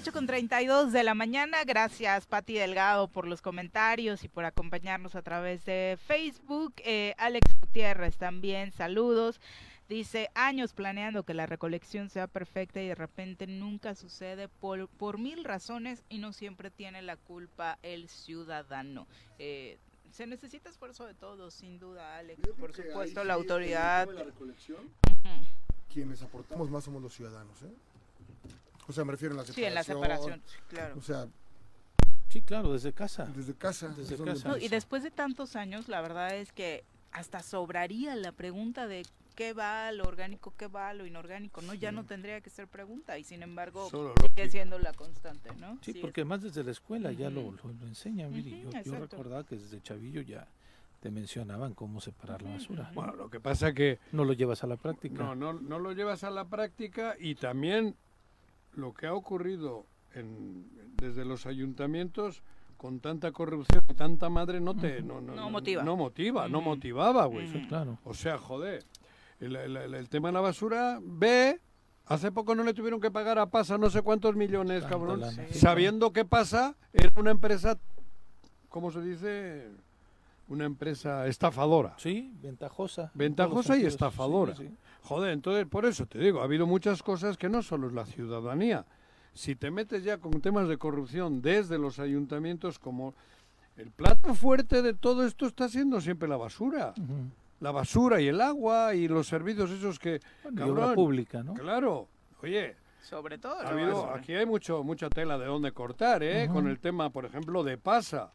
8 con 32 de la mañana. Gracias, Pati Delgado, por los comentarios y por acompañarnos a través de Facebook. Eh, Alex Gutiérrez también, saludos. Dice, años planeando que la recolección sea perfecta y de repente nunca sucede por, por mil razones y no siempre tiene la culpa el ciudadano. Eh, se necesita esfuerzo de todos, sin duda, Alex. Por supuesto, la autoridad. La recolección, Quienes aportamos más somos los ciudadanos, ¿eh? O sea, me refiero a la separación. Sí, en la separación, claro. O sea, Sí, claro, desde casa. Desde casa. Desde casa. y después de tantos años, la verdad es que hasta sobraría la pregunta de qué va lo orgánico, qué va lo inorgánico, ¿no? Ya no tendría que ser pregunta y sin embargo sigue siendo la constante, ¿no? Sí, porque además desde la escuela ya lo, lo, enseñan, yo, yo, recordaba que desde chavillo ya te mencionaban cómo separar la basura. Bueno, lo que pasa que... No lo llevas a la práctica. No, no, no lo llevas a la práctica y también lo que ha ocurrido en, desde los ayuntamientos con tanta corrupción y tanta madre no te no, no, motiva. no motiva no motivaba güey. Claro. O sea joder el, tema de la basura, ve, hace poco no le tuvieron que pagar a Pasa no sé cuántos millones, cabrón, sabiendo que Pasa era una empresa, ¿cómo se dice? Una empresa estafadora. Sí, ventajosa. Ventajosa y estafadora. Joder, entonces por eso te digo, ha habido muchas cosas que no solo es la ciudadanía. Si te metes ya con temas de corrupción desde los ayuntamientos, como el plato fuerte de todo esto está siendo siempre la basura la basura y el agua y los servicios esos que... Bueno, pública, ¿no? Claro. Oye, sobre todo. Ha habido, aquí hay mucho mucha tela de dónde cortar, ¿eh? Con el tema, por ejemplo, de pasa.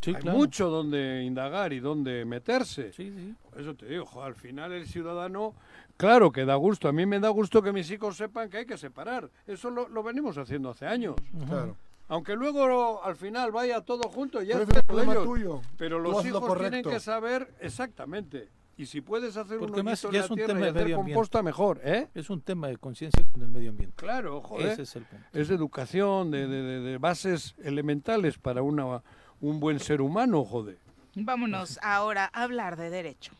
Sí, hay mucho donde indagar y donde meterse. Sí, sí. Por eso te digo, al final el ciudadano, claro que da gusto. A mí me da gusto que mis hijos sepan que hay que separar. Eso lo, lo venimos haciendo hace años. Claro. Aunque luego al final vaya todo junto, ya es problema tuyo. Pero los hijos tienen que saber exactamente. Y si puedes hacer un más ya es un tema de composta mejor, ¿eh? Es un tema de conciencia con el medio ambiente. Claro, joder. Ese es el punto. Es de educación, de, de, de, bases elementales para una, un buen ser humano, joder. Vámonos ahora a hablar de derecho.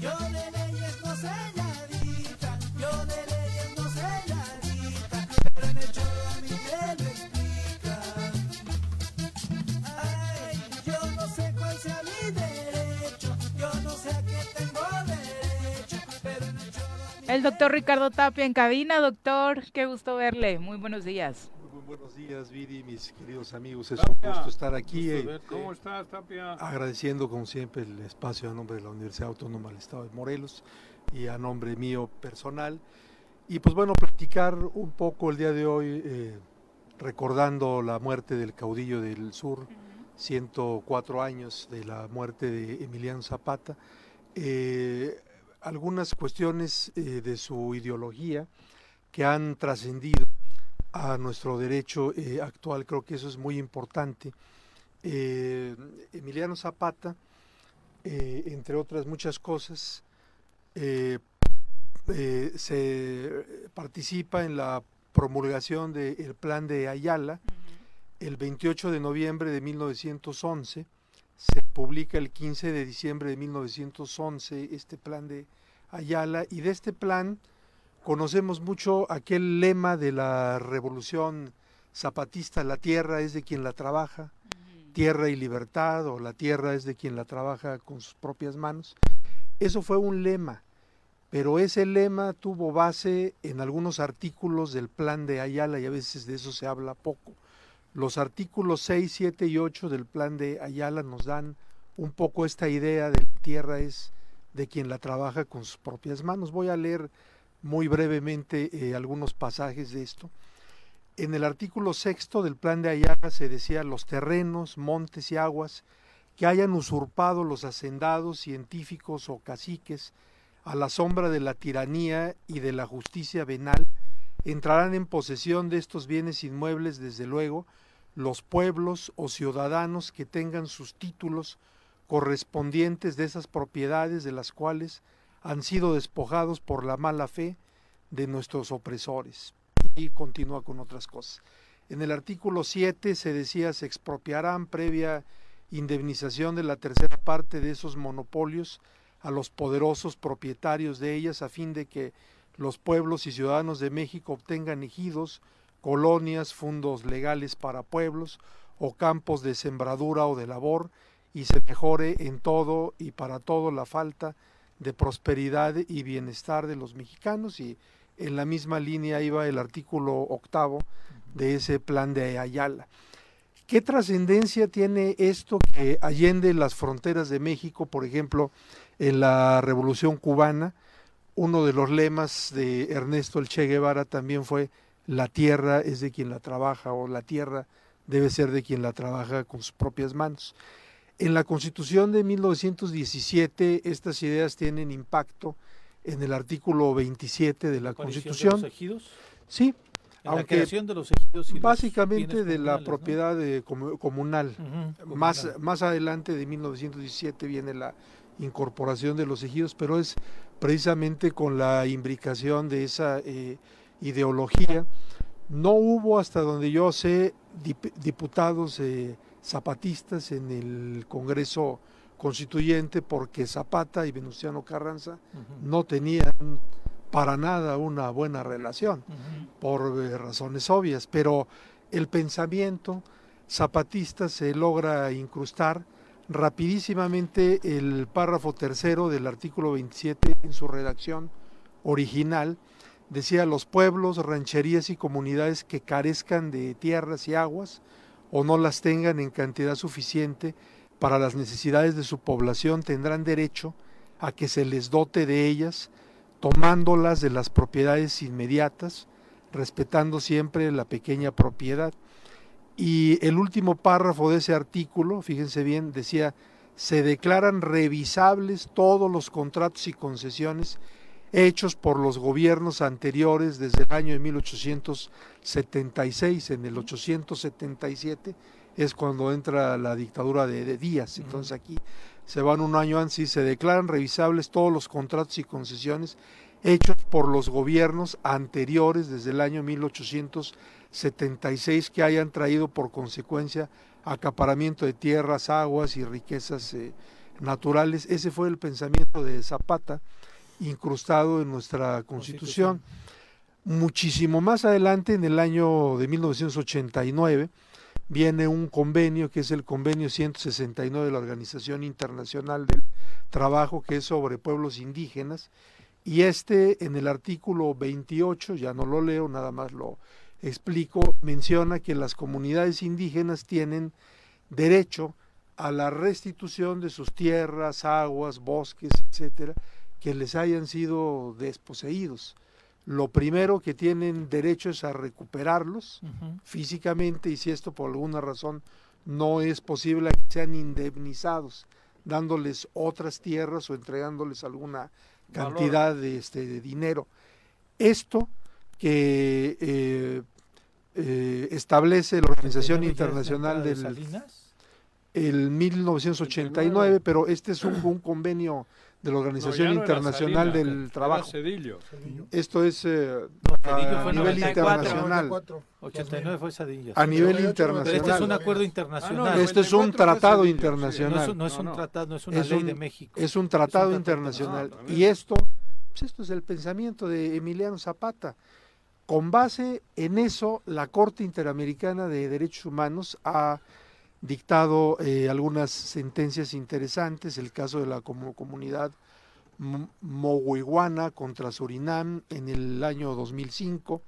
Yo de leyes no sé El doctor Ricardo Tapia en cabina, doctor, qué gusto verle, muy buenos días. Muy, buenos días, Viri, mis queridos amigos, es un gusto estar aquí. Eh, ¿Cómo estás, Tapia? Agradeciendo, como siempre, el espacio a nombre de la Universidad Autónoma del Estado de Morelos y a nombre mío personal. Y pues bueno, platicar un poco el día de hoy, eh, recordando la muerte del caudillo del sur, 104 años de la muerte de Emiliano Zapata. Eh, algunas cuestiones eh, de su ideología que han trascendido a nuestro derecho eh, actual. Creo que eso es muy importante. Eh, Emiliano Zapata, entre otras muchas cosas, se participa en la promulgación del plan de Ayala el 28 de noviembre de 1911 se publica el 15 de diciembre de 1911 este plan de Ayala y de este plan conocemos mucho aquel lema de la revolución zapatista, la tierra es de quien la trabaja, tierra y libertad o la tierra es de quien la trabaja con sus propias manos. Eso fue un lema, pero ese lema tuvo base en algunos artículos del plan de Ayala y a veces de eso se habla poco. Los artículos 6, 7 y 8 del plan de Ayala nos dan un poco esta idea de la tierra es de quien la trabaja con sus propias manos. Voy a leer muy brevemente eh, algunos pasajes de esto. En el artículo sexto del plan de Ayala se decía los terrenos, montes y aguas que hayan usurpado los hacendados, científicos o caciques a la sombra de la tiranía y de la justicia venal, entrarán en posesión de estos bienes inmuebles, desde luego, los pueblos o ciudadanos que tengan sus títulos correspondientes de esas propiedades de las cuales han sido despojados por la mala fe de nuestros opresores. Y continúa con otras cosas. En el artículo 7 se decía se expropiarán previa indemnización de la tercera parte de esos monopolios a los poderosos propietarios de ellas a fin de que los pueblos y ciudadanos de México obtengan ejidos, colonias, fondos legales para pueblos o campos de sembradura o de labor y se mejore en todo y para todo la falta de prosperidad y bienestar de los mexicanos y en la misma línea iba el artículo octavo de ese plan de Ayala. ¿Qué trascendencia tiene esto que allende las fronteras de México, por ejemplo, en la Revolución cubana? Uno de los lemas de Ernesto El Che Guevara también fue la tierra es de quien la trabaja o la tierra debe ser de quien la trabaja con sus propias manos. En la Constitución de 1917 estas ideas tienen impacto en el artículo 27 de la Constitución. De los ejidos? Sí, la creación de los ejidos básicamente de la propiedad comunal. más más adelante de 1917 viene la incorporación de los ejidos, pero es precisamente con la imbricación de esa eh, ideología. No hubo hasta donde yo sé diputados eh, zapatistas en el Congreso Constituyente porque Zapata y Venustiano Carranza no tenían para nada una buena relación, por eh, razones obvias, pero el pensamiento zapatista se logra incrustar rapidísimamente el párrafo tercero del artículo 27 en su redacción original decía los pueblos, rancherías y comunidades que carezcan de tierras y aguas o no las tengan en cantidad suficiente para las necesidades de su población tendrán derecho a que se les dote de ellas, tomándolas de las propiedades inmediatas, respetando siempre la pequeña propiedad. Y el último párrafo de ese artículo, fíjense bien, decía, se declaran revisables todos los contratos y concesiones hechos por los gobiernos anteriores desde el año de 1876, en el 877 es cuando entra la dictadura de, Díaz, entonces aquí se van un año antes y se declaran revisables todos los contratos y concesiones hechos por los gobiernos anteriores desde el año 1876 que hayan traído por consecuencia acaparamiento de tierras, aguas y riquezas eh, naturales. Ese fue el pensamiento de Zapata incrustado en nuestra constitución. Muchísimo más adelante, en el año de 1989, viene un convenio que es el convenio 169 de la Organización Internacional del Trabajo, que es sobre pueblos indígenas, y este en el artículo 28, ya no lo leo, nada más lo explico, menciona que las comunidades indígenas tienen derecho a la restitución de sus tierras, aguas, bosques, etcétera, que les hayan sido desposeídos. Lo primero que tienen derecho es a recuperarlos físicamente y si esto por alguna razón no es posible que sean indemnizados, dándoles otras tierras o entregándoles alguna cantidad de, este, de dinero. Esto que eh, eh, establece la Organización Internacional del... El 1989, pero este es un convenio de la Organización Internacional del Trabajo. Esto es eh, a nivel internacional. 89 fue Cedillo. A nivel internacional. este es un acuerdo internacional. este es un tratado internacional. No es, un tratado, no es una ley de México. Es un tratado, internacional. y esto, pues esto es el pensamiento de Emiliano Zapata. Con base en eso, la Corte Interamericana de Derechos Humanos ha dictado eh, algunas sentencias interesantes, el caso de la comunidad Mohuiguana contra Surinam en el año 2005,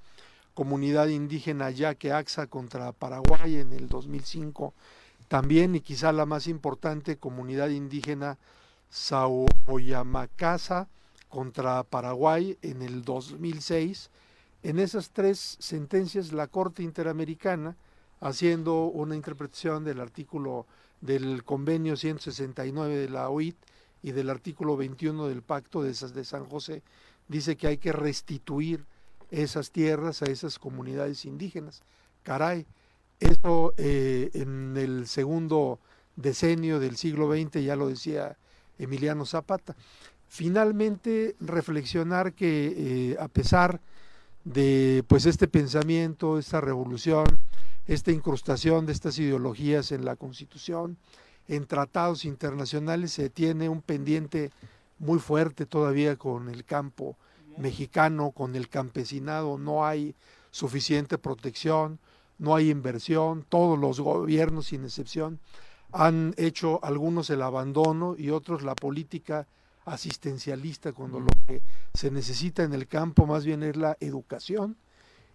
comunidad indígena Yaque Axa contra Paraguay en el 2005 también y quizá la más importante comunidad indígena Saoyamacasa contra Paraguay en el 2006. En esas tres sentencias la Corte Interamericana, haciendo una interpretación del artículo del convenio 169 de la OIT y del artículo 21 del Pacto de, San José, dice que hay que restituir esas tierras a esas comunidades indígenas. Caray, eso eh, en el segundo decenio del siglo XX ya lo decía Emiliano Zapata. Finalmente, reflexionar que eh, a pesar de pues este pensamiento, esta revolución, esta incrustación de estas ideologías en la Constitución, en tratados internacionales, se tiene un pendiente muy fuerte todavía con el campo mexicano, con el campesinado, no hay suficiente protección, no hay inversión, todos los gobiernos sin excepción han hecho algunos el abandono y otros la política asistencialista cuando lo que se necesita en el campo más bien es la educación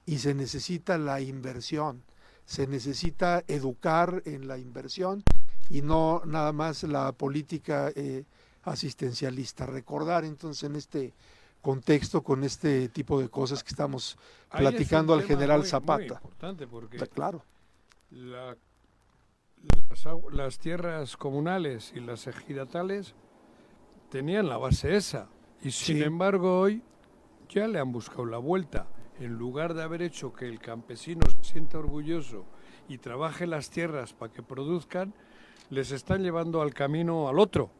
y se necesita la inversión, se necesita educar en la inversión y no nada más la política eh, asistencialista. Recordar entonces en este contexto con este tipo de cosas que estamos platicando al general Zapata. importante porque claro. las, las, tierras comunales y las ejidatales tenían la base esa y sin embargo hoy ya le han buscado la vuelta. En lugar de haber hecho que el campesino se sienta orgulloso y trabaje las tierras para que produzcan, les están llevando al camino al otro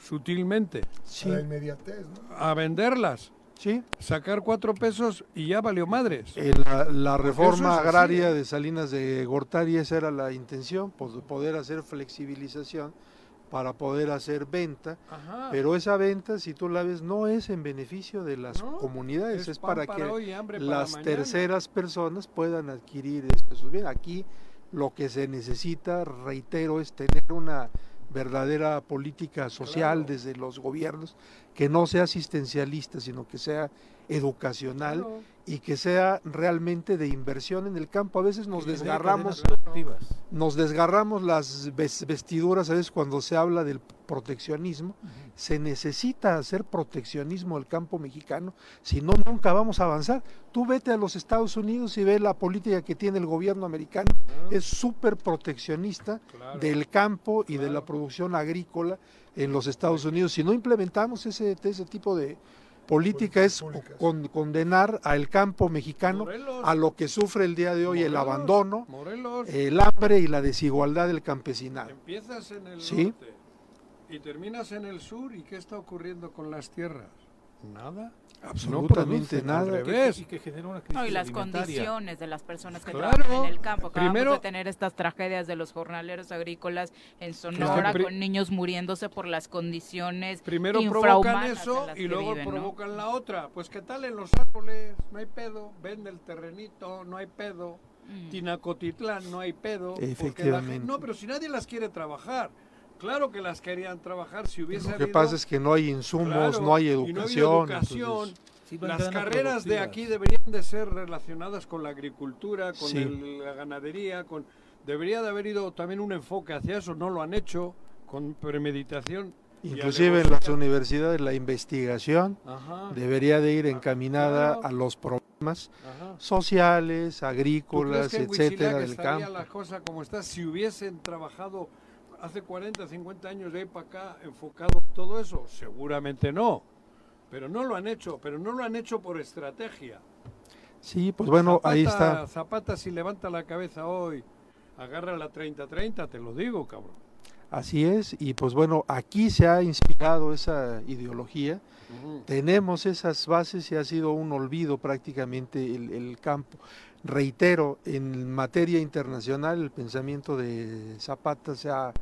sutilmente. A inmediatez, A venderlas. Sí. Sacar cuatro pesos y ya valió madres. Eh, la, reforma agraria de Salinas de Gortari, esa era la intención, poder hacer flexibilización para poder hacer venta, pero esa venta, si tú la ves, no es en beneficio de las comunidades, es, para, que las terceras personas puedan adquirir esto. Bien, aquí lo que se necesita, reitero, es tener una verdadera política social desde los gobiernos, que no sea asistencialista, sino que sea educacional y que sea realmente de inversión en el campo. A veces nos desgarramos, nos desgarramos las vestiduras, a veces cuando se habla del proteccionismo, se necesita hacer proteccionismo del campo mexicano, si no, nunca vamos a avanzar. Tú vete a los Estados Unidos y ve la política que tiene el gobierno americano, es súper proteccionista del campo y de la producción agrícola en los Estados Unidos. Si no implementamos ese, ese tipo de, política es condenar al campo mexicano a lo que sufre el día de hoy el abandono, el hambre y la desigualdad del campesinado. Empiezas en el norte y terminas en el sur y ¿qué está ocurriendo con las tierras? Nada. Absolutamente nada. Y, que, una crisis y las condiciones de las personas que trabajan en el campo. Acabamos Primero, de tener estas tragedias de los jornaleros agrícolas en Sonora con niños muriéndose por las condiciones Primero provocan eso y luego provocan la otra. Pues qué tal en los árboles, no hay pedo. Vende el terrenito, no hay pedo. Mm. Tinacotitlán, no hay pedo. Efectivamente. no, pero si nadie las quiere trabajar. Claro que las querían trabajar si hubiese Lo que pasa es que no hay insumos, no hay educación. las carreras de aquí deberían de ser relacionadas con la agricultura, con la ganadería, con debería de haber ido también un enfoque hacia eso, no lo han hecho con premeditación. Inclusive en las universidades la investigación debería de ir encaminada a los problemas sociales, agrícolas, etcétera del campo. la cosa como está si hubiesen trabajado hace 40, 50 años de ahí para acá enfocado todo eso? Seguramente no. Pero no lo han hecho, pero no lo han hecho por estrategia. Sí, pues bueno, ahí está. Zapata si levanta la cabeza hoy, agarra la 30-30, te lo digo, cabrón. Así es, y pues bueno, aquí se ha inspirado esa ideología, tenemos esas bases y ha sido un olvido prácticamente el, el campo. Reitero, en materia internacional el pensamiento de Zapata se ha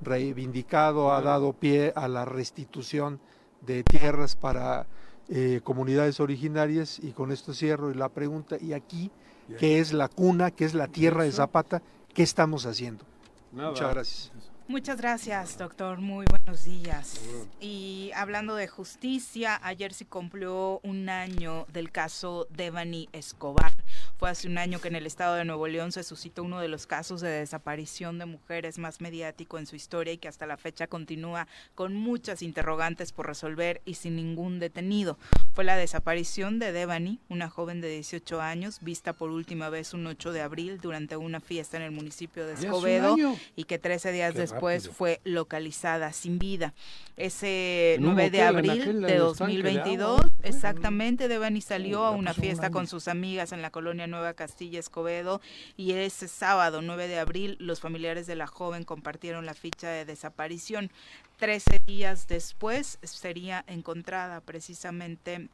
reivindicado, ha dado pie a la restitución de tierras para eh, comunidades originarias y con esto cierro la pregunta, ¿y aquí qué es la cuna, qué es la tierra de Zapata? ¿Qué estamos haciendo? Muchas gracias. Muchas gracias, doctor. Muy buenos días. Y hablando de justicia, ayer se cumplió un año del caso Devani Escobar. Fue hace un año que en el estado de Nuevo León se suscitó uno de los casos de desaparición de mujeres más mediático en su historia y que hasta la fecha continúa con muchas interrogantes por resolver y sin ningún detenido. Fue la desaparición de Devani, una joven de 18 años, vista por última vez un 8 de abril durante una fiesta en el municipio de Escobedo y que 13 días después fue localizada sin vida. Ese 9 de abril de 2022, exactamente, Devani salió a una fiesta con sus amigas en la colonia Nueva Castilla Escobedo y ese sábado 9 de abril los familiares de la joven compartieron la ficha de desaparición. Trece días después sería encontrada precisamente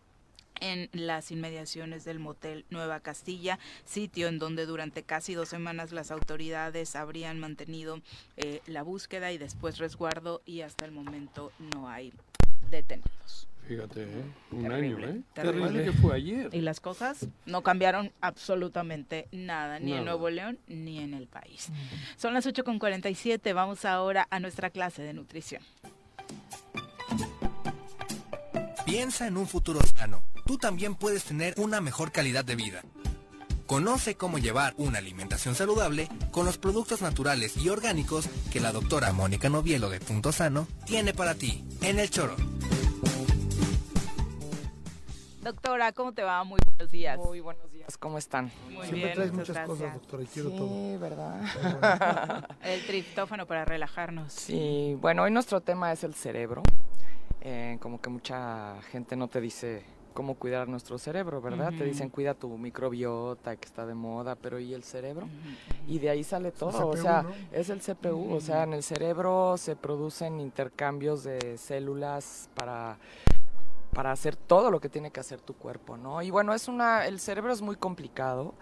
en las inmediaciones del motel Nueva Castilla, sitio en donde durante casi dos semanas las autoridades habrían mantenido eh, la búsqueda y después resguardo y hasta el momento no hay detenidos. Fíjate, ¿eh? un año, ¿eh? Terrible. que fue ayer. Y las cosas no cambiaron absolutamente nada, ni en Nuevo León ni en el país. Son las 8.47, vamos ahora a nuestra clase de nutrición. Piensa en un futuro sano. Tú también puedes tener una mejor calidad de vida. Conoce cómo llevar una alimentación saludable con los productos naturales y orgánicos que la doctora Mónica Novielo de Punto Sano tiene para ti en el choro. Doctora, ¿cómo te va? Muy buenos días. Muy buenos días, ¿cómo están? Muy Siempre traes muchas cosas, doctora, y quiero sí, todo. ¿verdad? el triptófano para relajarnos. Sí, bueno, hoy nuestro tema es el cerebro. Eh, como que mucha gente no te dice cómo cuidar nuestro cerebro, ¿verdad? Te dicen cuida tu microbiota que está de moda, pero ¿y el cerebro? Y de ahí sale todo, o sea, es el CPU, o sea, en el cerebro se producen intercambios de células para para hacer todo lo que tiene que hacer tu cuerpo, ¿no? Y bueno, es una, el cerebro es muy complicado,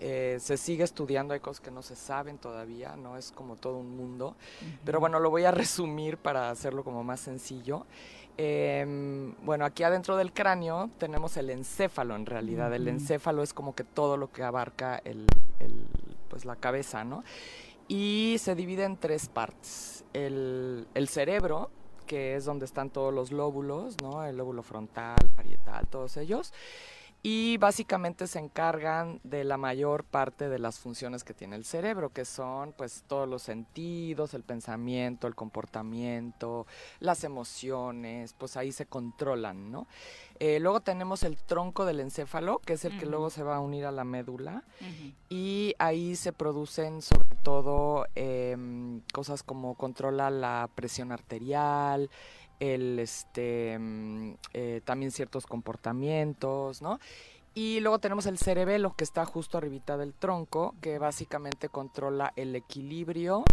eh, se sigue estudiando, hay cosas que no se saben todavía, ¿no? Es como todo un mundo, pero bueno, lo voy a resumir para hacerlo como más sencillo. Em, bueno, aquí adentro del cráneo tenemos el encéfalo en realidad, el encéfalo es como que todo lo que abarca el, el, pues la cabeza, ¿no? Y se divide en tres partes, el, el cerebro, que es donde están todos los lóbulos, ¿no? El lóbulo frontal, parietal, todos ellos. Y básicamente se encargan de la mayor parte de las funciones que tiene el cerebro, que son pues todos los sentidos, el pensamiento, el comportamiento, las emociones, pues ahí se controlan, ¿no? Eh, luego tenemos el tronco del encéfalo, que es el que luego se va a unir a la médula, y ahí se producen sobre todo em, cosas como controla la presión arterial, el este mm, eh, también ciertos comportamientos, ¿no? Y luego tenemos el cerebelo que está justo arribita del tronco, que básicamente controla el equilibrio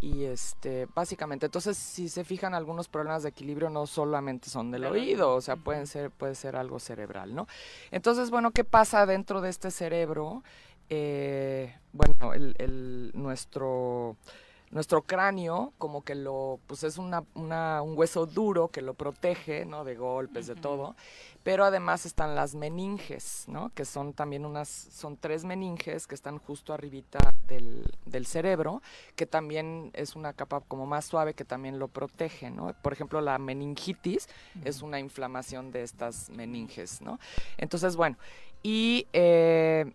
y este básicamente entonces si se fijan algunos problemas de equilibrio no solamente son del oído o sea pueden ser puede ser algo cerebral no entonces bueno qué pasa dentro de este cerebro eh, bueno el, el, nuestro nuestro cráneo como que lo, pues es una, una, un hueso duro que lo protege, ¿no? De golpes, de todo. Pero además están las meninges, ¿no? Que son también unas, son tres meninges que están justo arribita del, del cerebro, que también es una capa como más suave que también lo protege, ¿no? Por ejemplo, la meningitis es una inflamación de estas meninges, ¿no? Entonces, bueno, y eh,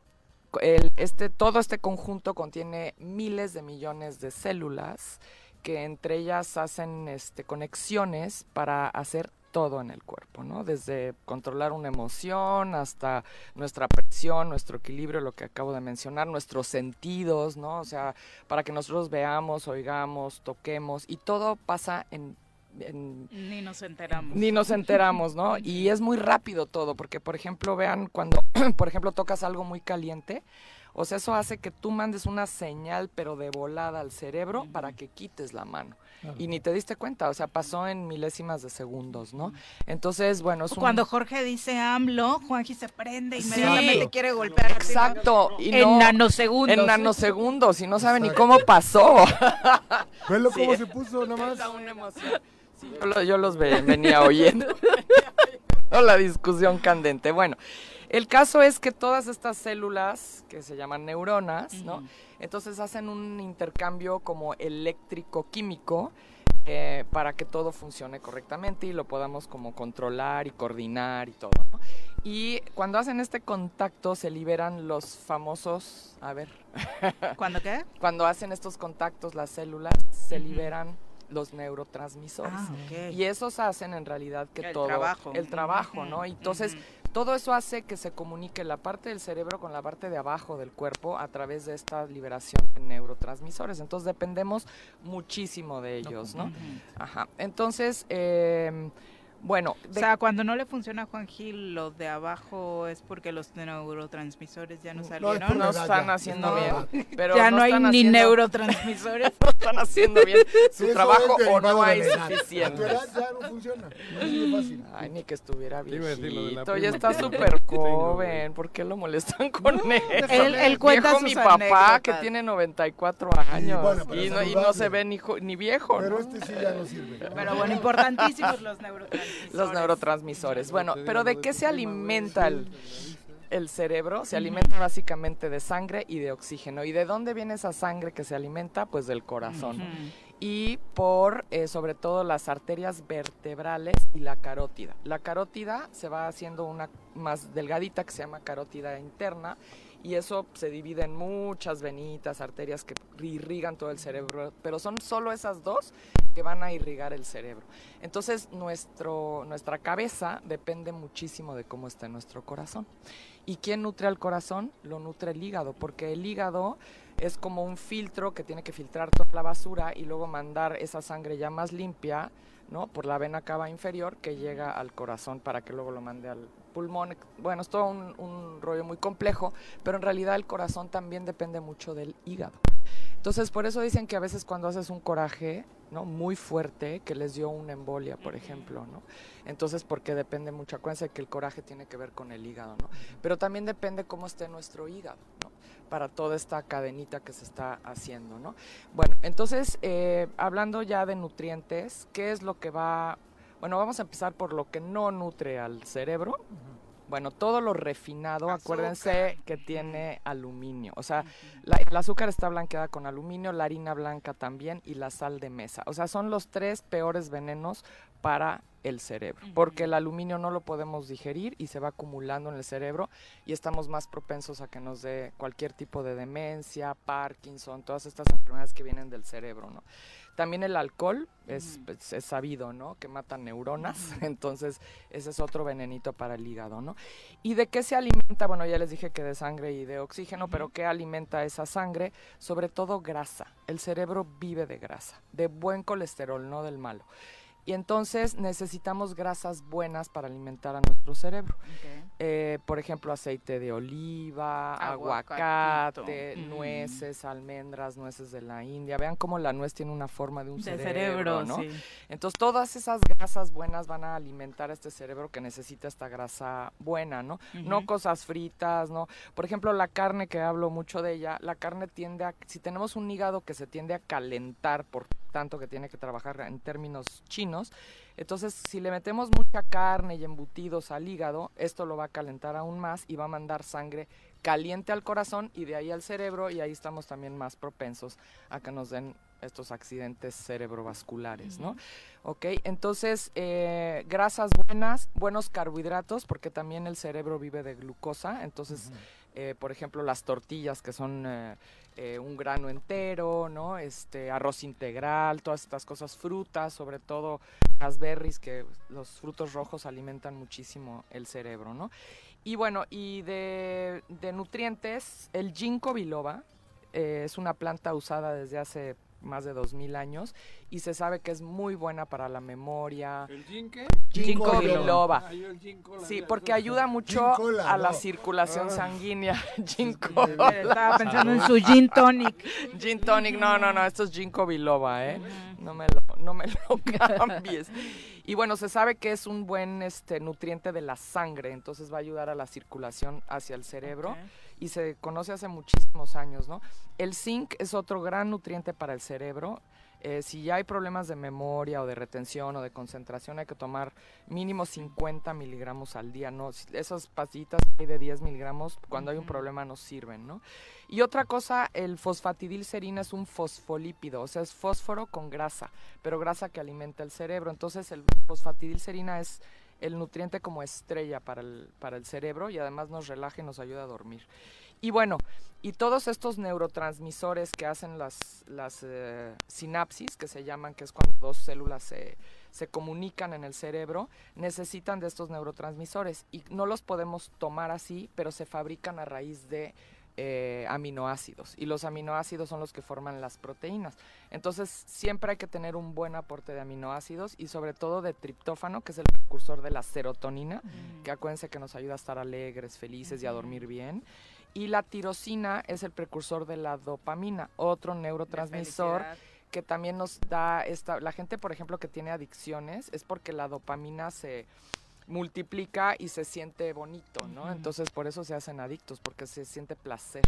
este, todo este conjunto contiene miles de millones de células que entre ellas hacen este, conexiones para hacer todo en el cuerpo, ¿no? Desde controlar una emoción hasta nuestra presión, nuestro equilibrio, lo que acabo de mencionar, nuestros sentidos, ¿no? O sea, para que nosotros veamos, oigamos, toquemos y todo pasa en ni nos enteramos. Ni nos enteramos, ¿no? Y es muy rápido todo, porque por ejemplo, vean cuando, por ejemplo, tocas algo muy caliente, o sea, eso hace que tú mandes una señal, pero de volada al cerebro para que quites la mano. Y ni te diste cuenta, o sea, pasó en milésimas de segundos, ¿no? Entonces, bueno, es Cuando Jorge dice AMLO, Juanji se prende y inmediatamente quiere golpear. Exacto. Y en nanosegundos. En nanosegundos, y no sabe ni cómo pasó. Velo cómo se puso, nada más. Una emoción. Yo, los venía oyendo. la discusión candente. Bueno, El caso es que todas estas células, que se llaman neuronas, ¿no? Entonces hacen un intercambio como eléctrico-químico eh, para que todo funcione correctamente y lo podamos como controlar y coordinar y todo, ¿no? Y cuando hacen este contacto se liberan los famosos, a ver. ¿Cuándo qué? Cuando hacen estos contactos las células se liberan los neurotransmisores. Ah, y esos hacen en realidad que todo trabajo. el trabajo, ¿no? Entonces, todo eso hace que se comunique la parte del cerebro con la parte de abajo del cuerpo a través de esta liberación de neurotransmisores. Entonces, dependemos muchísimo de ellos, ¿no? Ajá. Entonces, eh, bueno, o sea, cuando no le funciona a Juan Gil, lo de abajo es porque los neurotransmisores ya no salieron. No, están haciendo bien. Pero ya no, hay ni neurotransmisores. no están haciendo bien su trabajo o no hay suficiente. ya no funciona. es fácil. Ay, ni que estuviera viejito. Ya está súper joven. ¿Por qué lo molestan con él? Él, él cuenta Viejo mi papá que tiene 94 años y, no, y no se ve ni, ni viejo. Pero este sí ya no sirve. Pero bueno, importantísimos los neurotransmisores. Los neurotransmisores. Bueno, pero ¿de qué se alimenta el, cerebro? Se alimenta básicamente de sangre y de oxígeno. ¿Y de dónde viene esa sangre que se alimenta? Pues del corazón. Y por, eh, sobre todo, las arterias vertebrales y la carótida. La carótida se va haciendo una más delgadita que se llama carótida interna y eso se divide en muchas venitas, arterias que irrigan todo el cerebro, pero son solo esas dos que van a irrigar el cerebro. Entonces nuestro, nuestra cabeza depende muchísimo de cómo está nuestro corazón. ¿Y quién nutre al corazón? Lo nutre el hígado, porque el hígado es como un filtro que tiene que filtrar toda la basura y luego mandar esa sangre ya más limpia, ¿no? Por la vena cava inferior que llega al corazón para que luego lo mande al pulmón. Bueno, es todo un, un rollo muy complejo, pero en realidad el corazón también depende mucho del hígado. Entonces, por eso dicen que a veces cuando haces un coraje, ¿no? Muy fuerte, que les dio una embolia, por ejemplo, ¿no? Entonces, porque depende mucho, acuérdense que el coraje tiene que ver con el hígado, ¿no? Pero también depende cómo esté nuestro hígado, ¿no? Para toda esta cadenita que se está haciendo, ¿no? Bueno, entonces, eh, hablando ya de nutrientes, ¿qué es lo que va bueno, vamos a empezar por lo que no nutre al cerebro. Bueno, todo lo refinado, acuérdense que tiene aluminio. O sea, el azúcar está blanqueada con aluminio, la harina blanca también y la sal de mesa. O sea, son los tres peores venenos para el cerebro, porque el aluminio no lo podemos digerir y se va acumulando en el cerebro y estamos más propensos a que nos dé cualquier tipo de demencia, Parkinson, todas estas enfermedades que vienen del cerebro, ¿no? También el alcohol es, pues, es, sabido, ¿no? Que mata neuronas, entonces ese es otro venenito para el hígado, ¿no? ¿Y de qué se alimenta? Bueno, ya les dije que de sangre y de oxígeno, pero ¿qué alimenta esa sangre? Sobre todo grasa. El cerebro vive de grasa, de buen colesterol, no del malo. Y entonces necesitamos grasas buenas para alimentar a nuestro cerebro. Eh, por ejemplo, aceite de oliva, aguacate, nueces, almendras, nueces de la India. Vean cómo la nuez tiene una forma de un cerebro, ¿no? Entonces todas esas grasas buenas van a alimentar a este cerebro que necesita esta grasa buena, ¿no? No cosas fritas, ¿no? Por ejemplo, la carne que hablo mucho de ella, la carne tiende a, si tenemos un hígado que se tiende a calentar por tanto que tiene que trabajar en términos chinos. Entonces, si le metemos mucha carne y embutidos al hígado, esto lo va a calentar aún más y va a mandar sangre caliente al corazón y de ahí al cerebro y ahí estamos también más propensos a que nos den estos accidentes cerebrovasculares, ¿no? Ok, entonces eh, grasas buenas, buenos carbohidratos, porque también el cerebro vive de glucosa, entonces, eh, por ejemplo, las tortillas que son eh, eh, un grano entero, ¿no? Este, arroz integral, todas estas cosas, frutas, sobre todo las berries, que los frutos rojos alimentan muchísimo el cerebro, ¿no? Y bueno, y de, nutrientes, el ginkgo biloba eh, es una planta usada desde hace más de 2000 años y se sabe que es muy buena para la memoria. ¿El? Ginkgo biloba. sí, porque ayuda mucho a la circulación ah. sanguínea. Ginkgo. Estaba pensando en su gin tonic. Gin tonic, no, no, no, esto es ginkgo biloba, ¿eh? No me lo, no me lo cambies. Y bueno, se sabe que es un buen este, nutriente de la sangre, entonces va a ayudar a la circulación hacia el cerebro y se conoce hace muchísimos años, ¿no? El zinc es otro gran nutriente para el cerebro. Eh, si ya hay problemas de memoria o de retención o de concentración, hay que tomar mínimo 50 miligramos al día. ¿no? Esas pastillitas de 10 miligramos, cuando hay un problema, no sirven. ¿no? Y otra cosa, el fosfatidilcerina es un fosfolípido, o sea, es fósforo con grasa, pero grasa que alimenta el cerebro. Entonces, el fosfatidilcerina es el nutriente como estrella para el, para el cerebro y además nos relaja y nos ayuda a dormir. Y bueno, y todos estos neurotransmisores que hacen las, las eh, sinapsis, que se llaman, que es cuando dos células se, se comunican en el cerebro, necesitan de estos neurotransmisores y no los podemos tomar así, pero se fabrican a raíz de eh, aminoácidos y los aminoácidos son los que forman las proteínas. Entonces siempre hay que tener un buen aporte de aminoácidos y sobre todo de triptófano, que es el precursor de la serotonina, mm. que acuérdense que nos ayuda a estar alegres, felices y a dormir bien. Y la tirosina es el precursor de la dopamina, otro neurotransmisor que también nos da esta la gente por ejemplo que tiene adicciones es porque la dopamina se multiplica y se siente bonito, ¿no? Entonces por eso se hacen adictos, porque se siente placer.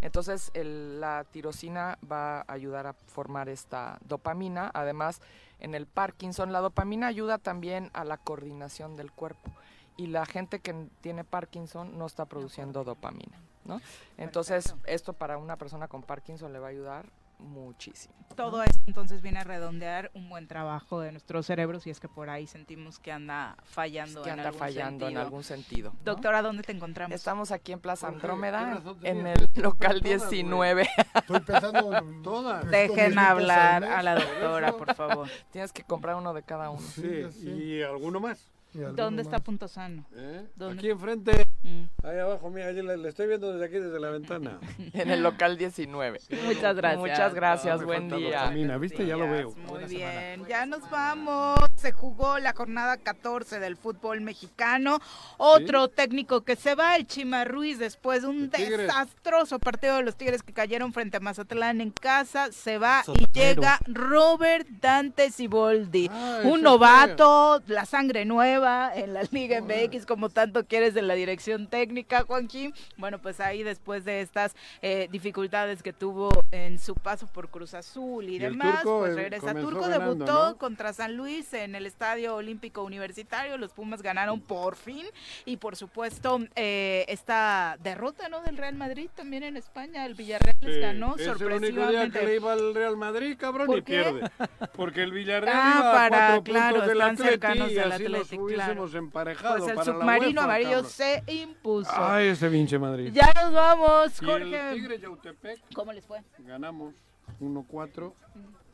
Entonces la tirosina va a ayudar a formar esta dopamina. Además, en el Parkinson, la dopamina ayuda también a la coordinación del cuerpo. Y la gente que tiene Parkinson no está produciendo dopamina, ¿no? Entonces, esto para una persona con Parkinson le va a ayudar muchísimo. Todo esto entonces viene a redondear un buen trabajo de nuestro cerebro si es que por ahí sentimos que anda fallando. Que en anda algún fallando sentido. en algún sentido. Doctora, ¿dónde te encontramos? Estamos aquí en Plaza Andrómeda, en el local 19. Estoy pensando en todas. Dejen hablar a la doctora, por favor. Tienes que comprar uno de cada uno. Sí, y alguno más. ¿Dónde está Punto Sano? ¿Eh? ¿Dónde? Aquí enfrente, Mm. ahí abajo, mira, allí le, le estoy viendo desde aquí, desde la ventana. en el local 19. Muchas gracias. Muchas gracias, buen día. dopamina, ¿viste? Ya lo veo. Muy bien, ya nos vamos. Se jugó la jornada 14 del fútbol mexicano. Otro técnico que se va, el Chima Ruiz, después de un desastroso partido de los Tigres que cayeron frente a Mazatlán en casa, se va y llega Robert Dante Siboldi, Ah, un novato, la sangre nueva en la Liga MX, como tanto quieres de la dirección técnica, Juanquín. Bueno, pues ahí después de estas eh, dificultades que tuvo en su paso por Cruz Azul y, demás, Turco, pues eh, regresa. Turco ganando, debutó ¿no? contra San Luis en el Estadio Olímpico Universitario. Los Pumas ganaron por fin. Y por supuesto, eh, esta derrota ¿no? del Real Madrid también en España. El Villarreal les Sí, ganó es el único día sorpresivamente. que le iba al Real Madrid, cabrón, ¿Por y qué? pierde. Porque el Villarreal Ah, iba para- a cuatro claro, puntos del cercanos y así hubiésemos claro. emparejado Pues el para la submarino UEFA, amarillo cabrón. se impuso. Ay, ese pinche Madrid. Ya nos vamos, Y Jorge. el Tigre Yautepec ¿Cómo les fue? ganamos 1-4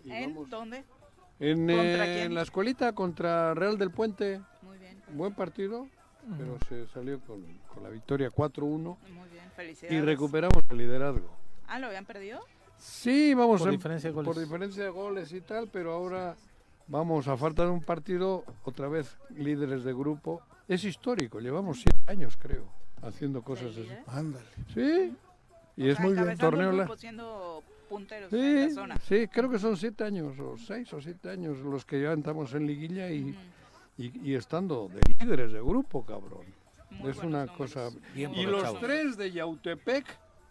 y ¿En vamos dónde? en, ¿Contra eh, quién? en la escuelita contra Real del Puente. Muy bien. Buen partido, pero se salió con, con la victoria 4-1 Muy bien, felicidades. y recuperamos el liderazgo. Ah, ¿lo habían perdido? Sí, vamos Por a- diferencia de goles. por diferencia de goles y tal, pero ahora vamos a falta de un partido, otra vez líderes de grupo. Es histórico, llevamos siete años, creo, haciendo cosas así. Ándale. Sí, y es muy bien, torneo. la- siendo punteros en la Sí, zona. sí, creo que son siete años, o seis o siete años los que ya estamos en liguilla y, y, y estando de líderes de grupo, cabrón. Muy es una cosa... Bien y los tres de Yautepec,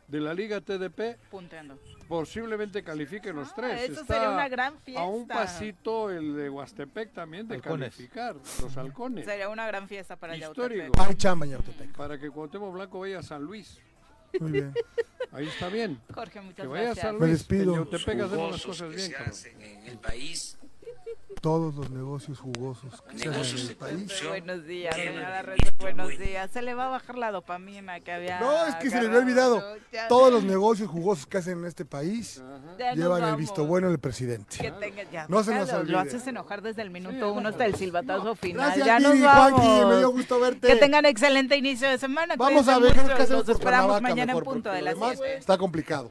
de la Liga TDP, Punteando. posiblemente califiquen los Ah, tres. eso Está sería una gran fiesta. A un pasito el de Huastepec también de Halcones. calificar, los halcones. Sería una gran fiesta para Histórico. Yautepec. Hay chamba en Yautepec. Para que Cuauhtémoc Blanco vaya a San Luis. Muy bien. Ahí está bien. Jorge, muchas Que vaya a gracias. San Me Luis. despido. En Yautepec hacemos las cosas que bien, se hacen en el país. Todos los negocios jugosos que se hacen Negocios en el país. Buenos días, señora visto buenos bueno. días. Se le va a bajar la dopamina que había. No, es que se le había olvidado. Ya- Todos los negocios jugosos que hacen en este país ya nos llevan el visto bueno del presidente. Que tenga, ya, No se nos déjalo, Lo olvide. haces enojar desde el minuto uno hasta el silbatazo final. Gracias, ya nos vamos. Juanqui, me dio gusto verte. Que tengan excelente inicio de semana. Vamos a ver qué hacemos por esperamos mañana en punto de las demás 7. Está complicado.